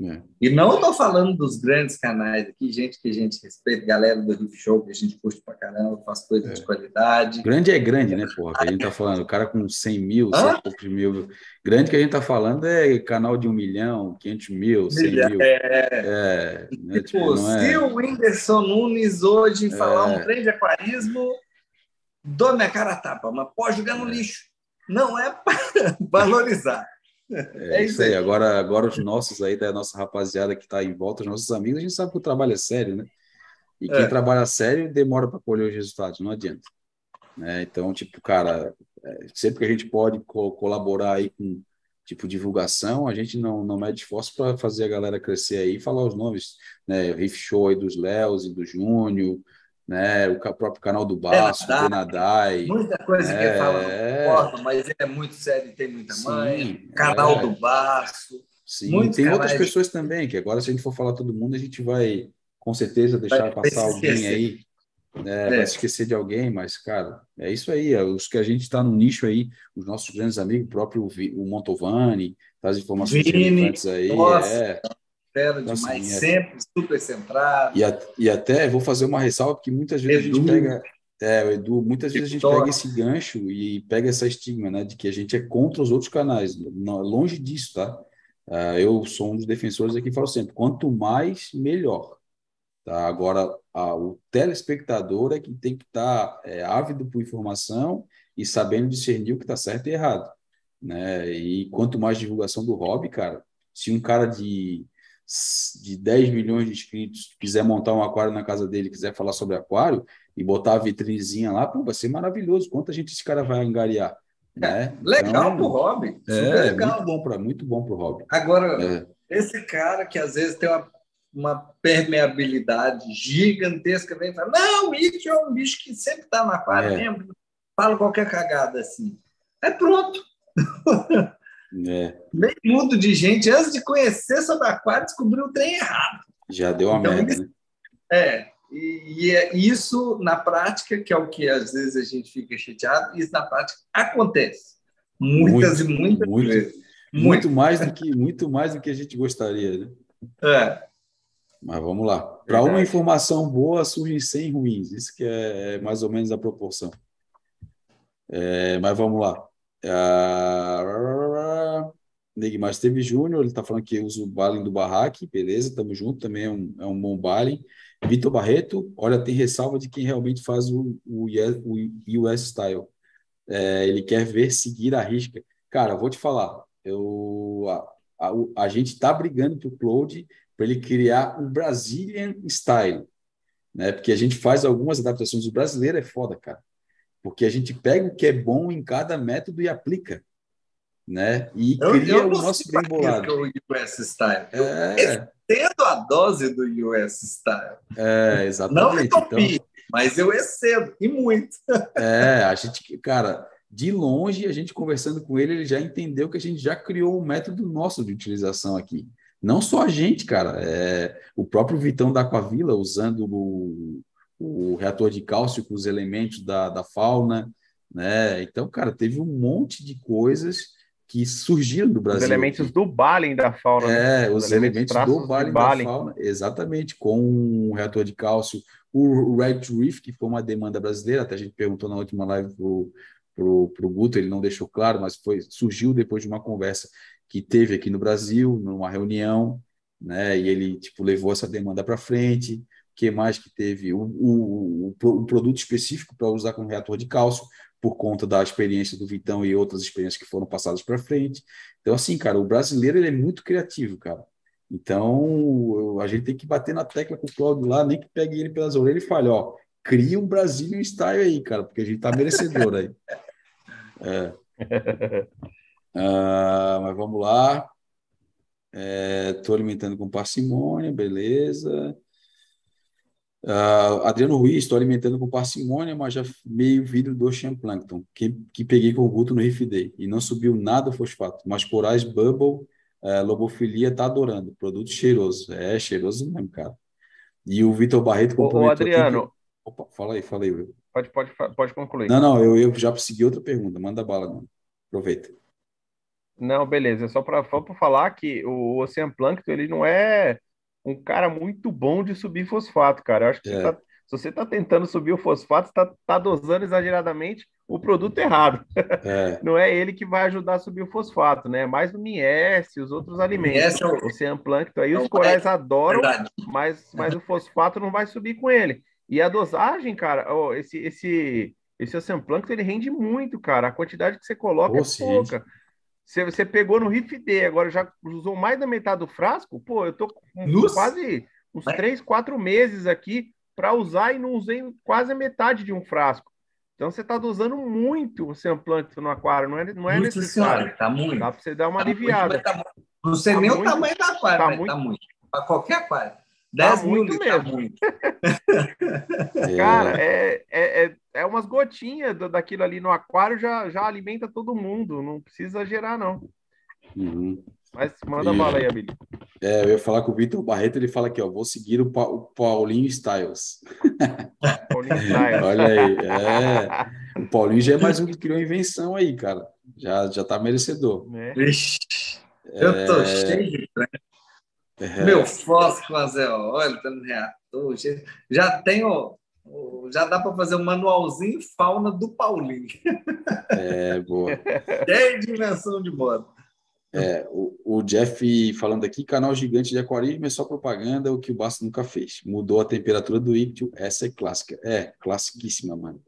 É. E não estou falando dos grandes canais aqui, gente que a gente respeita, galera do Riff Show, que a gente curte pra caramba, faz coisas é. de qualidade. Grande é grande, né, porra? Que a gente tá falando, o cara com 100 mil, 100 poucos mil. Grande que a gente tá falando é canal de 1 milhão, 500 mil, 100 Milha, mil. É. é né? tipo, tipo, se é... o Whindersson Nunes hoje falar um é. trem de aquarismo, dou minha cara a tapa, mas pode jogar no é. lixo. Não é para valorizar. É, é isso aí. Agora, agora os nossos aí, da nossa rapaziada que está em volta, os nossos amigos, a gente sabe que o trabalho é sério, né? E quem é. trabalha sério demora para colher os resultados, não adianta. Né? Então, tipo, cara, é, sempre que a gente pode co colaborar aí com tipo divulgação, a gente não, não mede esforço para fazer a galera crescer aí e falar os nomes, né? Riff Show aí dos Léos e do Júnior, né? O próprio canal do Baço, do Benadai. Muita coisa é, que fala, não mas é muito sério e tem muita sim, mãe. Canal é, do Baço. Sim, tem outras pessoas também, que agora, se a gente for falar todo mundo, a gente vai com certeza deixar vai, passar vai alguém aí. Né? É. Vai se esquecer de alguém, mas, cara, é isso aí. É os que a gente está no nicho aí, os nossos grandes amigos, o próprio o Montovani, as informações Vini, aí. Nossa. É, fera então, demais, é... sempre super centrado. E, a, e até vou fazer uma ressalva, porque muitas vezes Edu. a gente pega. É, Edu, muitas vezes a gente pega esse gancho e pega essa estigma, né, de que a gente é contra os outros canais. Longe disso, tá? Uh, eu sou um dos defensores aqui, falo sempre: quanto mais, melhor. Tá? Agora, a, o telespectador é que tem que estar tá, é, ávido por informação e sabendo discernir o que está certo e errado. Né? E quanto mais divulgação do hobby, cara, se um cara de, de 10 milhões de inscritos quiser montar um aquário na casa dele, quiser falar sobre aquário e botar a vitrinezinha lá, pô, vai ser maravilhoso. Quanta gente esse cara vai angariar? Né? Legal então, pro hobby. É, legal. muito bom para muito bom pro hobby. Agora, é. esse cara que às vezes tem uma, uma permeabilidade gigantesca vem e fala: não, o bicho é um bicho que sempre está no aquário é. mesmo, fala qualquer cagada assim. É pronto. É. Meio mundo de gente, antes de conhecer sobre aquário, descobriu o trem errado. Já deu a então, merda, né? É, e, e, é isso na prática, que é o que às vezes a gente fica chateado, isso na prática acontece. Muitas muito, e muitas muito, vezes. Muito, muito mais do que muito mais do que a gente gostaria, né? É. Mas vamos lá. Para uma informação boa, surgem 100 ruins. Isso que é mais ou menos a proporção. É, mas vamos lá. Uh, Esteve Júnior, ele está falando que usa o Balin do Barraque, beleza, tamo junto, também é um, é um bom Balin. Vitor Barreto, olha, tem ressalva de quem realmente faz o, o, o US Style. É, ele quer ver seguir a risca. Cara, vou te falar, eu, a, a, a gente está brigando para o Claude para ele criar um Brazilian Style, né? Porque a gente faz algumas adaptações. O brasileiro é foda, cara porque a gente pega o que é bom em cada método e aplica, né? E eu, cria eu o nosso bem bolado. O US Style. É... excedo a dose do US Style. É, exatamente. Não entopia, então, mas eu excedo, e muito. É, a gente, cara, de longe, a gente conversando com ele, ele já entendeu que a gente já criou um método nosso de utilização aqui. Não só a gente, cara, é, o próprio Vitão da Aquavila usando o, o reator de cálcio com os elementos da, da fauna, né? Então, cara, teve um monte de coisas que surgiram do Brasil. Os elementos do Balem da fauna. Né? É, os, os elementos, elementos do Balem da fauna, exatamente, com um reator de cálcio, o Red Reef, que foi uma demanda brasileira, até a gente perguntou na última live pro, pro, pro Guto, ele não deixou claro, mas foi surgiu depois de uma conversa que teve aqui no Brasil, numa reunião, né? E ele tipo levou essa demanda para frente que mais que teve? O, o, o, o produto específico para usar com reator de cálcio, por conta da experiência do Vitão e outras experiências que foram passadas para frente. Então, assim, cara, o brasileiro ele é muito criativo, cara. Então, a gente tem que bater na tecla com o Claudio lá, nem que pegue ele pelas orelhas e fale, ó, cria um Brasil style aí, cara, porque a gente tá merecedor aí. É. Uh, mas vamos lá. Estou é, alimentando com parcimônia, beleza. Uh, Adriano Ruiz, estou alimentando com parcimônia, mas já meio vidro do Ocean Plankton, que, que peguei com o Guto no Riff Day, e não subiu nada o fosfato, mas corais Bubble, uh, Lobofilia tá adorando, produto cheiroso, é cheiroso mesmo, cara. E o Vitor Barreto complementou... Ô, Adriano... Que... Opa, fala aí, fala aí. Will. Pode, pode, pode concluir. Não, não, eu, eu já segui outra pergunta, manda bala, mano. Aproveita. Não, beleza, só para falar que o Ocean Plankton, ele não é um cara muito bom de subir fosfato, cara. Eu acho que é. você tá, se você está tentando subir o fosfato, está tá dosando exageradamente o produto errado. É. Não é ele que vai ajudar a subir o fosfato, né? É mais o MIS, os outros alimentos. É o Oceanoplâncton aí, os corais adoram, mas, mas o fosfato não vai subir com ele. E a dosagem, cara, oh, esse, esse, esse ele rende muito, cara. A quantidade que você coloca Pô, é pouca. Gente. Você, pegou no Riff D, agora já usou mais da metade do frasco? Pô, eu tô com Nossa. quase uns três, quatro meses aqui para usar e não usei quase a metade de um frasco. Então você está dosando muito o Semplâncton no aquário, não é, não é necessário. Senhora, tá muito. Dá para você dar uma tá aliviada. Muito, tá não sei tá nem muito, o tamanho do aquário, tá mas muito. tá muito. Para qualquer aquário. 10 tá mil muito mesmo. Tá muito. Cara, é, é, é, é umas gotinhas daquilo ali no aquário, já, já alimenta todo mundo. Não precisa exagerar, não. Uhum. Mas manda e, bala aí, Abilio. É, eu ia falar com o Vitor Barreto, ele fala aqui, ó, vou seguir o, pa o Paulinho Styles. Paulinho Styles. Olha aí, é. O Paulinho já é mais um que criou invenção aí, cara. Já, já tá merecedor. É. eu tô é... cheio de É. Meu fósforo, Zé, olha, tá no reator. Já tenho. Já dá para fazer um manualzinho fauna do Paulinho. É, boa. Tem dimensão de moda. É, o, o, Jeff falando aqui, canal gigante de aquarismo é só propaganda, o que o Basto nunca fez. Mudou a temperatura do íctio, essa é clássica. É, classiquíssima, mano.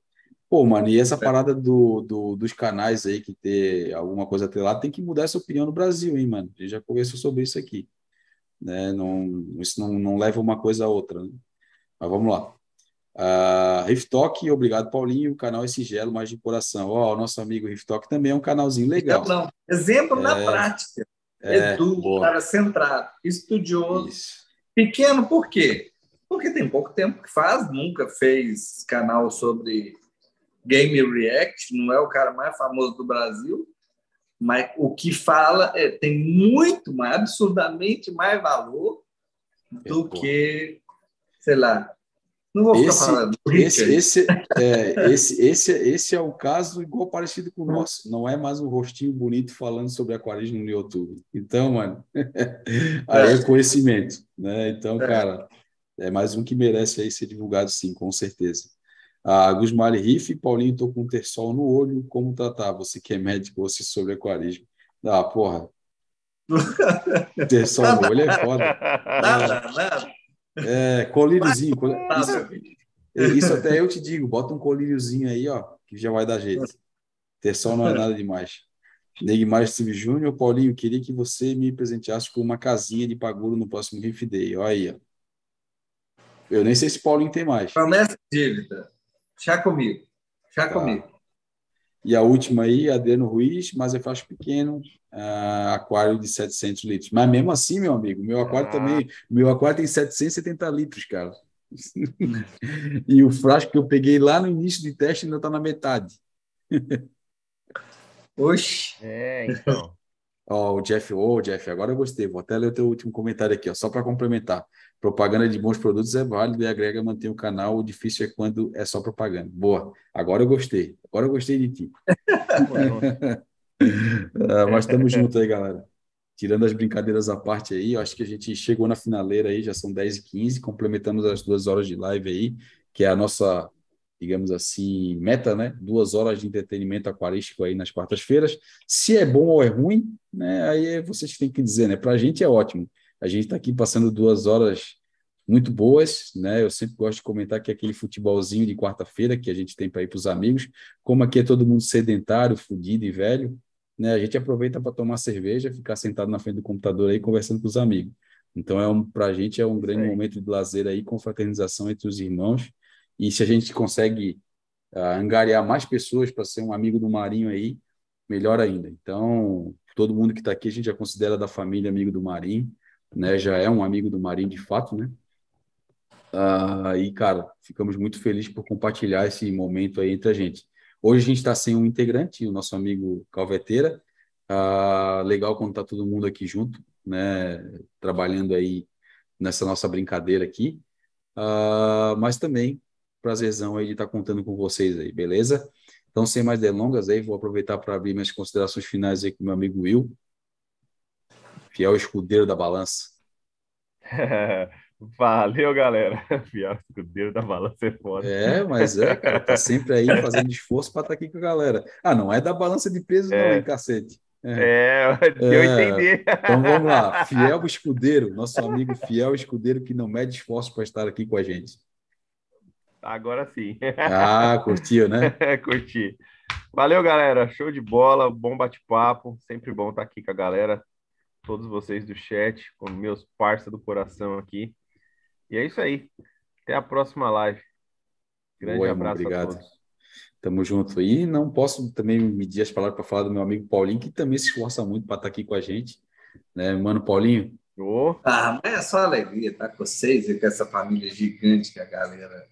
Pô, mano, e essa é. parada do, do, dos canais aí que ter alguma coisa atrelada, tem que mudar essa opinião no Brasil, hein, mano? A gente já conversou sobre isso aqui. Né? Não, isso não, não leva uma coisa a outra. Né? Mas vamos lá. Uh, Riff Talk, obrigado, Paulinho. O canal é sigelo, mais de coração. Ó, oh, o nosso amigo Riff Talk também é um canalzinho legal. Não. Exemplo é, na prática. É, Edu, boa. cara centrado, estudioso. Isso. Pequeno, por quê? Porque tem pouco tempo que faz, nunca fez canal sobre Game React, não é o cara mais famoso do Brasil, mas o que fala é, tem muito mais, absurdamente mais valor do é, que, sei lá, não vou esse, ficar falando. Esse, esse, é, esse, esse, esse é o caso igual parecido com o nosso. Não é mais um rostinho bonito falando sobre aquarismo no YouTube. Então, mano, aí é conhecimento, né? Então, é. cara, é mais um que merece aí ser divulgado, sim, com certeza. A Gusmali Riff, Paulinho, tô com um terçol no olho, como tratar? Você que é médico, você sobre aquarismo. Ah, porra. terçol no olho é foda. Nada, nada. É, colíriozinho. Isso, isso, até eu te digo, bota um colíriozinho aí, ó, que já vai dar jeito. Terçol não é nada demais. Neymar Steve Júnior, Paulinho, queria que você me presenteasse com uma casinha de paguro no próximo Riff Day. Olha aí, ó. Eu nem sei se Paulinho tem mais. Promessa dívida. Já comigo. Já tá. comigo. E a última aí, Adeno Ruiz, mas é faixa pequeno, uh, aquário de 700 litros. Mas mesmo assim, meu amigo, meu aquário ah. também, meu aquário tem 770 litros, cara. e o frasco que eu peguei lá no início de teste ainda está na metade. Oxi. É, então. Ó, o Jeff, ô oh, Jeff, agora eu gostei. Vou até ler o teu último comentário aqui, ó, só para complementar. Propaganda de bons produtos é válido e agrega manter o canal. O difícil é quando é só propaganda. Boa. Agora eu gostei. Agora eu gostei de ti. ah, mas estamos juntos aí, galera. Tirando as brincadeiras à parte aí, eu acho que a gente chegou na finaleira aí, já são 10 e 15 complementamos as duas horas de live aí, que é a nossa, digamos assim, meta, né? Duas horas de entretenimento aquarístico aí nas quartas-feiras. Se é bom ou é ruim, né? Aí vocês têm que dizer, né? Para a gente é ótimo. A gente está aqui passando duas horas muito boas, né? Eu sempre gosto de comentar que é aquele futebolzinho de quarta-feira que a gente tem para ir para os amigos, como aqui é todo mundo sedentário, fudido e velho, né? A gente aproveita para tomar cerveja, ficar sentado na frente do computador aí conversando com os amigos. Então é um para a gente é um grande Sim. momento de lazer aí, confraternização entre os irmãos. E se a gente consegue uh, angariar mais pessoas para ser um amigo do Marinho aí, melhor ainda. Então todo mundo que está aqui a gente já considera da família amigo do Marinho né? Já é um amigo do Marinho de fato, né? Uh, e, cara, ficamos muito felizes por compartilhar esse momento aí entre a gente. Hoje a gente está sem um integrante, o nosso amigo Calveteira. Uh, legal quando está todo mundo aqui junto, né? Trabalhando aí nessa nossa brincadeira aqui. Uh, mas também prazerzão aí de estar tá contando com vocês aí, beleza? Então, sem mais delongas aí, vou aproveitar para abrir minhas considerações finais aí com meu amigo Will fiel escudeiro da balança. Valeu, galera. Fiel escudeiro da balança é foda. É, mas é, cara, tá sempre aí fazendo esforço para estar tá aqui com a galera. Ah, não é da balança de peso, é. não, hein, cacete. É, é deu é. entender. Então vamos lá. Fiel escudeiro, nosso amigo fiel escudeiro que não mede esforço para estar aqui com a gente. Agora sim. Ah, curtiu, né? Curti. Valeu, galera. Show de bola, bom bate-papo. Sempre bom estar aqui com a galera todos vocês do chat, com meus parceiros do coração aqui. E é isso aí. Até a próxima live. Grande Boa, abraço obrigado. a todos. Tamo junto. E não posso também medir as palavras para falar do meu amigo Paulinho, que também se esforça muito para estar tá aqui com a gente. Né, mano, Paulinho? Oh. Ah, mas é só alegria estar com vocês e com essa família gigante que a galera,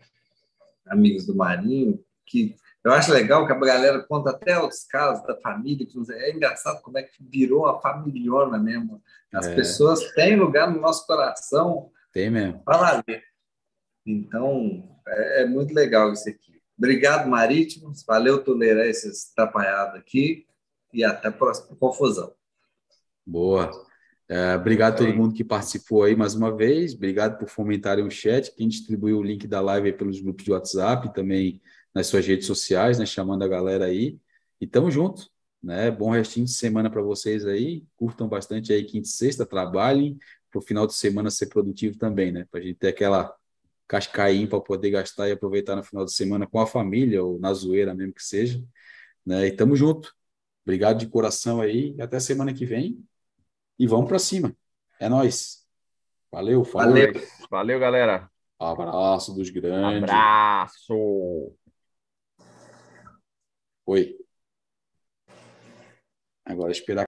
amigos do Marinho, que eu acho legal que a galera conta até os casos da família. É engraçado como é que virou a família mesmo. As é. pessoas têm lugar no nosso coração. Tem mesmo. Para valer. Então, é, é, muito legal isso aqui. Obrigado, Marítimos. Valeu, tolerar esses atrapalhados aqui. E até a próxima confusão. Boa. É, obrigado a todo mundo que participou aí mais uma vez. Obrigado por fomentarem o chat. Quem distribuiu o link da live pelos grupos de WhatsApp, também nas suas redes sociais, né? Chamando a galera aí. E tamo junto, né? Bom restinho de semana para vocês aí. Curtam bastante aí quinta e sexta, trabalhem para o final de semana ser produtivo também, né? Para a gente ter aquela cascaim para poder gastar e aproveitar no final de semana com a família ou na zoeira mesmo que seja. Né? E tamo junto. Obrigado de coração aí. Até semana que vem. E vamos para cima. É nós. Valeu, falou. Valeu. Valeu, galera. Abraço dos grandes. Abraço. Oi. Agora esperar